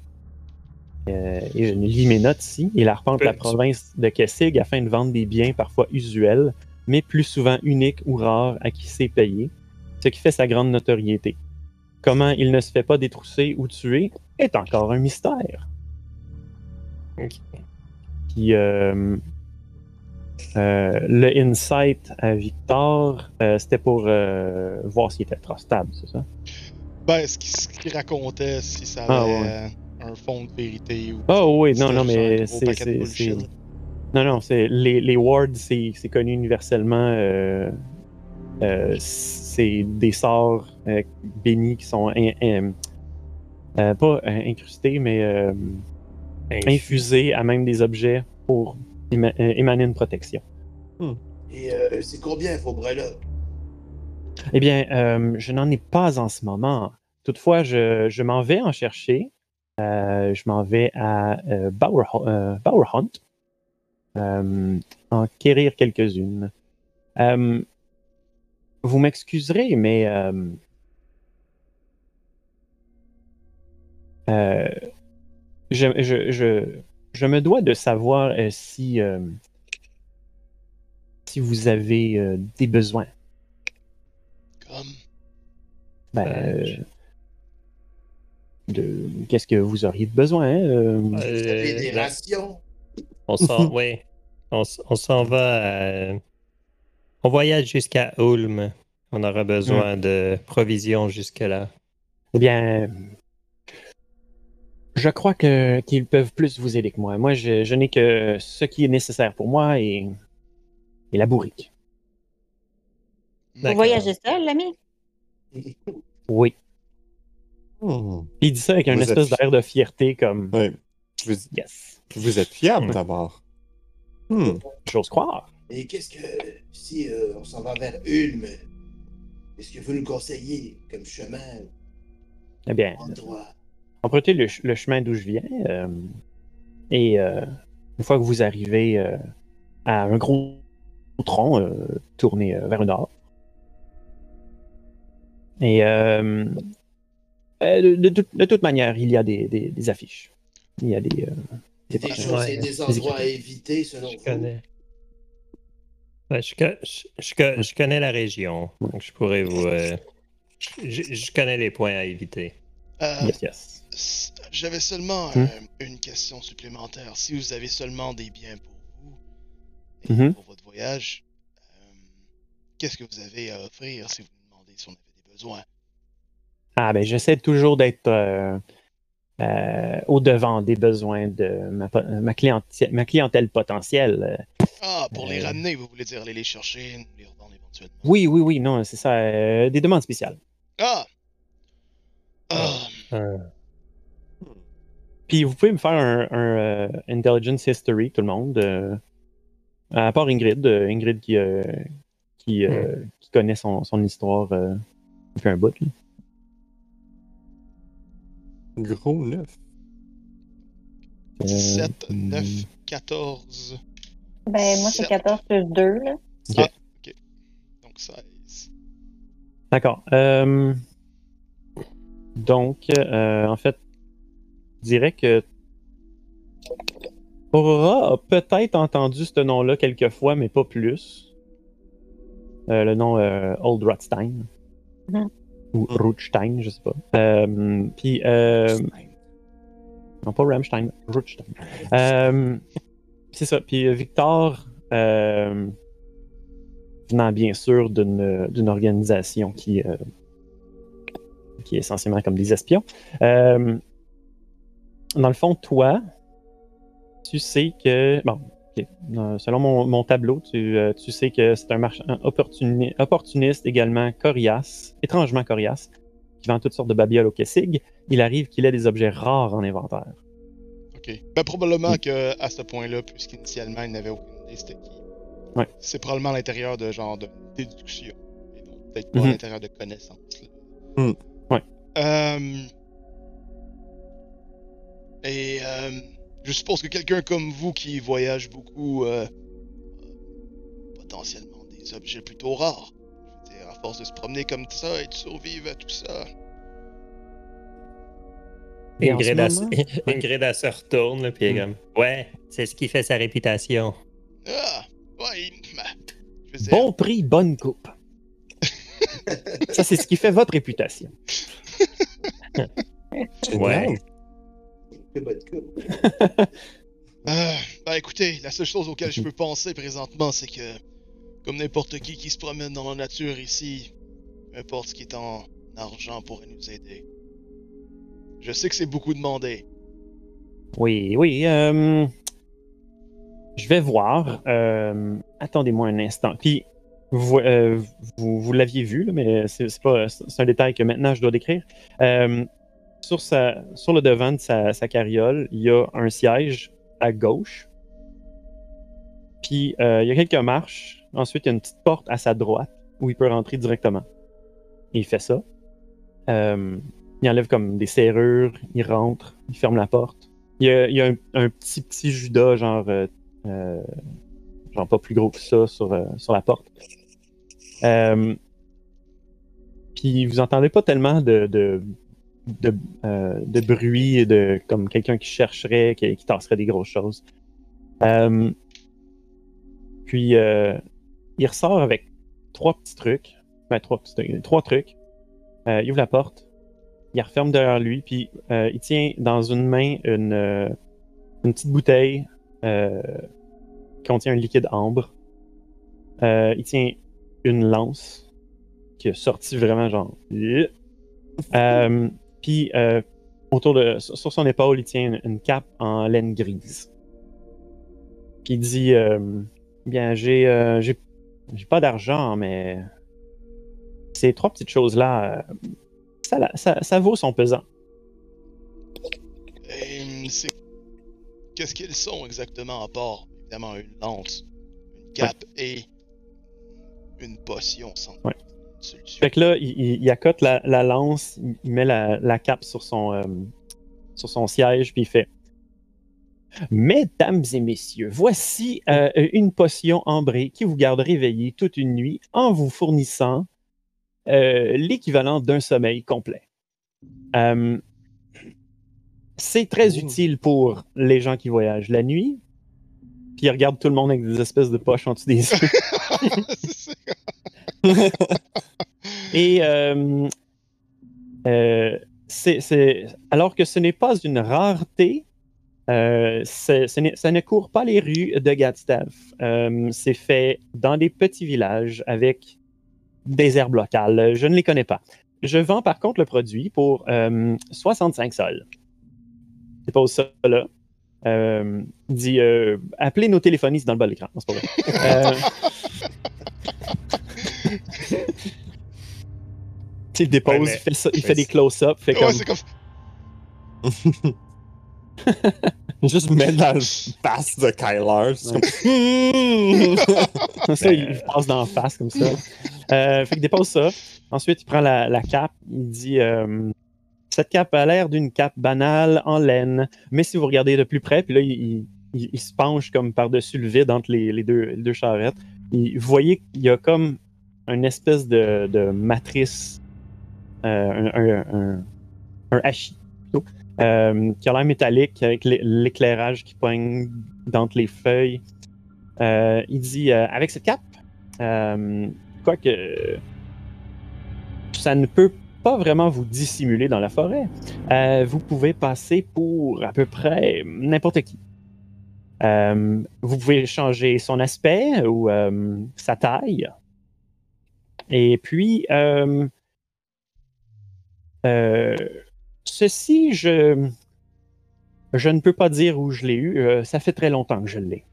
Euh, et je lis mes notes ici. Il arpente la province de Kessig afin de vendre des biens parfois usuels, mais plus souvent uniques ou rares à qui sait payer, ce qui fait sa grande notoriété. Comment il ne se fait pas détrousser ou tuer est encore un mystère. Ok. Puis euh, euh, le insight à Victor, euh, c'était pour voir s'il était trustable, c'est ça? Ben, ce qu'il racontait, si ça avait Ah, ouais. un fond de vérité ou. Oh oui, non, non, mais c'est. Non, non, c'est les, les wards, c'est c'est connu universellement. euh, c'est des sorts euh, bénis qui sont in- in- euh, pas euh, incrustés, mais euh, infusés à même des objets pour éma- émaner une protection. Et euh, c'est combien, là Eh bien, euh, je n'en ai pas en ce moment. Toutefois, je, je m'en vais en chercher. Euh, je m'en vais à euh, Bower, euh, Bower Hunt, euh, en quérir quelques-unes. Euh, vous m'excuserez, mais euh, euh, je, je, je, je me dois de savoir euh, si, euh, si vous avez euh, des besoins. Comme? Ben, Euh, euh, de qu'est-ce que vous auriez besoin hein, euh, Vous avez des rations? on s'en, oui, on, on s'en va. à- on voyage jusqu'à Ulm. On aura besoin de provisions jusque-là. Eh bien, je crois que qu'ils peuvent plus vous aider que moi. Moi, je, je n'ai que ce qui est nécessaire pour moi et, et la bourrique. Vous voyagez seul, l'ami? Oui. Hmm. Il dit ça avec un Vous espèce êtes- d'air de fierté, comme Ouais. Vous, yes, vous êtes fiable d'abord. Hmm. j'ose croire. Et qu'est-ce que. Si euh, on s'en va vers Ulm, qu'est-ce que vous nous conseillez comme chemin, Eh bien, endroit? empruntez le, ch- le chemin d'où je viens euh, et euh, une fois que vous arrivez euh, à un gros tronc, euh, tournez euh, vers le nord. Et euh, euh, de, de toute- de toute manière, il y a des, des- des affiches. Il y a des. euh, choses, des endroits à éviter selon Je vous? connais. Ouais, je, co- je- je co- je connais la région, donc je pourrais vous. euh, je, je connais les points à éviter. Euh, Yes, yes. J'avais seulement Hmm. euh, une question supplémentaire. Si vous avez seulement des biens pour vous et Mhm. pour votre voyage, euh, qu'est-ce que vous avez à offrir si vous nous demandez si on avait des besoins? Ah, ben, j'essaie toujours d'être euh, euh, au-devant des besoins de ma, ma, clientèle, ma clientèle potentielle. Ah, pour les Euh. ramener, vous voulez dire aller les chercher, nous les revendre éventuellement. Oui, oui, oui, non, c'est ça. euh, des demandes spéciales. Ah! Ah, Euh, Puis vous pouvez me faire un, un, euh, Intelligence History, tout le monde. euh, à part Ingrid. euh, Ingrid qui, euh, qui, euh, qui connaît son, son histoire euh, depuis un bout. là. Gros neuf. Euh, 7, hmm. 9, 14, Ben, moi, c'est Sept. 14 plus 2, là. donc 16. D'accord. Euh, donc, euh, en fait, je dirais que Aurora a peut-être entendu ce nom-là quelques fois, mais pas plus. Euh, le nom euh, Old Rothstein. Mhm. Ou Rothstein, je sais pas. Euh, Puis, euh, non pas Rammstein, Rothstein. C'est ça. Puis euh, Victor, euh, venant bien sûr d'une organisation qui, euh, qui est essentiellement comme des espions. Dans le fond, toi, tu sais que. Bon, selon mon, mon tableau, tu, tu sais que c'est un marchand opportuni- opportuniste également coriace, étrangement coriace, qui vend toutes sortes de babioles au Kessig. Il arrive qu'il ait des objets rares en inventaire. Ok. Ben, probablement Mm. que à ce point-là, puisqu'initialement, il n'avait aucune idée c'était qui. Ouais. C'est probablement à l'intérieur de genre de déduction. Et peut-être pas à l'intérieur de connaissances. Mm. Ouais. Euh, Et euh, je suppose que quelqu'un comme vous qui voyage beaucoup, euh, a potentiellement des objets plutôt rares. Je veux dire, à force de se promener comme ça et de survivre à tout ça. Et en ce Ingrid, elle se- moment- Ingrid, elle se retourne, là, puis elle est Hmm. comme Ouais, c'est ce qui fait sa réputation. Ah! Ouais, je veux dire, Bon prix, bonne coupe. Ça, c'est ce qui fait votre réputation. Ouais. C'est pas de coup. Euh, bah écoutez, la seule chose auquel je peux penser présentement, c'est que, comme n'importe qui qui se promène dans la nature ici, peu importe ce qui est en argent pourrait nous aider. Je sais que c'est beaucoup demandé. Oui, oui. euh, je vais voir. euh, Attendez-moi un instant. Puis, vous, euh, vous, l'aviez vu, mais c'est un détail que maintenant je dois décrire. Sur, sa, sur le devant de sa, sa carriole, il y a un siège à gauche. Puis, il y a quelques marches. Ensuite, il y a une petite porte à sa droite où il peut rentrer directement. Il fait ça. Il enlève comme des serrures, il rentre, il ferme la porte. Il y a, un, petit, petit Judas, genre, euh, euh, genre pas plus gros que ça, sur, euh, sur la porte. Puis vous entendez pas tellement de, de, de, bruit, de, comme quelqu'un qui chercherait, qui, qui tasserait des grosses choses. Puis il ressort avec trois petits trucs. Ben, trois, petits trois trucs. Il ouvre la porte, il referme derrière lui, puis euh, il tient dans une main une, euh, petite bouteille euh, qui contient un liquide ambre. Il tient une lance qui est sortie vraiment genre. Puis autour de sur son épaule, il tient une, cape en laine grise. Puis il dit Bien, j'ai j'ai pas d'argent, mais ces trois petites choses-là, euh, ça, la- ça, ça vaut son pesant. Qu'est-ce qu'ils sont exactement à part, évidemment, une lance, une cape et une potion sans Ouais. Fait que là, il, il, il accote la, la lance, il, il met la, la cape sur son, euh, sur son siège, puis il fait Mesdames et messieurs, voici euh, une potion ambrée qui vous garde réveillé toute une nuit en vous fournissant euh, l'équivalent d'un sommeil complet. Euh, c'est très Ouh. utile pour les gens qui voyagent la nuit. Puis il regarde tout le monde avec des espèces de poches en dessous des yeux. Et euh, euh, c'est- c'est- alors que ce n'est pas une rareté, euh, c'est- ça ne court pas les rues de Gadstaff. Euh, c'est fait dans des petits villages avec des herbes locales. Je ne les connais pas. Je vends par contre le produit pour euh, 65 sols. C'est pas ça là. Euh, il dit euh, appelez nos téléphonistes dans le bas de l'écran. C'est pas vrai. Euh, il dépose, Ouais, mais- il fait, ça- il mais fait des c'est- close-up, fait Ouais, comme c'est comme. Juste mettre dans le face de Kyler. c'est comme- ça, il passe dans la face comme ça. Euh, fait qu'il dépose ça. Ensuite, il prend la, la cape. Il dit euh, Cette cape a l'air d'une cape banale en laine, mais si vous regardez de plus près, puis là, il, il- il- il se penche comme par-dessus le vide entre les, les deux, les deux charrettes. Vous voyez qu'il y a comme une espèce de, de matrice, euh, un, un, un, un hachis, euh, qui a l'air métallique avec l'é- l'éclairage qui poigne d'entre les feuilles. Euh, il dit euh, avec cette cape, quoique ça ne peut pas vraiment vous dissimuler dans la forêt, vous pouvez passer pour à peu près n'importe qui. Vous pouvez changer son aspect ou sa taille. Et puis, ceci, je, je ne peux pas dire où je l'ai eu. euh, ça fait très longtemps que je l'ai.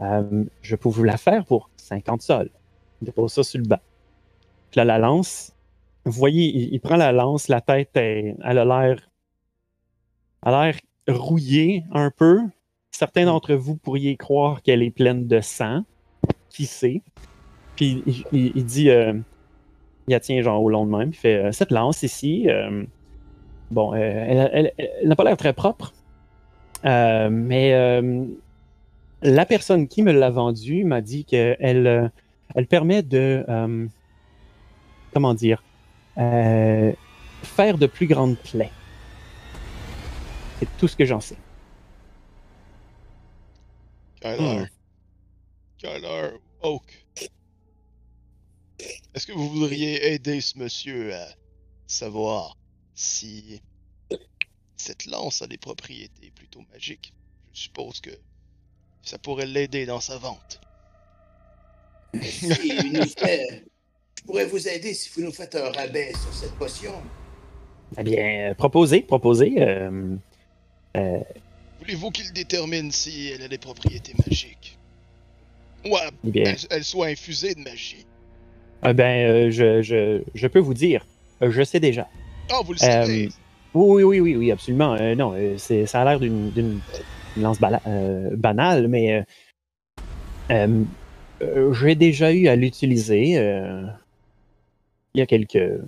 Euh, je peux vous la faire pour 50 sols. Dépose ça sur le banc. Puis là, la lance, vous voyez, il, prend la lance, la tête, elle a l'air. Elle a l'air rouillée un peu. Certains d'entre vous pourriez croire qu'elle est pleine de sang. Qui sait? Puis il, il- dit. euh, il la tient genre au long de. Il fait euh, Cette lance ici, bon, euh, elle, elle- elle n'a pas l'air très propre. Euh, mais euh, la personne qui me l'a vendue m'a dit qu'elle euh, elle permet de. euh, comment dire euh, Faire de plus grandes plaies. C'est tout ce que j'en sais. Kyler. Hmm. Kyler Oak? Est-ce que vous voudriez aider ce monsieur à savoir si cette lance a des propriétés plutôt magiques? Je suppose que ça pourrait l'aider dans sa vente. Si il nous fait- Je pourrais vous aider si vous nous faites un rabais sur cette potion. Eh bien, euh, proposez, proposez. euh, euh, Voulez-vous qu'il détermine si elle a des propriétés magiques? Ou eh bien, elle, elle soit infusée de magie? eh ben, euh, je, je, je peux vous dire, je sais déjà. Ah, vous le savez! Euh, Oui, oui, oui, oui, oui, absolument. Euh, non, euh, c'est, ça a l'air d'une, lance bala- euh, banale, mais euh, euh, euh, j'ai déjà eu à l'utiliser euh, il y a quelques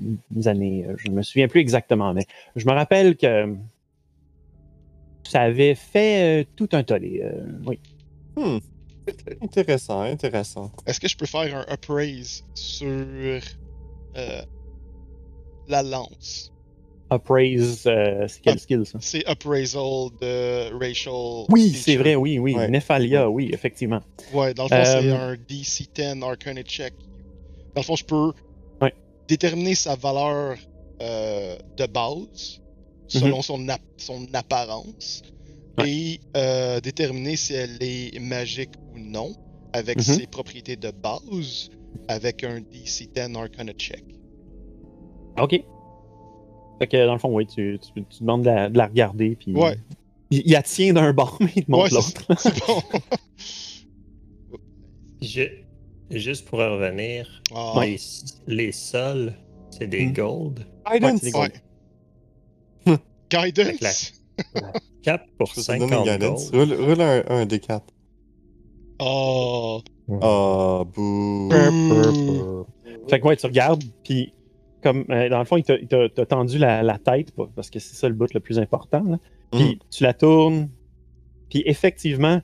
années. Je ne me souviens plus exactement, mais je me rappelle que ça avait fait euh, tout un tollé. euh, oui. Hmm. Intéressant, intéressant. Est-ce que je peux faire un appraise sur euh, la lance? Appraise, euh, c'est quel skill ça? C'est appraisal de racial. Oui, c'est vrai, oui, oui. Ouais. Nephalia, oui, effectivement. Ouais, dans le fond, c'est Euh, un DC 10 Arcana check. Dans le fond, je peux Ouais. déterminer sa valeur euh, de base selon son, ap- son apparence Mhm. Ouais. et euh, déterminer si elle est magique ou non avec Mhm. ses propriétés de base avec un DC 10 Arcana check. OK. Fait que dans le fond, oui, tu, tu, tu demandes de la, de la regarder, puis Ouais. il, il la tient d'un bord, mais il te montre Ouais, l'autre. c'est c'est bon. Je- Juste pour en revenir, Ah, les, les sols, c'est des Hmm. gold. Guidance! c'est des ouais. Guidance. 4 pour Je peux te donner 50 guidance. gold. Roule, roule un, un D4. Oh. Ah, bouh. Fait que ouais, tu regardes, puis euh, dans le fond, il t'a tendu la, tête, parce que c'est ça le but le plus important. Mm. Puis tu la tournes, puis effectivement,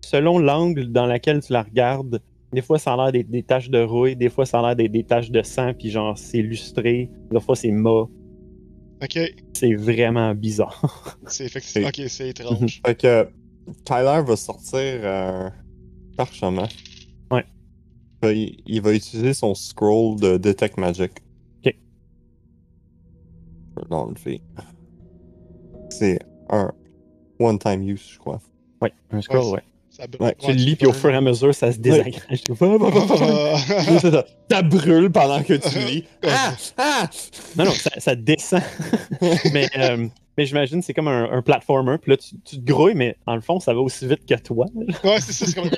selon l'angle dans lequel tu la regardes, des fois ça a l'air des, taches de rouille, des fois ça a l'air des, taches de sang, puis genre c'est lustré, des fois c'est mât. Ok. C'est vraiment bizarre. c'est effectivement, ok, c'est étrange. fait que Tyler va sortir un parchemin. Ouais. Il, il va utiliser son scroll de Detect Magic. Je vais l'enlever. C'est un one-time use, je crois. Ouais, un scroll, Ouais, ouais. Ça brûle. Ouais, Tu le lis, puis au fur et à mesure, ça se désagrège. Tu fais, C'est ça. Ça brûle pendant que tu lis. Ah! Ah! Non, non, ça, ça descend. mais euh, mais j'imagine c'est comme un, un platformer. Puis là, tu, tu te grouilles, mais en le fond, ça va aussi vite que toi. ouais, c'est ça, c'est comme.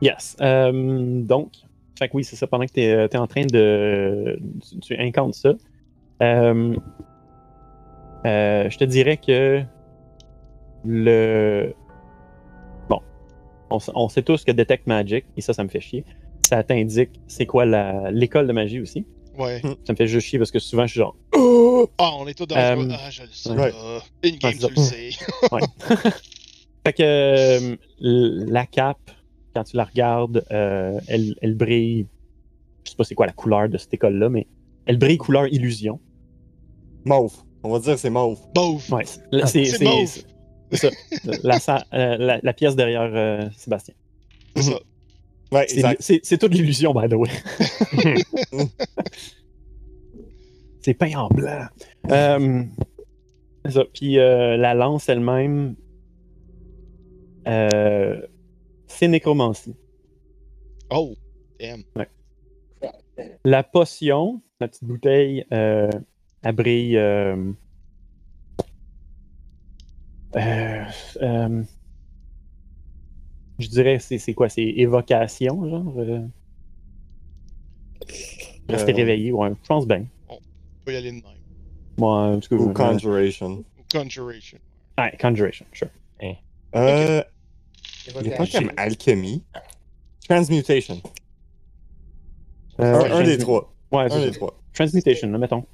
Yes. Euh, donc, fait que oui, c'est ça. Pendant que tu es, en train de. Tu, tu incantes ça. euh, euh, je te dirais que le. Bon. On, on sait tous que Detect Magic, et ça, ça me fait chier. Ça t'indique c'est quoi la- l'école de magie aussi. Ouais. Ça me fait juste chier parce que souvent, je suis genre. Ah, on est tous dans Euh, Ah, je le sais. ouais. Ouais, c'est tu le sais. Fait que euh, la cape, quand tu la regardes, euh, elle, elle brille. Je sais pas c'est quoi la couleur de cette école-là, mais elle brille couleur illusion. Mauve. On va dire que c'est mauve. Bof. Ouais, c'est- là, c'est mauve. c'est- ça. La, euh, la- la pièce derrière euh, Sébastien. C'est ça. Ouais, C'est toute l'illusion, by the way. c'est peint en blanc. Euh, ça. Puis euh, la lance elle-même, euh, c'est nécromancie. Oh, damn. La potion, la petite bouteille, euh, elle brille. euh, euh, euh, je dirais, c'est c'est quoi? C'est évocation, genre euh, Rester Euh, réveillé, ouais, je pense bien. On peut y aller de même. Moi, en tout cas, Ou Conjuration. Conjuration. ouais, Conjuration, sure. Euh, il est pas comme Alchemy. Transmutation. Euh, un, ouais, un des trois. Ouais, Un des trois. Transmutation, là, mettons.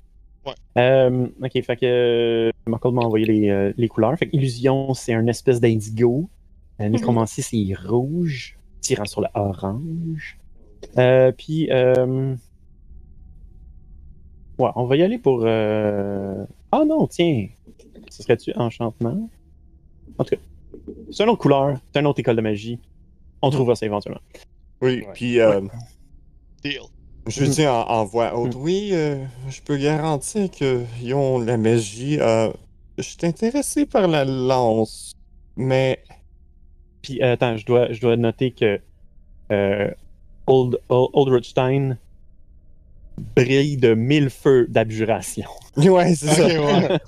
Ouais. Euh, ok, fait que euh, Marco m'a envoyé les, euh, les couleurs. Fait que Illusion, c'est un espèce d'indigo. Euh, Nécromancie, c'est rouge, tirant sur le orange. Euh, puis, euh... ouais, on va y aller pour. euh, Ah non, tiens, ce serait-tu enchantement? En tout cas, c'est une autre couleur, c'est une autre école de magie. On trouvera ça éventuellement. Oui, puis euh, Deal. je dis en, en voix haute, oui, euh, je peux garantir qu'ils ont la magie. Euh, je suis intéressé par la lance, mais Puis euh, attends, je dois, je dois noter que euh, Old, Old, brille de mille feux d'abjuration. ouais, c'est ça. ouais.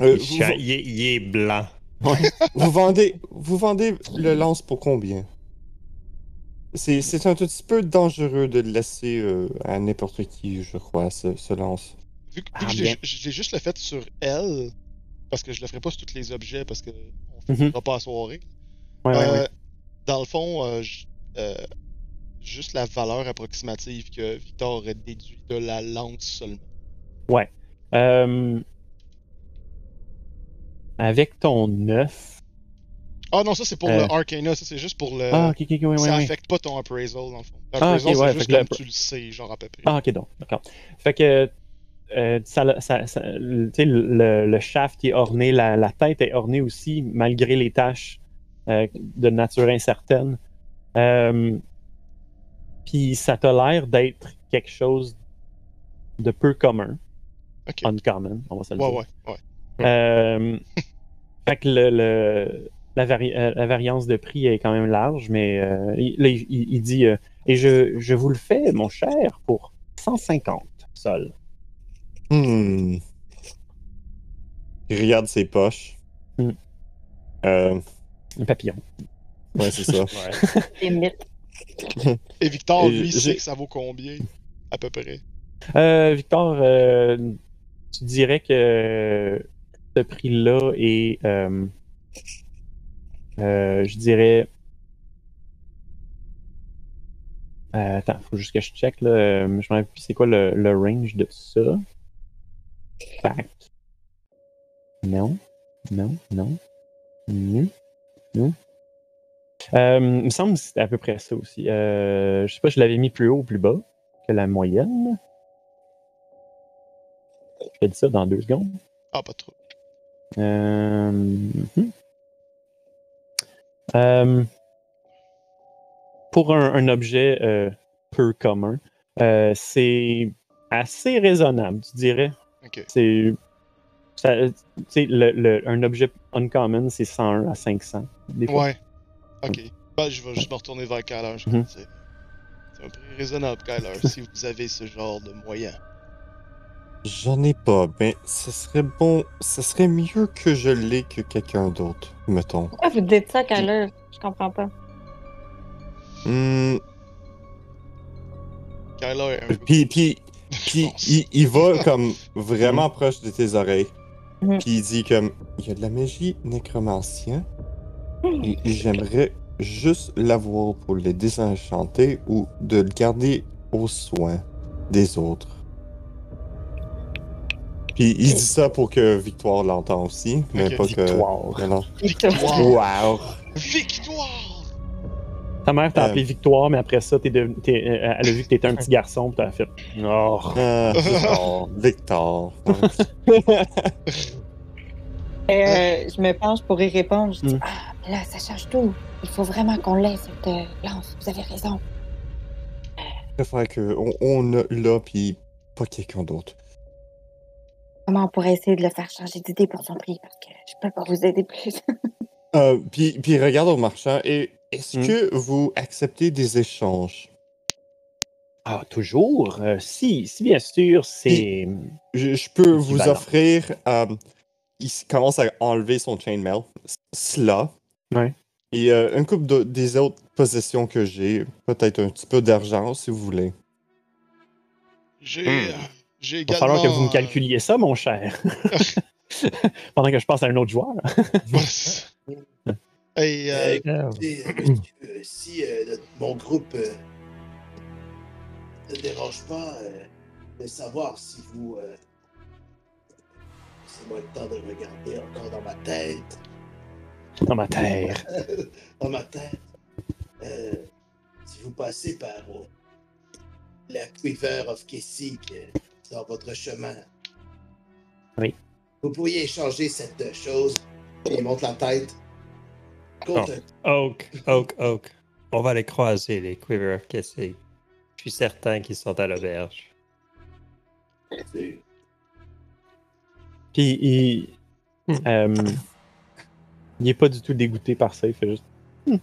Euh, Il, cha- il est, il est blanc. Vous, vous vendez, vous vendez le lance pour combien? C'est un tout petit peu dangereux de le laisser euh, à n'importe qui, je crois, ce, ce lance. Vu que, vu Ah, que l'ai juste le fait sur elle, parce que je le ferai pas sur tous les objets, parce que on Mhm. fera pas à soirée. Ouais, ouais, Euh, ouais. Dans le fond, euh, j- euh, juste la valeur approximative que Victor aurait déduit de la lance seulement. Euh, avec ton 9. Ah non, ça c'est pour Euh. le Arcana, ça c'est juste pour le. Ah, ok, ok, ok, ouais, ça ouais, ouais. affecte pas ton appraisal dans le fond. Ah, L'appraisal ok, ouais, c'est fait juste comme le- tu le sais, genre à peu près. Ah, ok, donc, d'accord. Fait que, euh, ça, ça, ça- tu sais, le, le shaft est orné, la, la tête est ornée aussi, malgré les taches euh, de nature incertaine. Euh, Puis ça t'a l'air d'être quelque chose de peu commun. Ok. Uncommon, on va se le Ouais, dire. ouais, ouais. Euh, fait que le, le- la, vari- euh, la variance de prix est quand même large, mais euh, il, là, il, il dit euh, Et je, je vous le fais, mon cher, pour 150 sols. Hmm. Il regarde ses poches. Hmm. Euh, Un papillon. ouais, c'est ça. Ouais. Et Victor, Et lui, sait que ça vaut combien À peu près? Euh, Victor, euh, tu dirais que ce prix-là est. euh, euh, je dirais. Euh, attends, faut juste que je check. Là. Euh, Je me rappelle c'est quoi le, range de ça. Fact. Non. Non. Non. Non. Non. Euh, il me semble que c'était à peu près ça aussi. Je sais pas, je l'avais mis plus haut ou plus bas que la moyenne. Je dis ça dans deux secondes. Ah, pas trop. Euh, mhm. Euh, pour un, un objet euh, peu commun, euh, c'est assez raisonnable, tu dirais. Ok. C'est. ça- le, le- un objet uncommon, c'est 101 à 500. Des fois. Ouais. Ok. Ben, je vais juste me retourner vers Kyler. Mhm. c'est un prix raisonnable, Kyler, si vous avez ce genre de moyens. J'en ai pas, mais ce serait bon. Ce serait mieux que je l'ai que quelqu'un d'autre, mettons. Pourquoi vous dites ça, Kyler? Je comprends pas. Hmm, Kyler Puis, puis, je puis il, il va comme vraiment proche de tes oreilles. Mhm. Puis il dit comme il y a de la magie nécromancien. Et j'aimerais juste l'avoir pour le désenchanter ou de le garder aux soins des autres. Puis il dit ça pour que Victoire l'entende aussi, mais pas que. Victoire. Non, non. Victoire! Wow! Victoire! Ta mère t'a Euh. appelé Victoire, mais après ça, t'es devenu- t'es- euh, elle a vu que t'étais un petit garçon, pis t'as fait. Oh. Ah, Victor. Victor. Euh, je me penche pour y répondre. Je dis Mm. Ah, là, ça change tout. Il faut vraiment qu'on l'ait, cette euh, lance. Vous avez raison. Je préfère qu'on on l'a là, puis pas quelqu'un d'autre. Comment on pourrait essayer de le faire changer d'idée pour son prix? Parce que je peux pas vous aider plus. Euh, puis, puis regarde au marchand, et est-ce Hmm. que vous acceptez des échanges? Ah, toujours. Euh, si, si, bien sûr, c'est. Je, je peux vous offrir. euh, il commence à enlever son chainmail. Cela. Ouais. Et euh, une coupe de- des autres possessions que j'ai. Peut-être un petit peu d'argent si vous voulez. J'ai Hmm. J'ai Il va également. falloir que vous me euh, calculiez ça, mon cher. Pendant que je passe à un autre joueur. Et euh, Et, euh, euh, si euh, notre- mon groupe euh, ne dérange pas euh, de savoir si vous. Euh, Laissez-moi le temps de regarder encore dans ma tête. Dans ma terre. dans ma tête. Euh, si vous passez par la Quiver of Kessig dans votre chemin. Oui. Vous pourriez échanger cette chose. Il monte la tête. Contre Oak, Oak, Oak. On va les croiser, les Quiver of Kessig. Je suis certain qu'ils sont à l'auberge. Puis il. Euh, il est pas du tout dégoûté par ça. Il fait juste. Hmm.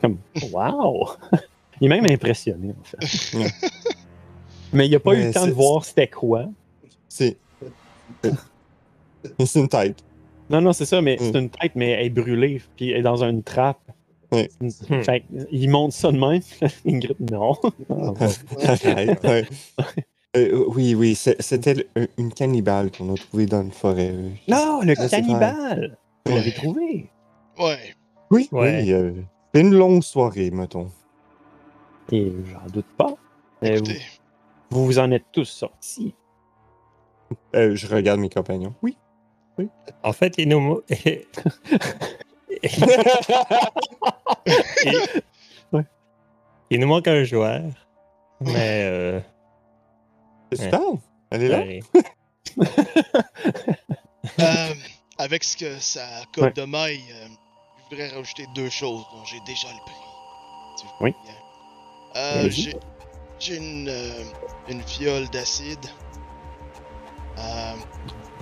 Comme, wow! il est même impressionné, en fait. Mais il a pas eu le temps de voir c'était quoi. C'est. C'est une tête. Non, non, c'est ça, mais Hmm. c'est une tête, mais elle est brûlée, puis elle est dans une trappe. Ouais. Hmm. Fait que, il monte ça de même. Ingrid, non. Ouais. Euh, oui, oui, c'était le- une cannibale qu'on a trouvée dans une forêt. euh. non, le cannibale! Vous l'avez trouvé? ouais. Oui, Ouais. oui. euh, une longue soirée, mettons. Et j'en doute pas. Euh, Écoutez, vous, vous en êtes tous sortis. Euh, je regarde mes compagnons. Oui. En fait, il nous. mo- il... Ouais. il nous manque un joueur. Mais. Euh, Tu Ouais. Elle est ça là? euh, avec ce que ça coûte Ouais. de maille, euh, je voudrais rajouter deux choses dont j'ai déjà le prix. si Oui. Euh, j'ai j'ai une, euh, une fiole d'acide. Euh,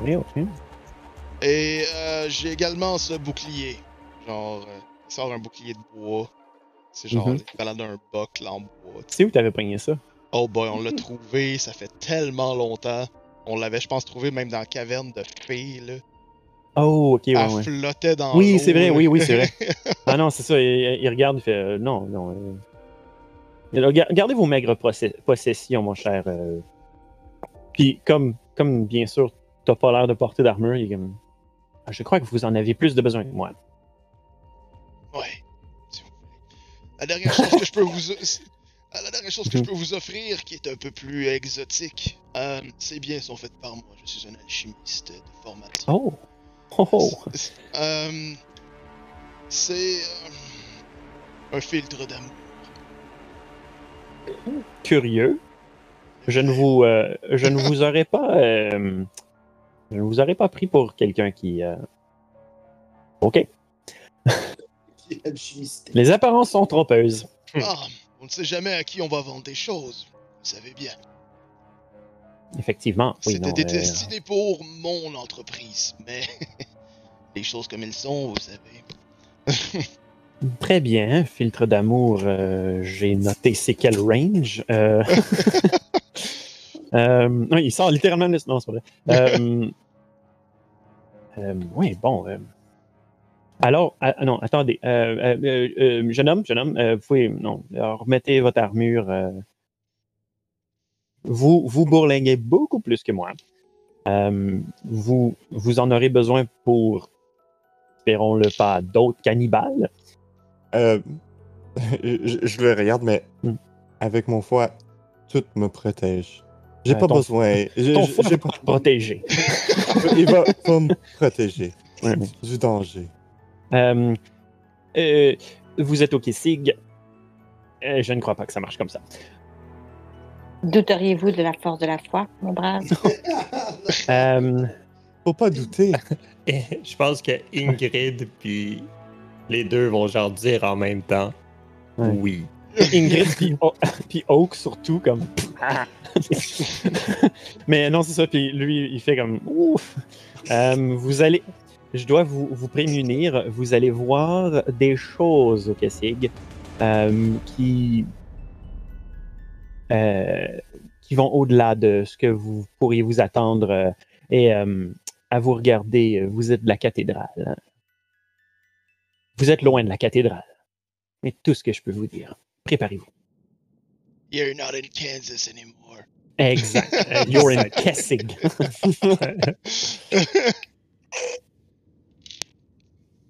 Oui, ok. et euh, j'ai également ce bouclier. Genre, euh, il sort un bouclier de bois. C'est genre Mhm. l'équivalent d'un boc en bois. Tu sais où t'avais pogné ça? Oh boy, on l'a trouvé, ça fait tellement longtemps. On l'avait, je pense, trouvé même dans la caverne de fées, là. Oh, ok, ouais, Elle ouais. flottait dans Oui, c'est vrai, oui, oui, c'est vrai. Ah non, c'est ça. Il, il regarde, il fait euh, non, non. euh. Ga- Gardez vos maigres possessions, mon cher. euh. Puis, comme, comme bien sûr, t'as pas l'air de porter d'armure, comme. Ah, je crois que vous en avez plus de besoin que moi. Ouais. si vous voulez. La dernière chose que je peux vous... La dernière chose que je peux vous offrir, qui est un peu plus exotique, euh, ces biens sont faits par moi. Je suis un alchimiste de formation. Oh! Oh! oh. C'est- euh, euh, un filtre d'amour. Curieux. Je ne vous, euh, je ne vous aurais pas, euh, je ne vous aurais pas pris pour quelqu'un qui. euh, Ok. Les apparences sont trompeuses. Ah, on ne sait jamais à qui on va vendre des choses. Vous savez bien. Effectivement. Oui, C'était non, des euh, destiné pour mon entreprise, mais les choses comme elles sont, vous savez. Très bien. Filtre d'amour, euh, j'ai noté c'est quel range. Euh... euh, non, il sort littéralement. de- Non, c'est pas vrai. Oui, bon. Alors, ah, ah, non, attendez. Jeune homme, jeune homme, vous pouvez. Non, alors, remettez votre armure. Vous, vous bourlinguez beaucoup plus que moi. Vous, vous en aurez besoin pour, espérons-le pas, d'autres cannibales. Euh, je, je le regarde, mais avec mon foie, tout me protège. J'ai Euh, pas ton- besoin. j'ai- Ton foie j'ai pas- protéger. Il va, me protéger Ouais. du danger. Euh, euh, vous êtes au Kissig. Euh, je ne crois pas que ça marche comme ça. Douteriez-vous de la force de la foi, mon brave? Euh, Faut pas douter. Je pense que Ingrid puis les deux vont genre dire en même temps Ouais. oui. Ingrid puis, O- puis Oak surtout comme. Mais non, c'est ça. Puis lui, il fait comme. Ouf. Euh, vous allez. Je dois vous, vous prémunir. Vous allez voir des choses au Kessig euh, qui. euh, qui vont au-delà de ce que vous pourriez vous attendre. euh, et euh, à vous regarder, vous êtes de la cathédrale. Vous êtes loin de la cathédrale. Mais tout ce que je peux vous dire, préparez-vous. You're not in Kansas anymore. Exact. You're in Kessig.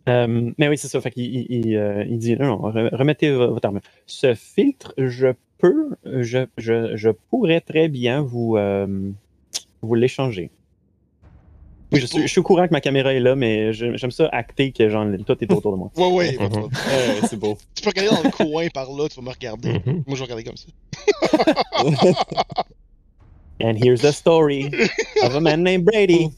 Euh, mais oui, c'est ça. Fait qu'il il, il, euh, il dit non, non, re- remettez vo- votre armure. Ce filtre, je peux, je, je, je pourrais très bien vous, euh, vous l'échanger. Oui, je suis, je suis au courant que ma caméra est là, mais je- j'aime ça acter que genre, tout est autour de moi. Ouais, ouais. Ouais, c'est beau. Tu peux regarder dans le coin par là, tu vas me regarder. Mhm. Moi, je vais regarder comme ça. And here's the story of a man named Brady.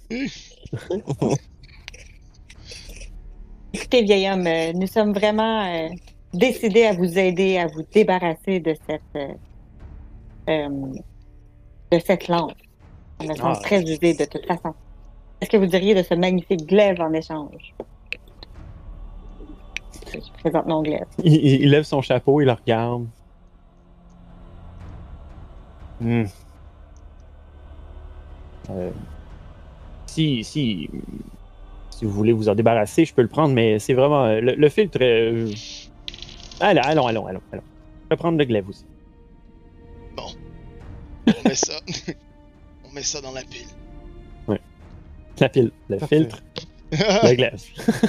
Écoutez, vieil homme, euh, nous sommes vraiment euh, décidés à vous aider à vous débarrasser de cette, euh, euh, de cette lance. On semble Ah. très usée de toute façon. Qu'est-ce que vous diriez de ce magnifique glaive en échange? Je présente mon glaive. Il, il- il lève son chapeau, il le regarde. Hmm. Euh, si, si, si vous voulez vous en débarrasser, je peux le prendre, mais c'est vraiment. euh, Le, le filtre. euh, Allons, allons, allons, allons, allons. Je vais prendre le glaive aussi. On met ça. On met ça dans la pile. La pile, le Parfait. filtre, le glaive.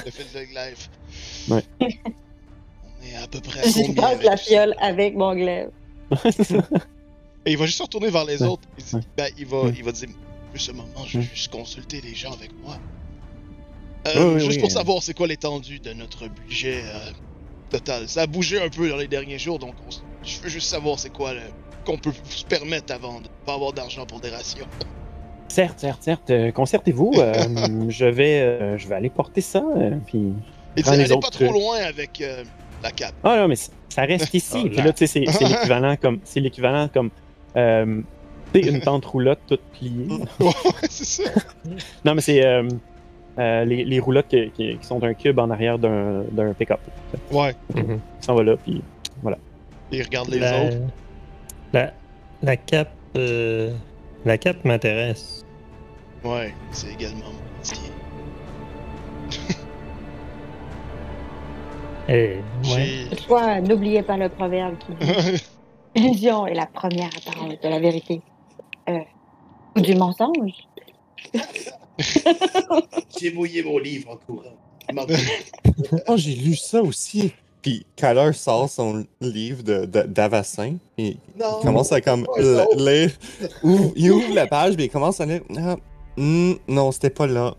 le fil de glaive. Ouais. On est à peu près à Je passe avec la fiole avec mon glaive. Et il va juste se retourner vers les autres. Il, dit- ben, il, va, il va dire Juste un moment, je vais juste consulter les gens avec moi. Euh, juste oui, pour euh. savoir c'est quoi l'étendue de notre budget euh, total. Ça a bougé un peu dans les derniers jours, donc on je veux juste savoir c'est quoi le- qu'on peut se permettre avant de pas avoir d'argent pour des rations. Certes, certes, certes. euh, Concertez-vous. euh, je, vais, euh, je vais aller porter ça. euh, puis... Et tu les allez pas autres, trop loin avec euh, la cape. Ah non, mais ça reste ici. Oh Puis là. là, tu sais, c'est c'est l'équivalent comme. C'est l'équivalent comme. Euh, tu sais, une tente roulotte toute pliée. ouais, c'est ça. Non, mais c'est euh, euh, les, les roulottes qui, qui- qui sont un cube en arrière d'un d'un pick-up. Ouais. Qui s'en va là, puis Et regarde les La, autres. la, la cape. La cape m'intéresse. Ouais, c'est également mon métier. Eh, ouais. Toutefois, n'oubliez pas le proverbe qui dit L'illusion est la première apparence de la vérité. Euh, ou du mensonge. J'ai mouillé mon livre en courant. Oh, j'ai lu ça aussi. Puis Kyler sort son livre de- de- d'Avassin. Et Non. il commence à comme ça. lire. Ouvre- il ouvre la page, puis il commence à lire. Ah, hmm, non, c'était pas là.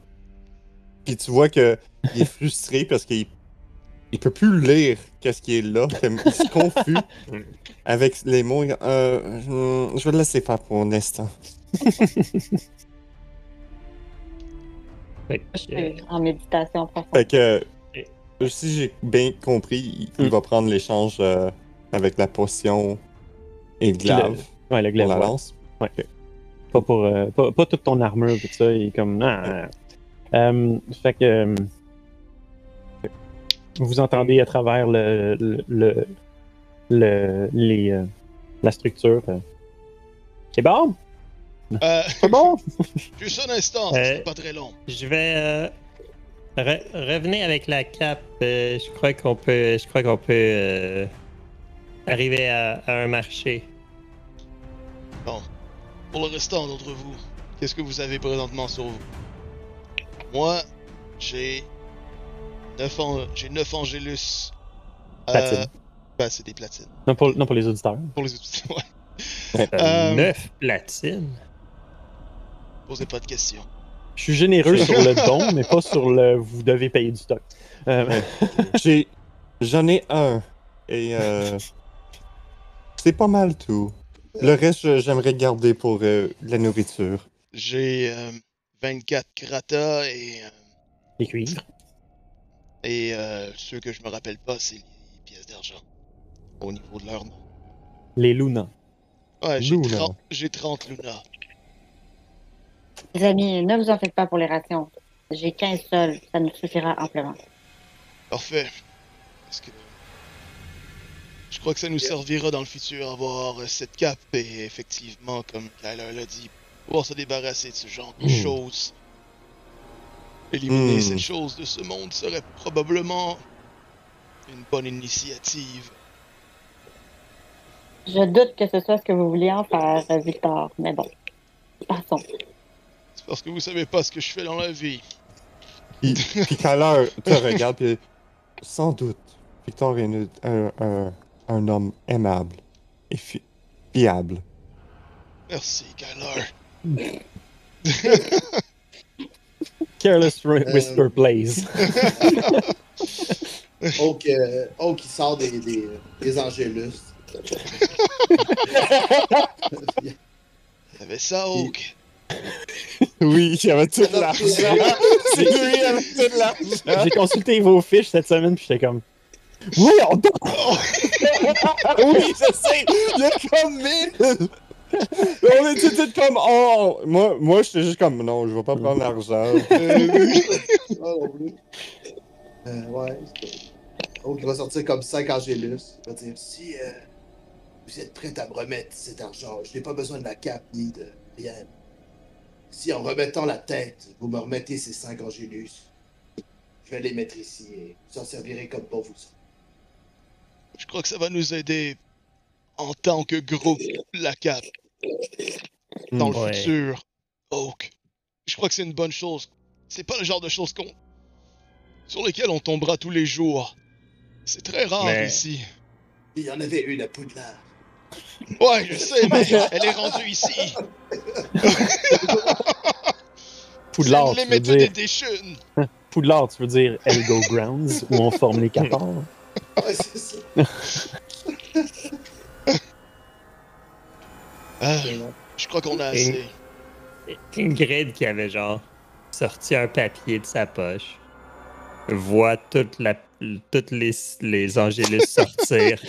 Puis tu vois que il est frustré parce qu'il il peut plus lire qu'est-ce qui est là. comme Il se confus avec les mots. Euh, hmm, je vais le laisser faire pour un instant. Fait que, Euh, en méditation profonde. Fait que Si j'ai bien compris, il, Mm. va prendre l'échange euh, avec la potion et le Puis le- glaive Ouais, le pour glaive. la ouais. lance. Pas pour euh, pas, pas toute ton armure tout ça, il est comme ah. Euh, fait que euh, vous entendez à travers le le, le, le- les euh, la structure. euh, C'est bon, Euh, c'est bon? juste un instant, Euh, sera pas très long. Je vais euh, re- revenir avec la cape. euh, je crois qu'on peut, je crois qu'on peut euh, arriver à, à un marché. Pour le restant d'entre vous, qu'est-ce que vous avez présentement sur vous? Moi, j'ai 9 an... j'ai 9 Angélus. Euh, Platine. ben, c'est des platines. Non pour, non pour les auditeurs. Pour les autres, ouais. Euh, Euh, Neuf platines? Posez pas de questions. Je suis généreux sur le don, mais pas sur le vous devez payer du stock. Euh, J'ai, j'en ai un et euh, c'est pas mal tout. Le reste, j'aimerais garder pour euh, la nourriture. J'ai euh, 24 kratas et, euh, les cuivres. et euh, ceux que je me rappelle pas, c'est les pièces d'argent. Au niveau de leur nom. Les Luna. Ouais, j'ai Luna. 30, j'ai 30 Luna. Les amis, ne vous en faites pas pour les rations. J'ai 15 sols, ça nous suffira amplement. Parfait. Parce que je crois que ça nous servira dans le futur à avoir cette cape et effectivement, comme Kyler l'a dit, pouvoir se débarrasser de ce genre de Mm. choses. Éliminer Mm. cette chose de ce monde serait probablement une bonne initiative. Je doute que ce soit ce que vous vouliez en faire, Victor, mais bon. Passons. C'est parce que vous savez pas ce que je fais dans la vie. Puis, puis Kyler te regarde, puis sans doute, Victor est une- un, un- un homme aimable et fi- fiable. Merci, Kyler. Careless Whisper Blaze. Oak, euh, Oak, il sort des, des, des Angélus. T'avais ça, Oak. Oui, il avait tout l'argent. C'est lui, il avait tout l'argent. J'ai consulté vos fiches cette semaine, puis j'étais comme. Oui, on! Oui, je sais. Il y a comme mille. On était tous comme, oh, moi, moi j'étais juste comme, non, je vais pas prendre l'argent. Plus. Euh, ouais. Oak, il va sortir comme 5 Angélus. Il va dire Si euh, vous êtes prêts à me remettre cet argent, je n'ai pas besoin de la cape ni de rien. Si en remettant la tête, vous me remettez ces 5 Angélus, je vais les mettre ici et vous en servirez comme bon vous semble. Je crois que ça va nous aider en tant que groupe, la cape, dans le Ouais. futur. Oak. Je crois que c'est une bonne chose. C'est pas le genre de choses qu'on. sur lesquelles on tombera tous les jours. C'est très rare Mais- ici. Il y en avait une à Poudlard. Ouais, je sais, mais elle est rendue ici. Poudlard, tu veux dire. Poudlard, tu veux dire Elgo Grounds, où on forme les 14. Ouais, c'est ça. Ah, je crois qu'on a assez. Ingrid qui avait genre sorti un papier de sa poche, voit toute la, toutes les, les Angélus sortir,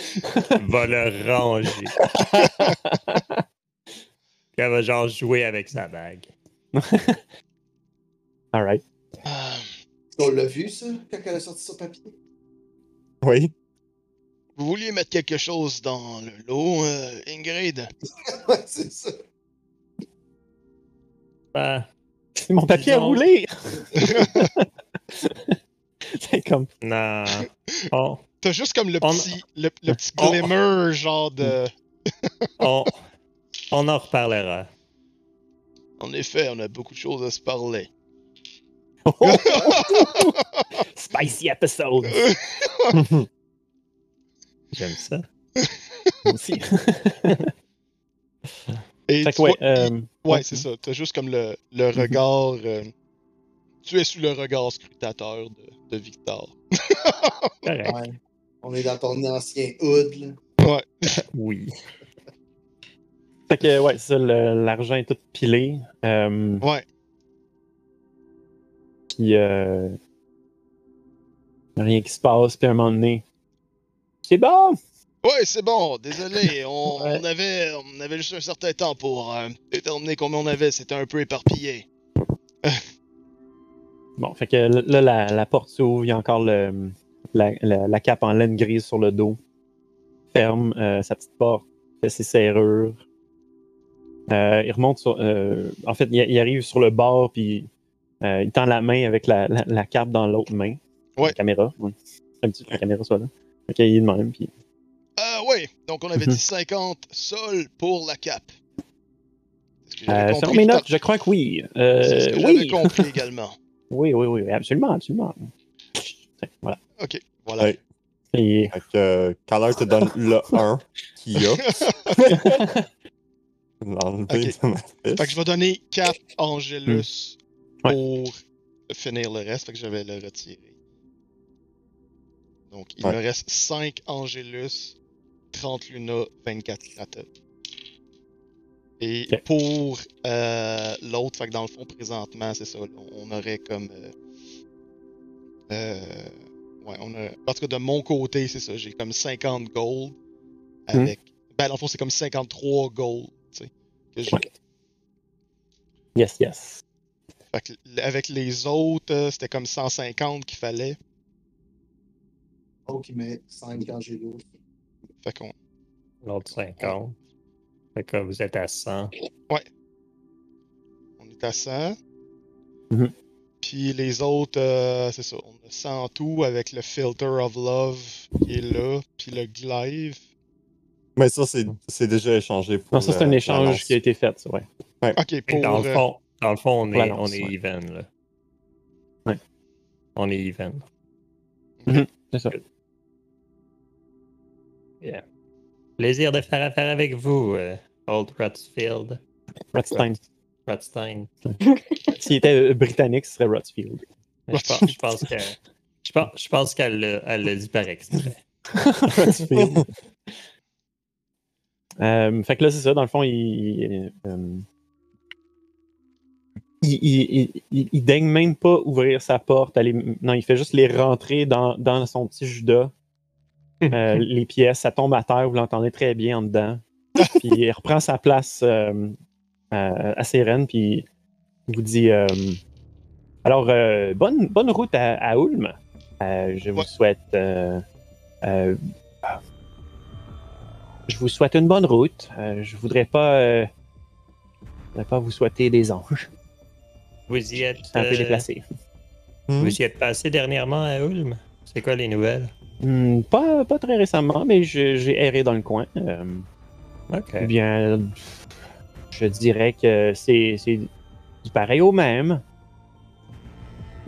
va le ranger. Puis elle va genre jouer avec sa bague. Alright. Ah, On l'a vu, ça, quand elle a sorti son papier? Oui. vous vouliez mettre quelque chose dans le lot, euh, Ingrid? Ouais, c'est ça. Ah, C'est mon papier à Disons- rouler! C'est comme. non. On, T'as juste comme le On- petit, le, le petit on- glimmer, genre de. on, on en reparlera. En effet, on a beaucoup de choses à se parler. Spicy episode! J'aime ça. Moi aussi. Et Fait tu que ouais, vois- euh, ouais, c'est ça. T'as juste comme le, le regard. euh, tu es sous le regard scrutateur de, de Victor. Ouais. On est dans ton ancien hood, là. Ouais. Oui. Fait que, ouais, c'est ça, le- l'argent est tout pilé. Euh, Ouais. Puis, euh, Rien qui se passe, puis à un moment donné. C'est bon! Ouais, c'est bon, désolé. On, Ouais. on avait, on avait juste un certain temps pour euh, déterminer combien on avait. C'était un peu éparpillé. Bon, fait que là, la, la porte s'ouvre, il y a encore le, la, la- la cape en laine grise sur le dos. Ferme euh, sa petite porte, fait ses serrures. Euh, il remonte sur. euh, en fait, il, il arrive sur le bord, puis il tend la main avec la, cape dans l'autre main. Ouais. La caméra. Ouais. Un petit que la caméra soit là. Ok, il est de même, puis. Ah ouais, donc on avait Mhm. dit 50 sols pour la cape. Selon mes notes, je crois que oui. C'est ce que oui. compris également. oui, oui, oui, absolument, absolument. Voilà. Ok, voilà. Ouais. Et- Fait que euh, Caller te donne le 1 qu'il y a. L'enlever Ok. de ma Fait que je vais donner 4 Angelus Hmm. Ouais. pour finir le reste. Fait que je vais le retirer. Donc, il Ouais. me reste 5 Angelus, 30 Luna, 24 Krata. Et Ok. pour euh, l'autre, fait que dans le fond, présentement, c'est ça. là, On aurait comme. euh, euh, ouais, on a. En tout cas, de mon côté, c'est ça. J'ai comme 50 gold. Avec. Ben, dans le fond, c'est comme 53 gold. Tu sais. Que j'ai. Yes, yes. Fait que l- avec les autres, euh, c'était comme 150 qu'il fallait. Oh, qui met 5 Angelo. Fait qu'on. L'autre 50. Fait que vous êtes à 100. On est à 100. Mhm. Puis les autres, euh, c'est ça. On a 100 en tout avec le Filter of Love qui est là. Puis le Glaive. Mais ça, c'est c'est déjà échangé pour. Non, ça, c'est un échange qui a été fait, ça, ouais. Ok, Et pour. dans, le euh, fond, dans le fond, on est, on est ouais. even. Là. Ouais. On est even. C'est ça. Yeah. Plaisir de faire affaire avec vous, euh, Old Rotsfield. Rothstein. Rotstein. S'il était euh, britannique, ce serait Rothfield. Mais Je pense, je pense que. Je pense, je pense qu'elle l'a dit par exprès. Rothfield. Euh, fait que là, c'est ça. Dans le fond, il. il, euh, il, il- il- il- il daigne même pas ouvrir sa porte. aller- non, il fait juste les rentrer dans, dans son petit Judas. Euh, les pièces, ça tombe à terre, vous l'entendez très bien en dedans. Puis il reprend sa place euh, à, à Sérène, puis il vous dit euh, Alors, euh, bonne, bonne route à, à Ulm. Euh, je vous Ouais. souhaite. euh, euh, je vous souhaite une bonne route. Euh, je voudrais pas. euh, je voudrais pas vous souhaiter des anges. Vous y êtes. C'est un peu euh, déplacé. Hmm? Vous y êtes passé dernièrement à Ulm? C'est quoi les nouvelles? Hmm, pas, pas très récemment, mais je- j'ai erré dans le coin. Euh, Ok. Eh bien, je dirais que c'est c'est du pareil au même.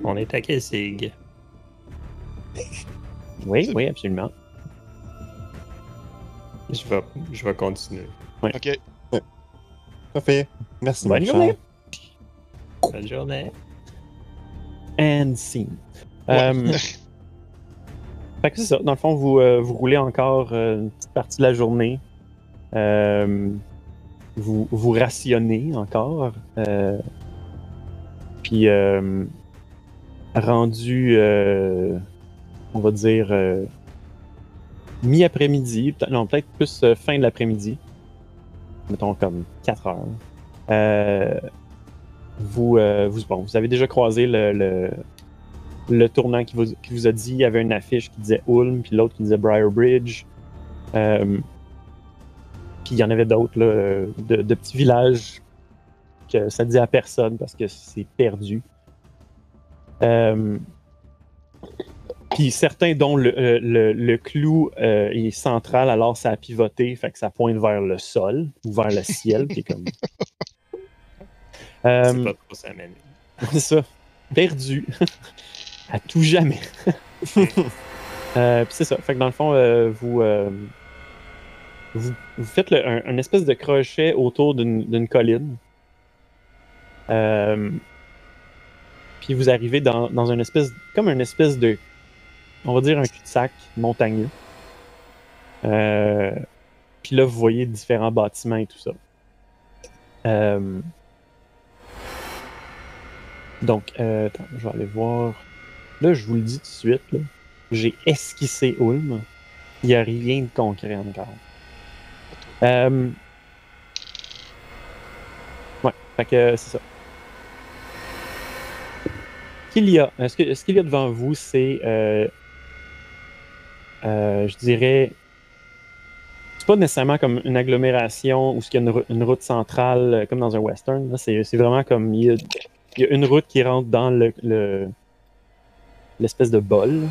On est à Kessig. Oui, oui, absolument. Je vais, je vais continuer. Ok. Parfait. Merci, Bonne journée. Bonne journée. And scene. Ouais. Euh, Dans le fond, vous, euh, roulez encore euh, une petite partie de la journée. Euh, vous, vous rationnez encore. Puis, rendu, on va dire, mi-après-midi, peut- non, peut-être plus fin de l'après-midi, mettons comme 4 heures. Vous, vous, avez déjà croisé le, le tournant qui vous, qui vous a dit il y avait une affiche qui disait Ulm, puis l'autre qui disait Briar Bridge. Euh, puis il y en avait d'autres, là, de, de petits villages que ça dit à personne parce que c'est perdu. Euh, puis certains dont le, euh, le, le clou euh, est central, alors ça a pivoté, fait que ça pointe vers le sol ou vers le ciel, qui est comme. C'est Euh, pas trop ça mène. c'est ça. Perdu. à tout jamais. Euh, puis c'est ça. Fait que dans le fond, euh, vous, euh, vous, vous faites le- un, espèce de crochet autour d'une colline. Puis vous arrivez dans, dans une espèce, comme une espèce de, on va dire un cul-de-sac montagneux. Puis là, vous voyez différents bâtiments et tout ça. Donc, euh, attends, je vais aller voir. Là, je vous le dis tout de suite. j'ai esquissé Ulm. Il n'y a rien de concret encore. Euh... Ouais, fait que c'est ça. Qu'il y a, ce que- ce qu'il y a devant vous, c'est, euh, euh, je dirais, c'est pas nécessairement comme une agglomération il y a une, rou- une route centrale comme dans un western. là. C'est vraiment comme il y, a, une route qui rentre dans le- l'espèce de bol.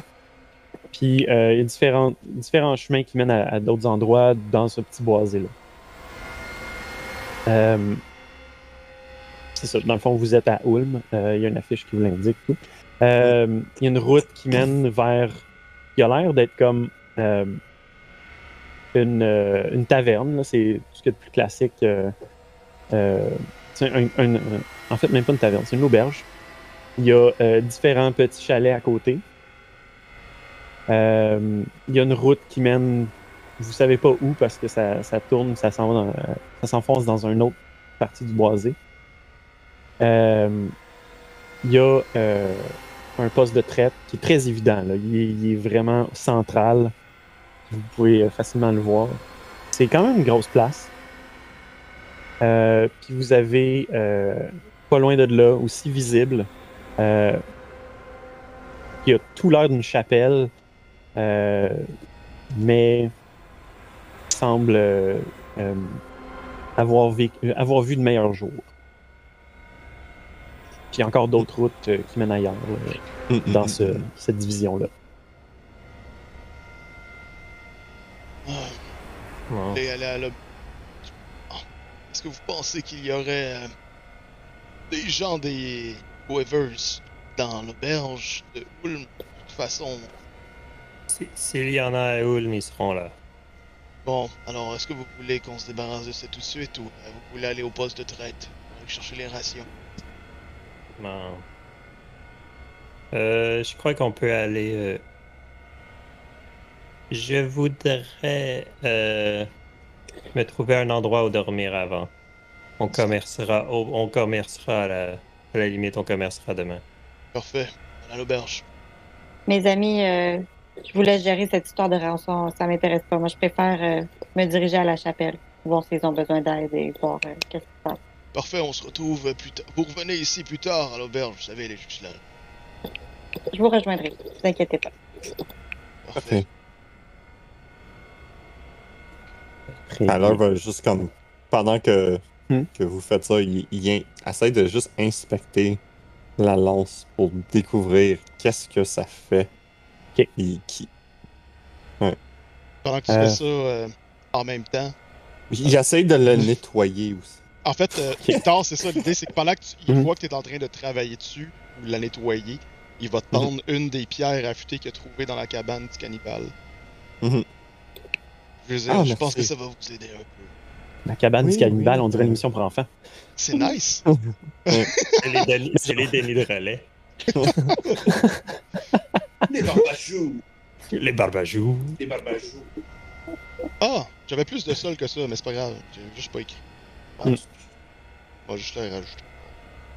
Puis euh, il y a différents, chemins qui mènent à, d'autres endroits dans ce petit boisé-là. Euh, c'est ça. Dans le fond, vous êtes à Ulm. Euh, il y a une affiche qui vous l'indique. Euh, il y a une route qui mène vers. qui a l'air d'être comme une, une taverne. C'est tout ce qu'il y a de plus classique. un- un- en fait, même pas une taverne, c'est une auberge. Il y a euh, différents petits chalets à côté. Euh, il y a une route qui mène, vous savez pas où parce que ça, ça tourne, ça s'en va dans- s'enfonce dans une autre partie du boisé. Euh, il y a euh, un poste de traite qui est très évident. là. Il, est, il est vraiment central. Vous pouvez euh, facilement le voir. C'est quand même une grosse place. Euh, puis vous avez pas loin de là, aussi visible, euh, qui a tout l'air d'une chapelle, euh, mais semble euh, euh, avoir, vécu- avoir vu de meilleurs jours. Puis il y a encore d'autres routes euh, qui mènent ailleurs là, Mm, dans mm, ce- mm. cette division-là. Est-ce que vous pensez qu'il y aurait euh, des gens des Wavers dans l'auberge de Ulm De toute façon, Si- S'il y en a à Ulm, ils seront là. bon, alors est-ce que vous voulez qu'on se débarrasse de ça tout de suite ou euh, vous voulez aller au poste de traite pour aller chercher les rations? Bon. Euh, je crois qu'on peut aller. euh, Je voudrais euh, me trouver un endroit où dormir avant. On commercera, au- on commercera à la, à la limite, on commercera demain. Parfait, à l'auberge. Mes amis, euh, je vous laisse gérer cette histoire de rançon. Ça m'intéresse pas. Moi, je préfère euh, me diriger à la chapelle, voir s'ils ont besoin d'aide et voir euh, qu'est-ce qui se passe. Parfait, on se retrouve plus tard. Vous revenez ici plus tard à l'auberge, vous savez, les juste là. Je vous rejoindrai. Ne vous inquiétez pas. Parfait. Alors, juste comme. Pendant que, Hmm. que vous faites ça, il, il essaie de juste inspecter la lance pour découvrir qu'est-ce que ça fait. Ok. Il, qui, Pendant que tu Euh. fais ça euh, en même temps. il essaie de le nettoyer aussi. En fait, euh, Victor, c'est ça l'idée, c'est que pendant que tu, il Mhm. voit que tu es en train de travailler dessus ou de la nettoyer, il va te tendre une des pierres affûtées qu'il a trouvées dans la cabane du cannibale. Mhm. Je, veux dire, Ah, je pense que ça va vous aider un peu. La cabane Oui, du cannibale, oui. on dirait une mission pour enfants. C'est nice! C'est les, les dénis de relais. Les barbachous. Les barbajous. Les barbachous. Ah! J'avais plus de sol que ça, mais c'est pas grave. J'ai juste pas écrit. Mm. On va juste le rajouter.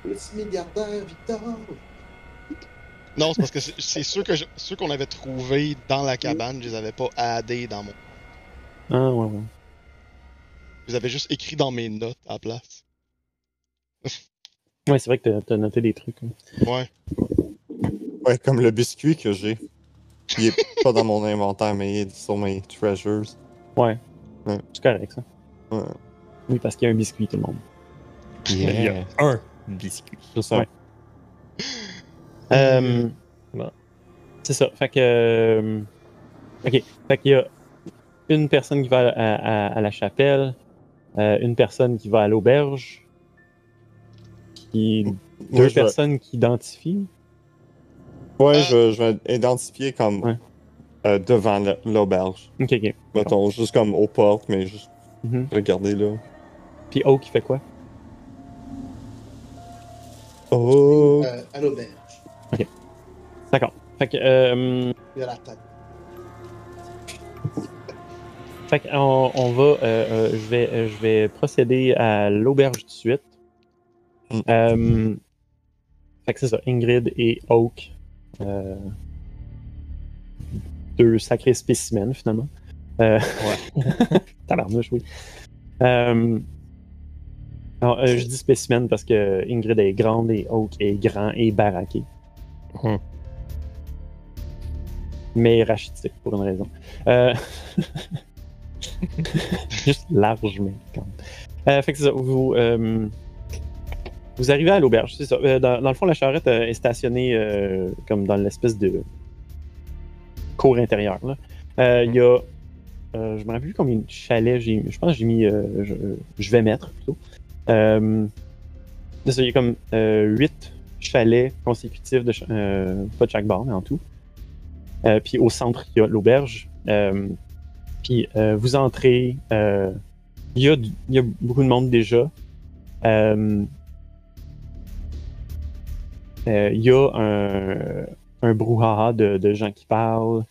Le petit milliardaire, Victor. Non, c'est parce que c'est- c'est ceux que je- ceux qu'on avait trouvés dans la cabane, je les avais pas addés dans mon. Ah, ouais, ouais. Les avais juste écrits dans mes notes à la place. Ouais, c'est vrai que t'as- t'as noté des trucs. hein. Ouais. Ouais, comme le biscuit que j'ai. Il est pas dans mon inventaire, mais il est sur mes treasures. Ouais. Ouais. C'est correct, ça. Ouais. Oui, parce qu'il y a un biscuit, tout le monde. Il y a un biscuit. C'est ça. Ouais. Euh, Bon. C'est ça. Fait que. euh, Ok. Fait qu'il y a une personne qui va à, à- à la chapelle, euh, une personne qui va à l'auberge, qui... Deux vais- personnes qui identifient. Ouais, Ah. je, vais- je vais identifier comme Ouais. euh, devant l'auberge. Ok, ok. Mettons, juste comme aux portes, mais juste Mhm. regarder là. Puis Oak, il fait quoi? Oh! Euh, à l'auberge. D'accord. Fait que. euh, Il a la tête. Fait qu'on on va, euh, euh, je, vais, euh, je vais procéder à l'auberge de suite. Mm. Euh, fait que c'est ça, Ingrid et Oak. deux sacrés spécimens, finalement. Euh... Tabarnouche, oui. Alors, je dis spécimen parce que Ingrid est grande et Oak est grand et baraqué. Hmm. Mais rachitique pour une raison. Euh... Juste large, mais quand même. Euh, fait que c'est ça. Vous, euh, vous arrivez à l'auberge, c'est ça. Euh, dans, le fond, la charrette est stationnée comme dans l'espèce de cour intérieure. Il y a. euh, je me rappelle plus combien de chalets j'ai Je pense que j'ai mis. je, vais mettre plutôt. Il y a comme 8 chalets consécutifs, de, pas de chaque bar, mais en tout. Puis au centre, il y a l'auberge. Puis euh, vous entrez. euh, il, y a, beaucoup de monde déjà. Euh, il y a un, brouhaha de, gens qui parlent.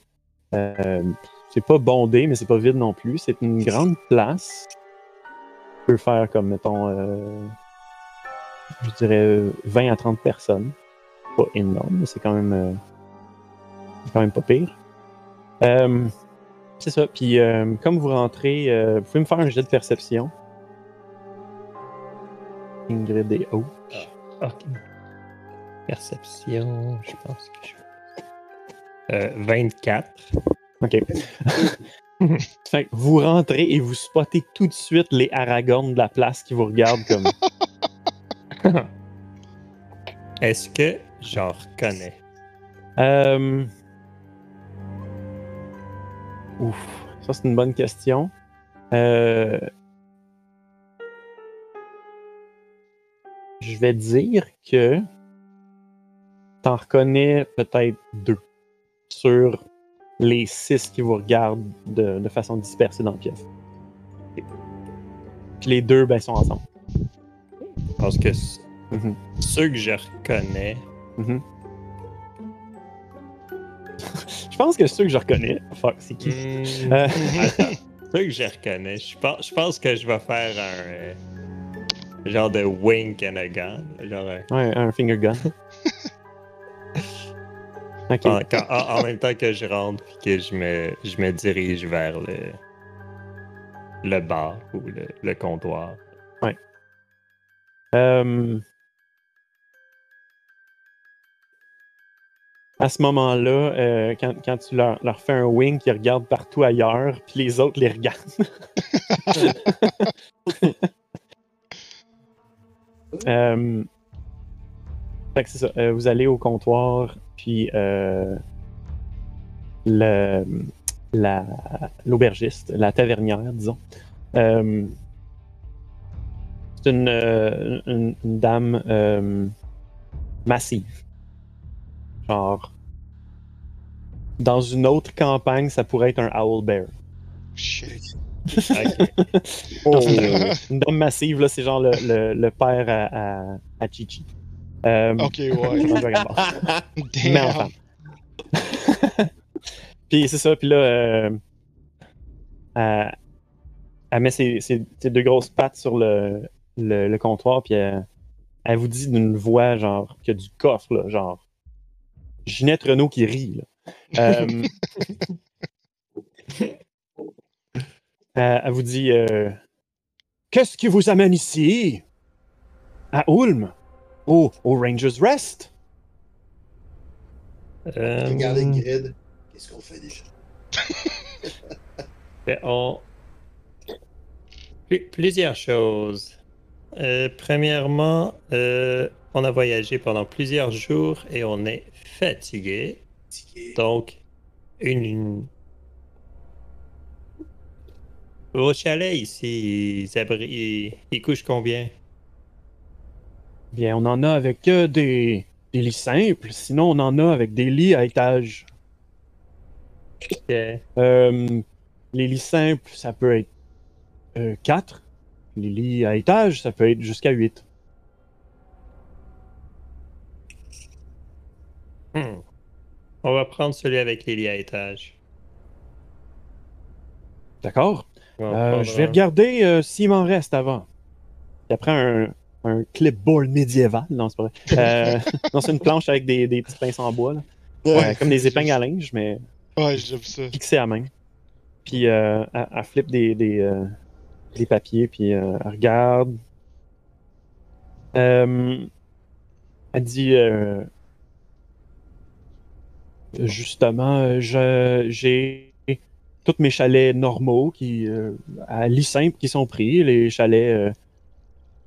C'est pas bondé, mais c'est pas vide non plus. C'est une grande place. peut faire comme, mettons, je dirais 20 à 30 personnes. Pas énorme, mais c'est quand même, quand même pas pire. Euh, c'est ça. Puis, euh, comme vous rentrez, euh, vous pouvez me faire un jet de perception. Ingrid et O. Ok. Perception, je pense que je. Euh, 24. OK. fait que vous rentrez et vous spottez tout de suite les Aragorn de la place qui vous regardent comme. Est-ce que j'en reconnais? Euh... Ouf, ça c'est une bonne question. Euh... Je vais dire que t'en reconnais peut-être deux sur les six qui vous regardent de, de façon dispersée dans la pièce. Puis les deux, ben, sont ensemble. Parce que Mhm, ceux que je reconnais. mhm. Je pense que ceux que je reconnais, fuck, c'est qui? Hmm, Euh, Attends. Ceux que je reconnais, je pense, je pense que je vais faire un. euh, genre de wink and a gun. Genre. euh, Ouais, un finger gun. ok. en, quand- en- en même temps que je rentre puis que je me, je me dirige vers le, le bar ou le, le comptoir. Euh, À ce moment-là, euh, quand, quand tu leur, leur fais un wink, ils regardent partout ailleurs, puis les autres les regardent. Euh, fait que c'est ça. euh, vous allez au comptoir, puis euh, le, la, l'aubergiste, la tavernière, disons. c'est une, une, une dame massive. Genre. Dans une autre campagne, ça pourrait être un owl bear. Shit. C'est une, dame massive, là, c'est genre le, le, le père à, à, à Chichi. Euh, Ok, ouais. Mais en Damn. femme. puis c'est ça, puis là, euh, elle, elle met ses, ses- ses deux grosses pattes sur le, le, le comptoir, puis elle, elle vous dit d'une voix, genre, qui a du coffre, là, genre, Ginette Renault qui rit, là. Euh, euh, elle vous dit euh, Qu'est-ce qui vous amène ici? À Ulm? Au, au Rangers Rest Euh, Regardez Grid. Qu'est-ce qu'on fait déjà? Ben, on... Plusieurs choses. Euh, premièrement, euh, on a voyagé pendant plusieurs jours et on est fatigué. Fatigué. Donc, une... une- Vos chalets ici, ils, abri- ils- ils couchent combien? Bien, on en a avec euh, des, des lits simples, sinon on en a avec des lits à étage. Euh, les lits simples, ça peut être 4. Les lits à étage, ça peut être jusqu'à 8. Hmm. On va prendre celui avec les lits à étage. D'accord? Euh, je vais regarder euh, s'il m'en reste avant. Puis après, un, un clipboard médiéval. Non, c'est pas vrai. Euh, non, c'est une planche avec des, des petits pinces en bois. là. Ouais, comme des épingles à linge, mais Ouais, j'ai vu ça. fixé à main. Puis euh, elle, elle flippe des, des, euh, des papiers, puis euh, elle regarde. Euh, elle dit euh, Justement, euh, je- j'ai tous mes chalets normaux qui, euh, à lit simple qui sont pris. Les chalets euh,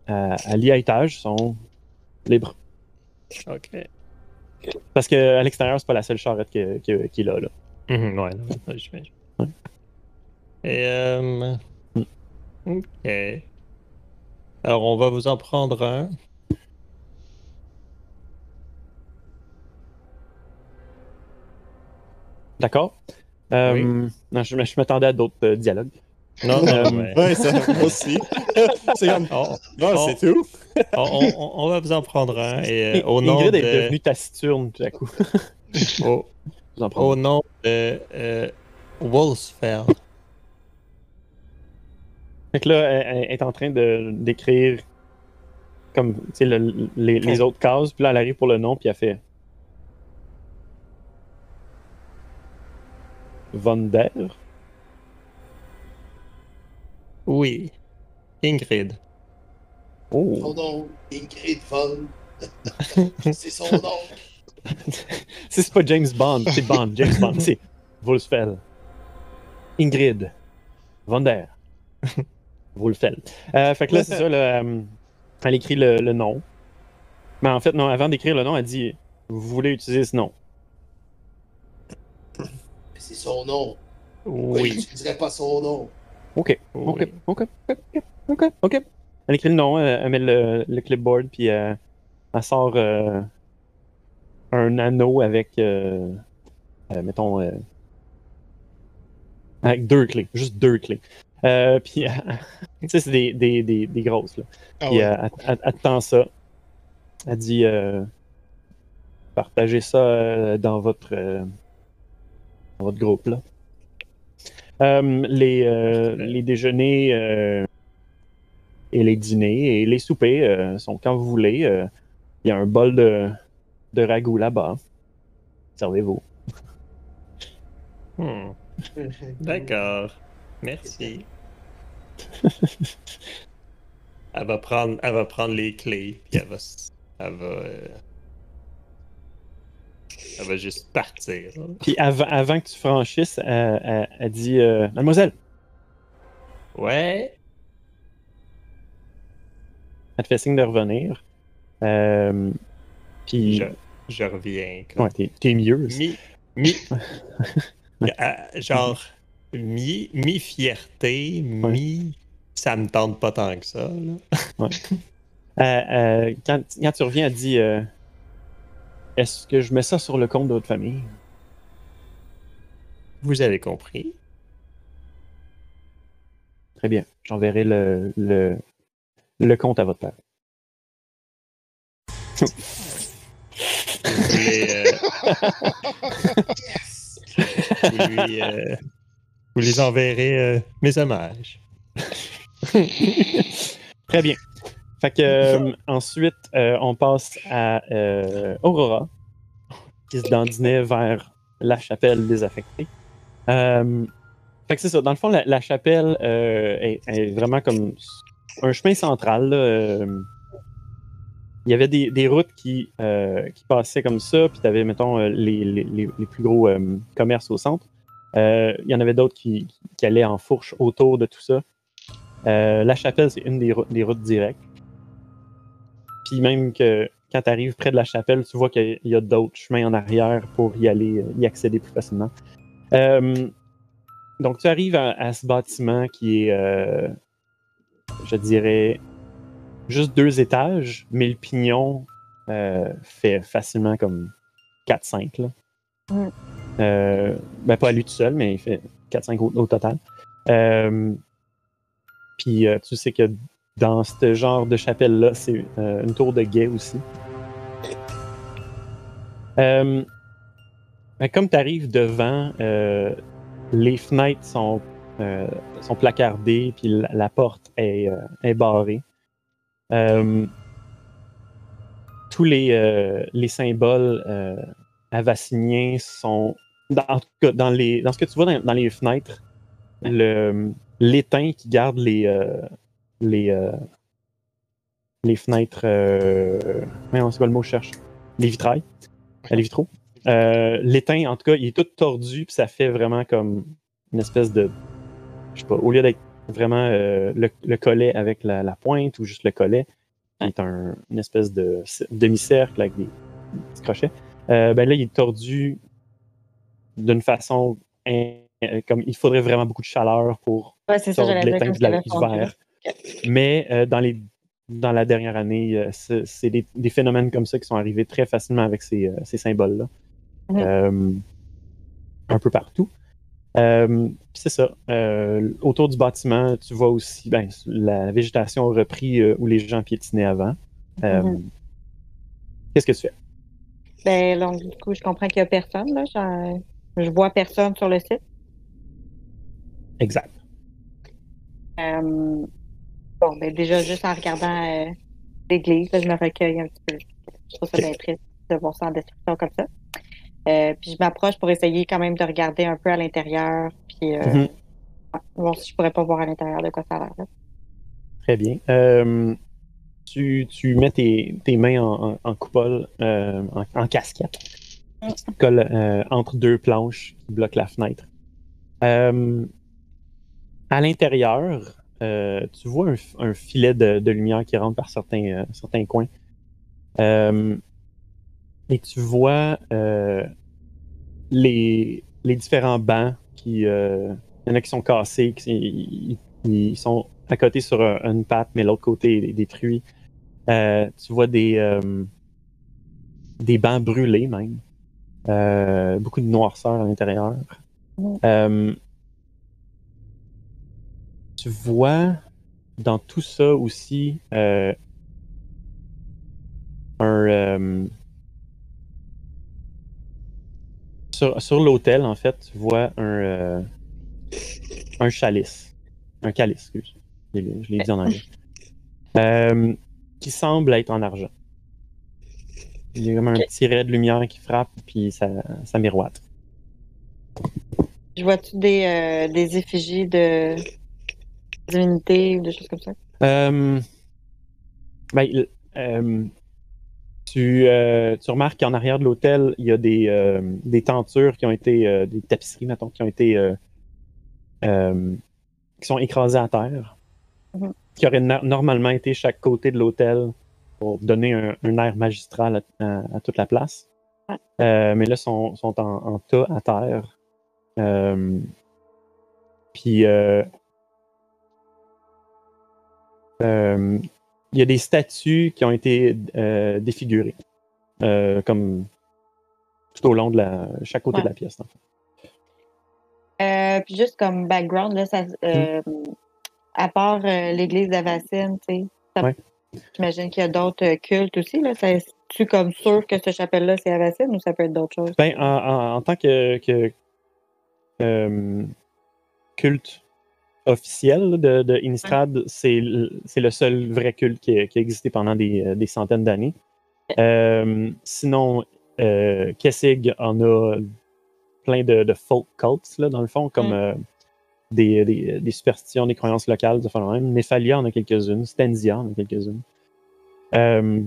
à, à lit à étage sont libres. Ok. Parce qu'à l'extérieur, c'est pas la seule charrette que- que- qu'il a. Là. Mhm, ouais, non, ouais, j'imagine. Ouais. Et euh... Mm. Ok. Alors, on va vous en prendre un. D'accord Euh, Oui. Non, je, je m'attendais à d'autres euh, dialogues. Non, Euh, non, ouais. Ça, moi aussi. c'est comme. Non, on- c'est tout. on- on- on va vous en prendre un. Et euh, au nom Ingrid de... est devenue taciturne tout à coup. au, Vous en prendre. au nom de Wolfsfell. Fait que là, elle, elle est en train de d'écrire comme le- les, les autres cases, puis là, elle arrive pour le nom, puis elle fait Von der? Oui. Ingrid. Oh. Son nom, Ingrid Von. c'est son nom. Si c'est pas James Bond, c'est Bond. James Bond, c'est Wolfsfell. Ingrid. Von der. Wolfsfell. Euh, fait que là, c'est ça, là, euh, elle écrit le, le nom. Mais en fait, non, avant d'écrire le nom, elle dit Vous voulez utiliser ce nom c'est son nom. Oui. il n'utiliserait pas son nom? Ok, ok, ok, ok, ok, ok. Elle écrit le nom, elle, elle met le, le clipboard, puis euh, elle sort euh, un anneau avec, euh, euh, mettons, euh, avec deux clés, juste deux clés. Euh, puis, tu sais, c'est des, des, des, des grosses, là. Ah Puis ouais. euh, elle, elle- elle te tend ça. Elle dit euh, partagez ça euh, dans votre euh, votre groupe là. Euh, les, euh, les déjeuners euh, et les dîners et les soupers euh, sont quand vous voulez. Euh, Il y a un bol de, de ragoût là-bas. Servez-vous. Hmm, D'accord. Merci. elle, va prendre, elle va prendre les clés, puis elle va, s- elle va, euh, elle va juste partir. Puis avant, avant que tu franchisses, elle, elle- elle dit euh, Mademoiselle, Ouais? elle te fait signe de revenir. Euh, puis, Je, je reviens. comme- ouais, t'es, mieux. Mi, mi, Euh, genre, mi, mi fierté, mi, ça me tente pas tant que ça. là. Euh, euh, quand, quand tu reviens, elle dit euh, Est-ce que je mets ça sur le compte de votre famille? Vous avez compris. Très bien. J'enverrai le, le, le compte à votre père. Vous euh, Yes! vous lui, euh, vous les enverrez euh, mes hommages. Très bien. Fait que euh, ensuite, euh, on passe à euh, Aurora, qui se dandinait vers la chapelle désaffectée. Fait que c'est ça. Dans le fond, la, la chapelle est, est vraiment comme un chemin central. là, il y avait des, des routes qui, qui passaient comme ça, puis tu avais, mettons, les, les- plus gros commerces au centre. Il y en avait d'autres qui, qui allaient en fourche autour de tout ça. La chapelle, c'est une des, routes- des routes directes. Puis même que quand tu arrives près de la chapelle, tu vois qu'il y a d'autres chemins en arrière pour y aller, euh, y accéder plus facilement. Euh, donc tu arrives à, à ce bâtiment qui est, euh, je dirais, juste deux étages, mais le pignon euh, fait facilement comme 4-5. là. Ouais. Euh, ben, pas à lui tout seul, mais il fait 4-5 au, au total. Puis tu sais que dans ce genre de chapelle-là, c'est euh, une tour de guet aussi. Euh, comme tu arrives devant, euh, les fenêtres sont, sont placardées, puis la, porte est, est barrée. Tous les, les symboles avassiniens sont dans, en tout cas, dans, les, dans ce que tu vois dans, les fenêtres, le- l'étain qui garde les, les, euh, les fenêtres. Euh, voyons, c'est quoi le mot que je cherche? Les vitrailles. Les vitraux. Euh, l'étain, en tout cas, il est tout tordu, puis ça fait vraiment comme une espèce de. Je sais pas, au lieu d'être vraiment euh, le, le collet avec la, la pointe ou juste le collet, qui est un, une espèce de demi-cercle avec des, des petits crochets, euh, ben là, il est tordu d'une façon. in- comme il faudrait vraiment beaucoup de chaleur pour Ouais, c'est ça, sortir j'allais de dire l'étain comme de Mais euh, dans, les, dans la dernière année, euh, c'est des, des phénomènes comme ça qui sont arrivés très facilement avec ces, euh, ces symboles-là. Mhm. Un peu partout. Euh, c'est ça. Euh, autour du bâtiment, tu vois aussi ben, la végétation a repris euh, où les gens piétinaient avant. Mhm. Qu'est-ce que tu fais? Ben, donc, du coup, je comprends qu'il n'y a personne, là. J'en- Je vois personne sur le site. Exact. Bon, ben, déjà, juste en regardant euh, l'église, je me recueille un petit peu. Je trouve ça bien triste de voir ça en destruction comme ça. Euh, puis je m'approche pour essayer quand même de regarder un peu à l'intérieur, puis euh, Mhm. si je pourrais pas voir à l'intérieur de quoi ça a l'air. Très bien. Tu, tu mets tes, tes mains en, en- en coupole, en, en casquette. Tu te colles entre deux planches qui bloquent la fenêtre. À l'intérieur, euh, tu vois un, filet de, de lumière qui rentre par certains, euh, certains coins. Euh, et tu vois les, les différents bancs qui. il y en a qui sont cassés, qui, ils, sont à côté sur un- une patte, mais l'autre côté est détruit. Tu vois des, des bancs brûlés même. Beaucoup de noirceur à l'intérieur. Mm. Tu vois dans tout ça aussi euh, un. euh, sur sur l'autel, en fait, tu vois un, euh, un chalice. Un calice, excuse. Je l'ai- je l'ai dit en anglais. Euh, qui semble être en argent. Il y a comme un petit ray de lumière qui frappe, puis ça, ça miroite. Je vois-tu des, euh, des effigies de divinités ou des choses comme ça? Euh, ben, euh, tu, euh, tu remarques qu'en arrière de l'hôtel, il y a des, des tentures qui ont été, des tapisseries, mettons, qui ont été, qui sont écrasées à terre, Mhm. qui auraient no- normalement été chaque côté de l'hôtel pour donner un, un air magistral à, à- à toute la place. Ouais. Mais là, sont, sont en, en tas à terre. Puis, euh, il y a des statues qui ont été euh, défigurées, euh, comme tout au long de la, chaque côté Ouais. de la pièce. en fait. Puis juste comme background, là, ça, euh, à part l'église d'Avacine, tu sais, Ouais. j'imagine qu'il y a d'autres cultes aussi. Là. Ça- tu comme sûr que cette chapelle-là, c'est Avacine ou ça peut être d'autres choses? Ben, en, en- en tant que, que, euh, culte officiel de, de Innistrad, c'est le c'est le seul vrai culte qui a, qui a existé pendant des, euh, des centaines d'années. Euh, sinon, euh, Kessig en a plein de, de folk cults, là, dans le fond, comme Mm. euh, des, des- des superstitions, des croyances locales, de même. Nephalia en a quelques-unes, Stensia en a quelques-unes. Euh,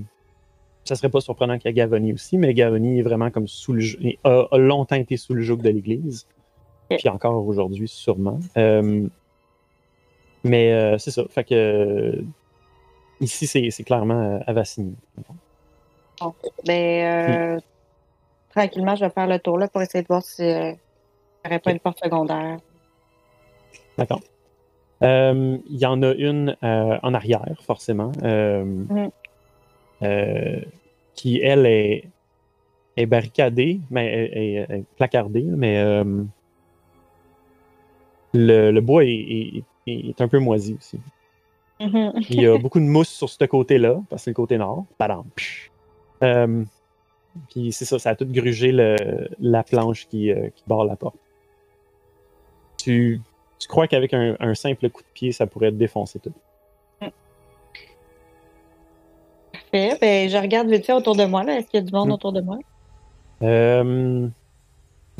ça serait pas surprenant qu'il y ait Gavoni aussi, mais Gavoni est vraiment comme sous le a, a longtemps été sous le joug de l'Église. Puis encore aujourd'hui, sûrement. Euh, mais euh, c'est ça. Fait que euh, ici, c'est clairement euh, Avacini. Ben, euh, tranquillement, je vais faire le tour là pour essayer de voir si il n'y aurait pas une porte secondaire. D'accord. Il y en a une en arrière, forcément, euh, qui, elle, est, est barricadée, mais est, est- est placardée, mais le, le bois est, est- est un peu moisi aussi. Mhm. Il y a beaucoup de mousse sur ce côté-là, parce que c'est le côté nord. Padam, psh. Euh, puis c'est ça, ça a tout grugé le- la planche qui, euh, qui barre la porte. Tu, tu crois qu'avec un, un simple coup de pied, ça pourrait te défoncer tout. Parfait. Ben, je regarde vite fait autour de moi. là. Est-ce qu'il y a du monde Mm. autour de moi? Euh,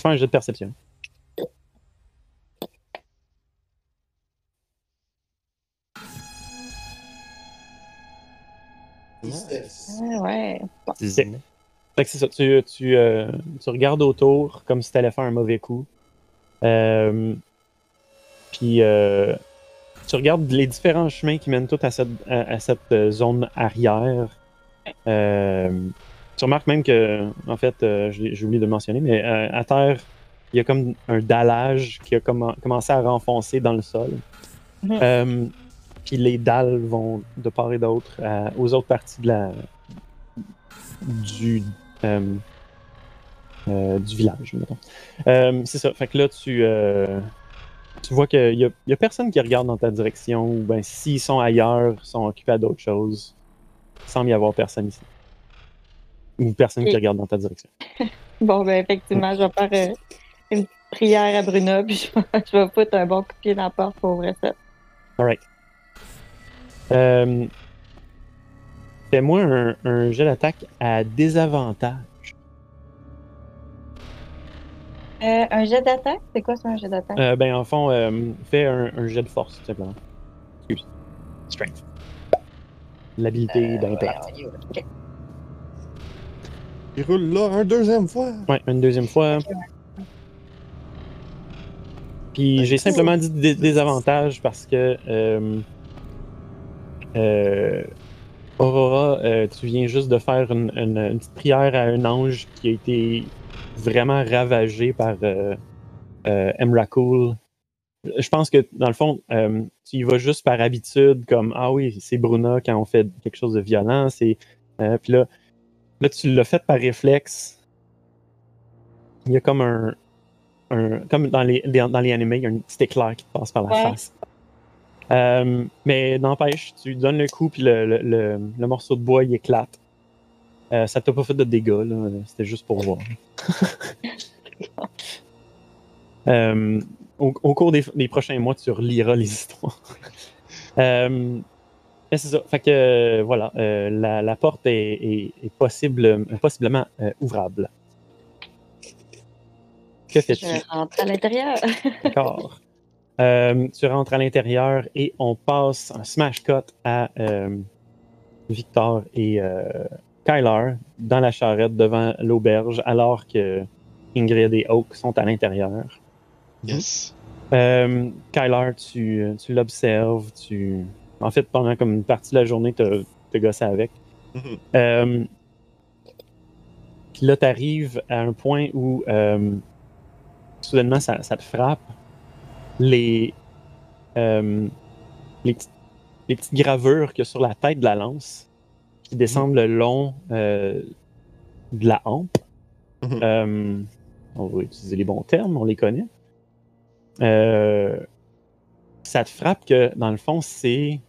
Fais un jet de perception. Ah, ouais. Bon. 19. Fait que c'est ça, tu, tu, euh, tu regardes autour comme si tu allais faire un mauvais coup. Euh, puis euh, tu regardes les différents chemins qui mènent tous à cette, à, à cette zone arrière. Euh, tu remarques même que, en fait, euh, j'ai oublié de le mentionner, mais euh, à terre, il y a comme un dallage qui a commen- commencé à renfoncer dans le sol. Mhm. Euh, puis les dalles vont de part et d'autre à- aux autres parties de la, du, euh, euh, du village, mettons. Euh, c'est ça. Fait que là, tu, euh, tu vois qu'il y a, a personne qui regarde dans ta direction, ou ben s'ils sont ailleurs, ils sont occupés à d'autres choses. Il semble y avoir personne ici. Ou personne qui regarde dans ta direction. Bon, ben, effectivement, je vais faire euh, une prière à Bruna, puis je vais, je vais foutre un bon coup de pied dans la porte pour ouvrir ça. Alright. Euh, Fais-moi un, un jet d'attaque à désavantage. Euh, un jet d'attaque? C'est quoi ça, un jet d'attaque? Euh, ben, en fond, euh, fais un, un jet de force, tout simplement. Excuse. Strength. L'habilité d'impair. Ok. Il roule là un deuxième fois. Ouais, une deuxième fois. Puis j'ai simplement dit dé- désavantage parce que Aurora, euh, tu viens juste de faire une, une- une petite prière à un ange qui a été vraiment ravagé par euh, euh, Emrakul. Je pense que dans le fond, euh, tu y vas juste par habitude, comme ah oui, c'est Bruna quand on fait quelque chose de violent. C'est euh, puis là, là tu l'as fait par réflexe. Il y a comme un, un- comme dans les, les- dans les animés, il y a un petit éclair qui te passe par la Ouais. face. Euh, mais n'empêche, tu donnes le coup, puis le, le- le- le morceau de bois, il éclate. Euh, ça t'a pas fait de dégâts, là. C'était juste pour voir. Euh, au, au cours des, des prochains mois, tu reliras les histoires. Euh, mais c'est ça. Fait que, voilà, euh, la, la porte est, est- est possible, possiblement euh, ouvrable. Que fais-tu? Je rentre à l'intérieur. D'accord. Euh, tu rentres à l'intérieur et on passe un smash cut à euh, Victor et euh, Kyler dans la charrette devant l'auberge alors que Ingrid et Oak sont à l'intérieur. Yes. Kyler, tu, tu l'observes, tu... En fait, pendant comme une partie de la journée, tu te gossé avec. Puis là, tu arrives à un point où euh, soudainement, ça, ça te frappe. Les, euh, les, petites- les petites gravures qu'il y a sur la tête de la lance qui descendent le long euh, de la hampe. Mhm. Euh, on va utiliser les bons termes, on les connaît. Ça te frappe que, dans le fond, c'est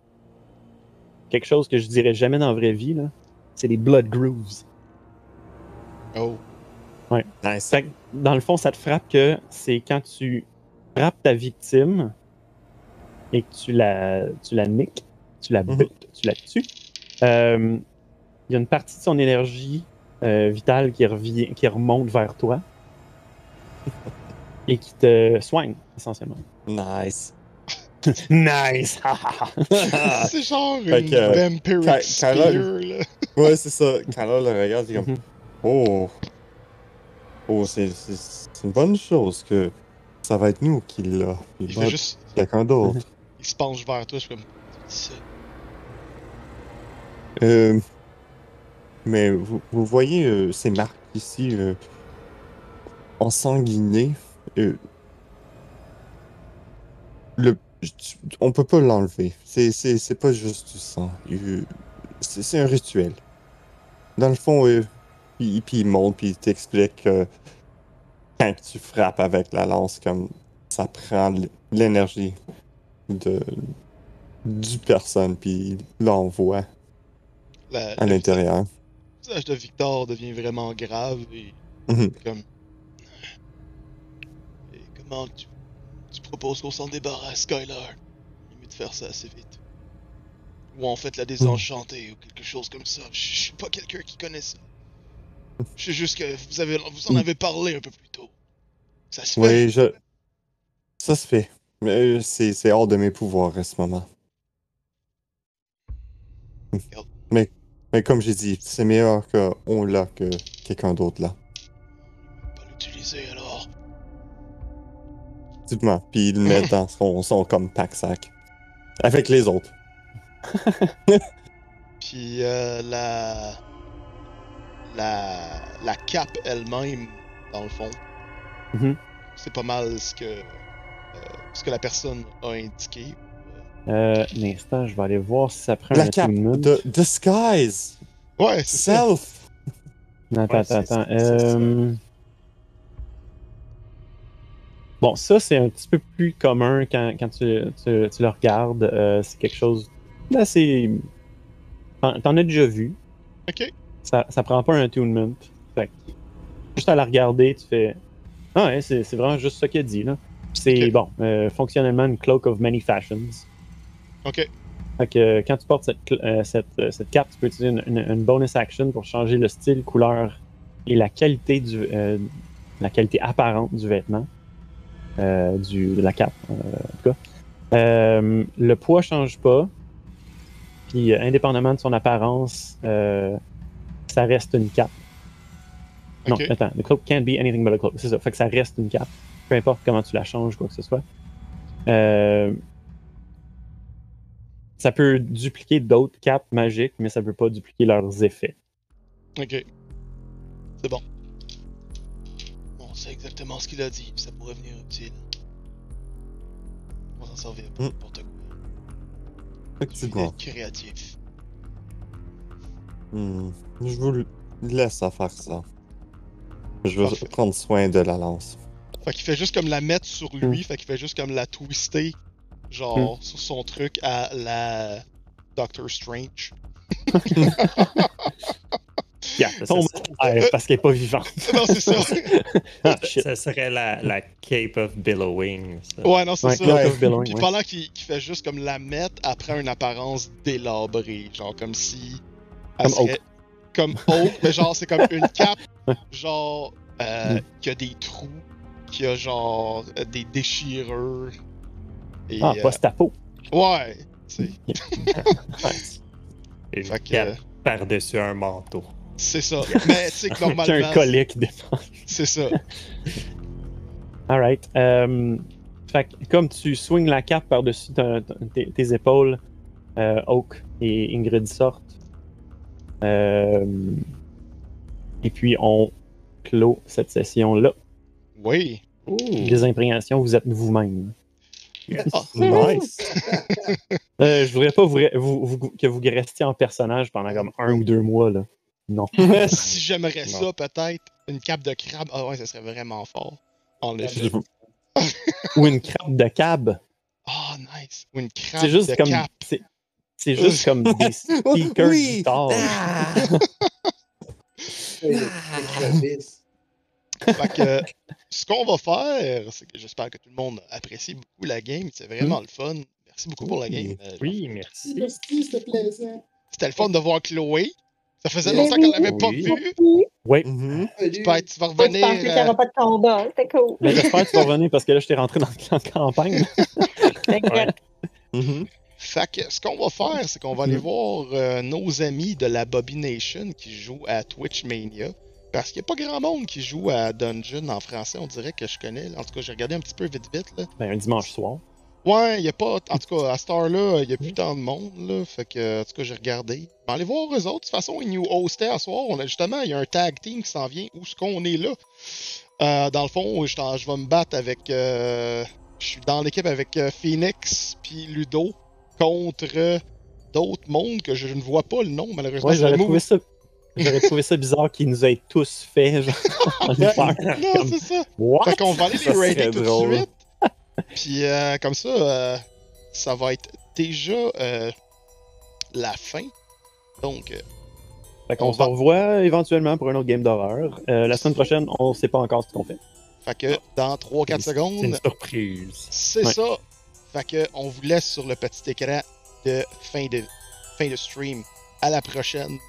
quelque chose que je dirais jamais dans la vraie vie. là. C'est des blood grooves. Oh. Nice. Fait que, dans le fond, ça te frappe que c'est quand tu frappes ta victime et que tu la, tu la niques, tu la Mhm. butes, tu la tues. euh, Il y a une partie de son énergie euh, vitale qui, revient, qui remonte vers toi et qui te soigne, essentiellement. Nice. nice! c'est genre Fait une euh, vampiric spear, là. Ouais, c'est ça. Là, le regarde, il est comme Mhm. Oh. Oh, c'est une bonne chose que ça va être nous qui l'a. Il fait juste. quelqu'un d'autre. Il se penche vers toi, je suis comme. Euh, mais vous, vous voyez euh, ces marques ici euh, ensanguinées. euh, le, on peut pas l'enlever. C'est, c'est, c'est pas juste du sang. C'est, c'est un rituel. Dans le fond, euh, puis, puis il monte, puis il t'explique que quand tu frappes avec la lance, comme ça prend l'énergie de du personne, puis l'envoie La- à le l'intérieur. visage de Victor devient vraiment grave et Mhm. comme. Et comment tu, tu proposes qu'on s'en débarrasse, Skylar? Il est mieux de faire ça assez vite. Ou en fait la désenchanter ou quelque chose comme ça. Je suis pas quelqu'un qui connaît ça. Je sais juste que vous, avez, vous en Mm. avez parlé un peu plus tôt. Ça se fait. Oui, je. Ça se fait. Mais euh, c'est hors de mes pouvoirs à ce moment. Mais, mais comme j'ai dit, c'est meilleur qu'on l'a que quelqu'un d'autre là. Pas l'utiliser alors. Dites-moi. Puis il le met dans son, son comme pack-sac. Avec les autres. Puis euh, la... la la cape elle-même, dans le fond, Mhm. c'est pas mal ce que euh, ce que la personne a indiqué. Euh, un instant, je vais aller voir si ça prend La un cape attunement. de Disguise! Ouais, c'est ça. Self! Non, Attends, Ouais, attends, attends. ça. Euh, Bon, ça, c'est un petit peu plus commun quand, quand tu, tu- tu le regardes. Euh, c'est quelque chose d'assez. T'en t'en as déjà vu. Ok. Ça, ça prend pas un attunement. Fait que, juste à la regarder, tu fais. Ah ouais, c'est c'est vraiment juste qu'il a dit, là. C'est bon, euh, fonctionnellement une cloak of many fashions. Ok. Fait que euh, quand tu portes cette, euh, cette, euh, cette cape, tu peux utiliser une, une- une bonus action pour changer le style, couleur et la qualité du la qualité apparente du vêtement. du, de la cape, en tout cas. Le poids change pas. Puis indépendamment de son apparence, ça reste une cape. Non, Ok. attends, the cloak can't be anything but a cloak. C'est ça. Fait que ça reste une cape. Peu importe comment tu la changes, quoi que ce soit. Euh, ça peut dupliquer d'autres capes magiques, mais ça peut pas dupliquer leurs effets. Ok. C'est bon. On sait exactement ce qu'il a dit, ça pourrait venir utile. On va s'en servir pour Hmm. n'importe quoi. Effectivement. Être créatif. Hmm. Je vous laisse à faire ça. Je vais Parfait. prendre soin de la lance. Fait qu'il fait juste comme la mettre sur lui, fait qu'il fait juste comme la twister, genre, sur son truc à la Doctor Strange. Yeah, tombe terre parce qu'elle est pas vivante. non, c'est ça. Ah, shit. Ça serait la, la Cape of Billowing. ça. ouais, non, c'est Ouais, ça. Ouais. of Billowing, Puis ouais. pendant qu'il qu'il fait juste comme la mettre, après une apparence délabrée, genre comme si. Elle Comme Oak, mais genre c'est comme une cape, Ouais. genre euh, Mm. qui a des trous, qui a genre euh, des déchirures. Et, Ah, euh, post-apo. ouais, tu sais. Une Fait que, cape euh, par-dessus un manteau. c'est ça. Mais tu sais que un normalement, qui défend. c'est ça. Alright. Euh, fait que comme tu swings la cape par-dessus tes épaules, euh, Oak et Ingrid sortent. Euh, et puis on clôt cette session-là. Oui. Des imprégnation, vous êtes vous-même. Nice! Euh, je voudrais pas vous, vous- vous- que vous restiez en personnage pendant comme un ou deux mois. Là. Non. si j'aimerais ça, peut-être une cape de crabe. Ah ouais, ça serait vraiment fort. Ou une crabe de cab. Ah, nice. Ou une crabe C'est juste de comme. C'est, juste comme des speakers Oui! Ah! Crevice. Fait que ce qu'on va faire, c'est que j'espère que tout le monde apprécie beaucoup la game. C'est vraiment le fun. Merci beaucoup pour la game. Oui. Euh, Oui, merci. Merci, c'était plaisant. C'était le fun de voir Chloé. Ça faisait Mais longtemps oui. qu'on l'avait pas Oui. vue. Oui. Mhm. Salut. Tu, peux être- tu vas Moi, je revenir. pensais qu'il n'y euh, aura pas de combat. C'était cool. Mais j'espère que tu vas revenir parce que là, je t'ai rentré dans la campagne. Exact. Mhm. Fait que ce qu'on va faire, c'est qu'on va aller Mhm. voir euh, nos amis de la Bobby Nation qui jouent à Twitch Mania. Parce qu'il n'y a pas grand monde qui joue à Dungeon en français, on dirait que je connais. En tout cas, j'ai regardé un petit peu vite vite. Là. Ben, un dimanche soir. Ouais, il n'y a pas. En tout cas, à cette heure-là, il n'y a plus tant de monde. Là, fait que, en tout cas, j'ai regardé. Ben, allez voir eux autres. De toute façon, ils nous hostaient à soir. On a, justement, il y a un tag team qui s'en vient. Où est-ce qu'on est là? Euh, dans le fond, je, je vais me battre avec. euh, je suis dans l'équipe avec euh, Phoenix puis Ludo contre d'autres mondes que je ne vois pas le nom, malheureusement. Ouais, C'est j'aurais trouvé ça. J'aurais trouvé ça bizarre qu'ils nous aient tous fait. Genre, en hiver. Non, Comme, c'est ça. What? Fait qu'on va aller les raider tout drôle. de suite. Puis euh, comme ça, euh, ça va être déjà euh, la fin. Donc, euh, Fait qu'on on se va- revoit éventuellement pour un autre game d'horreur. La semaine prochaine, on sait pas encore ce qu'on fait. fait que dans 3-4 C'est une secondes, surprise. c'est Ouais. ça. Fait que on vous laisse sur le petit écran de fin de fin de stream. À la prochaine.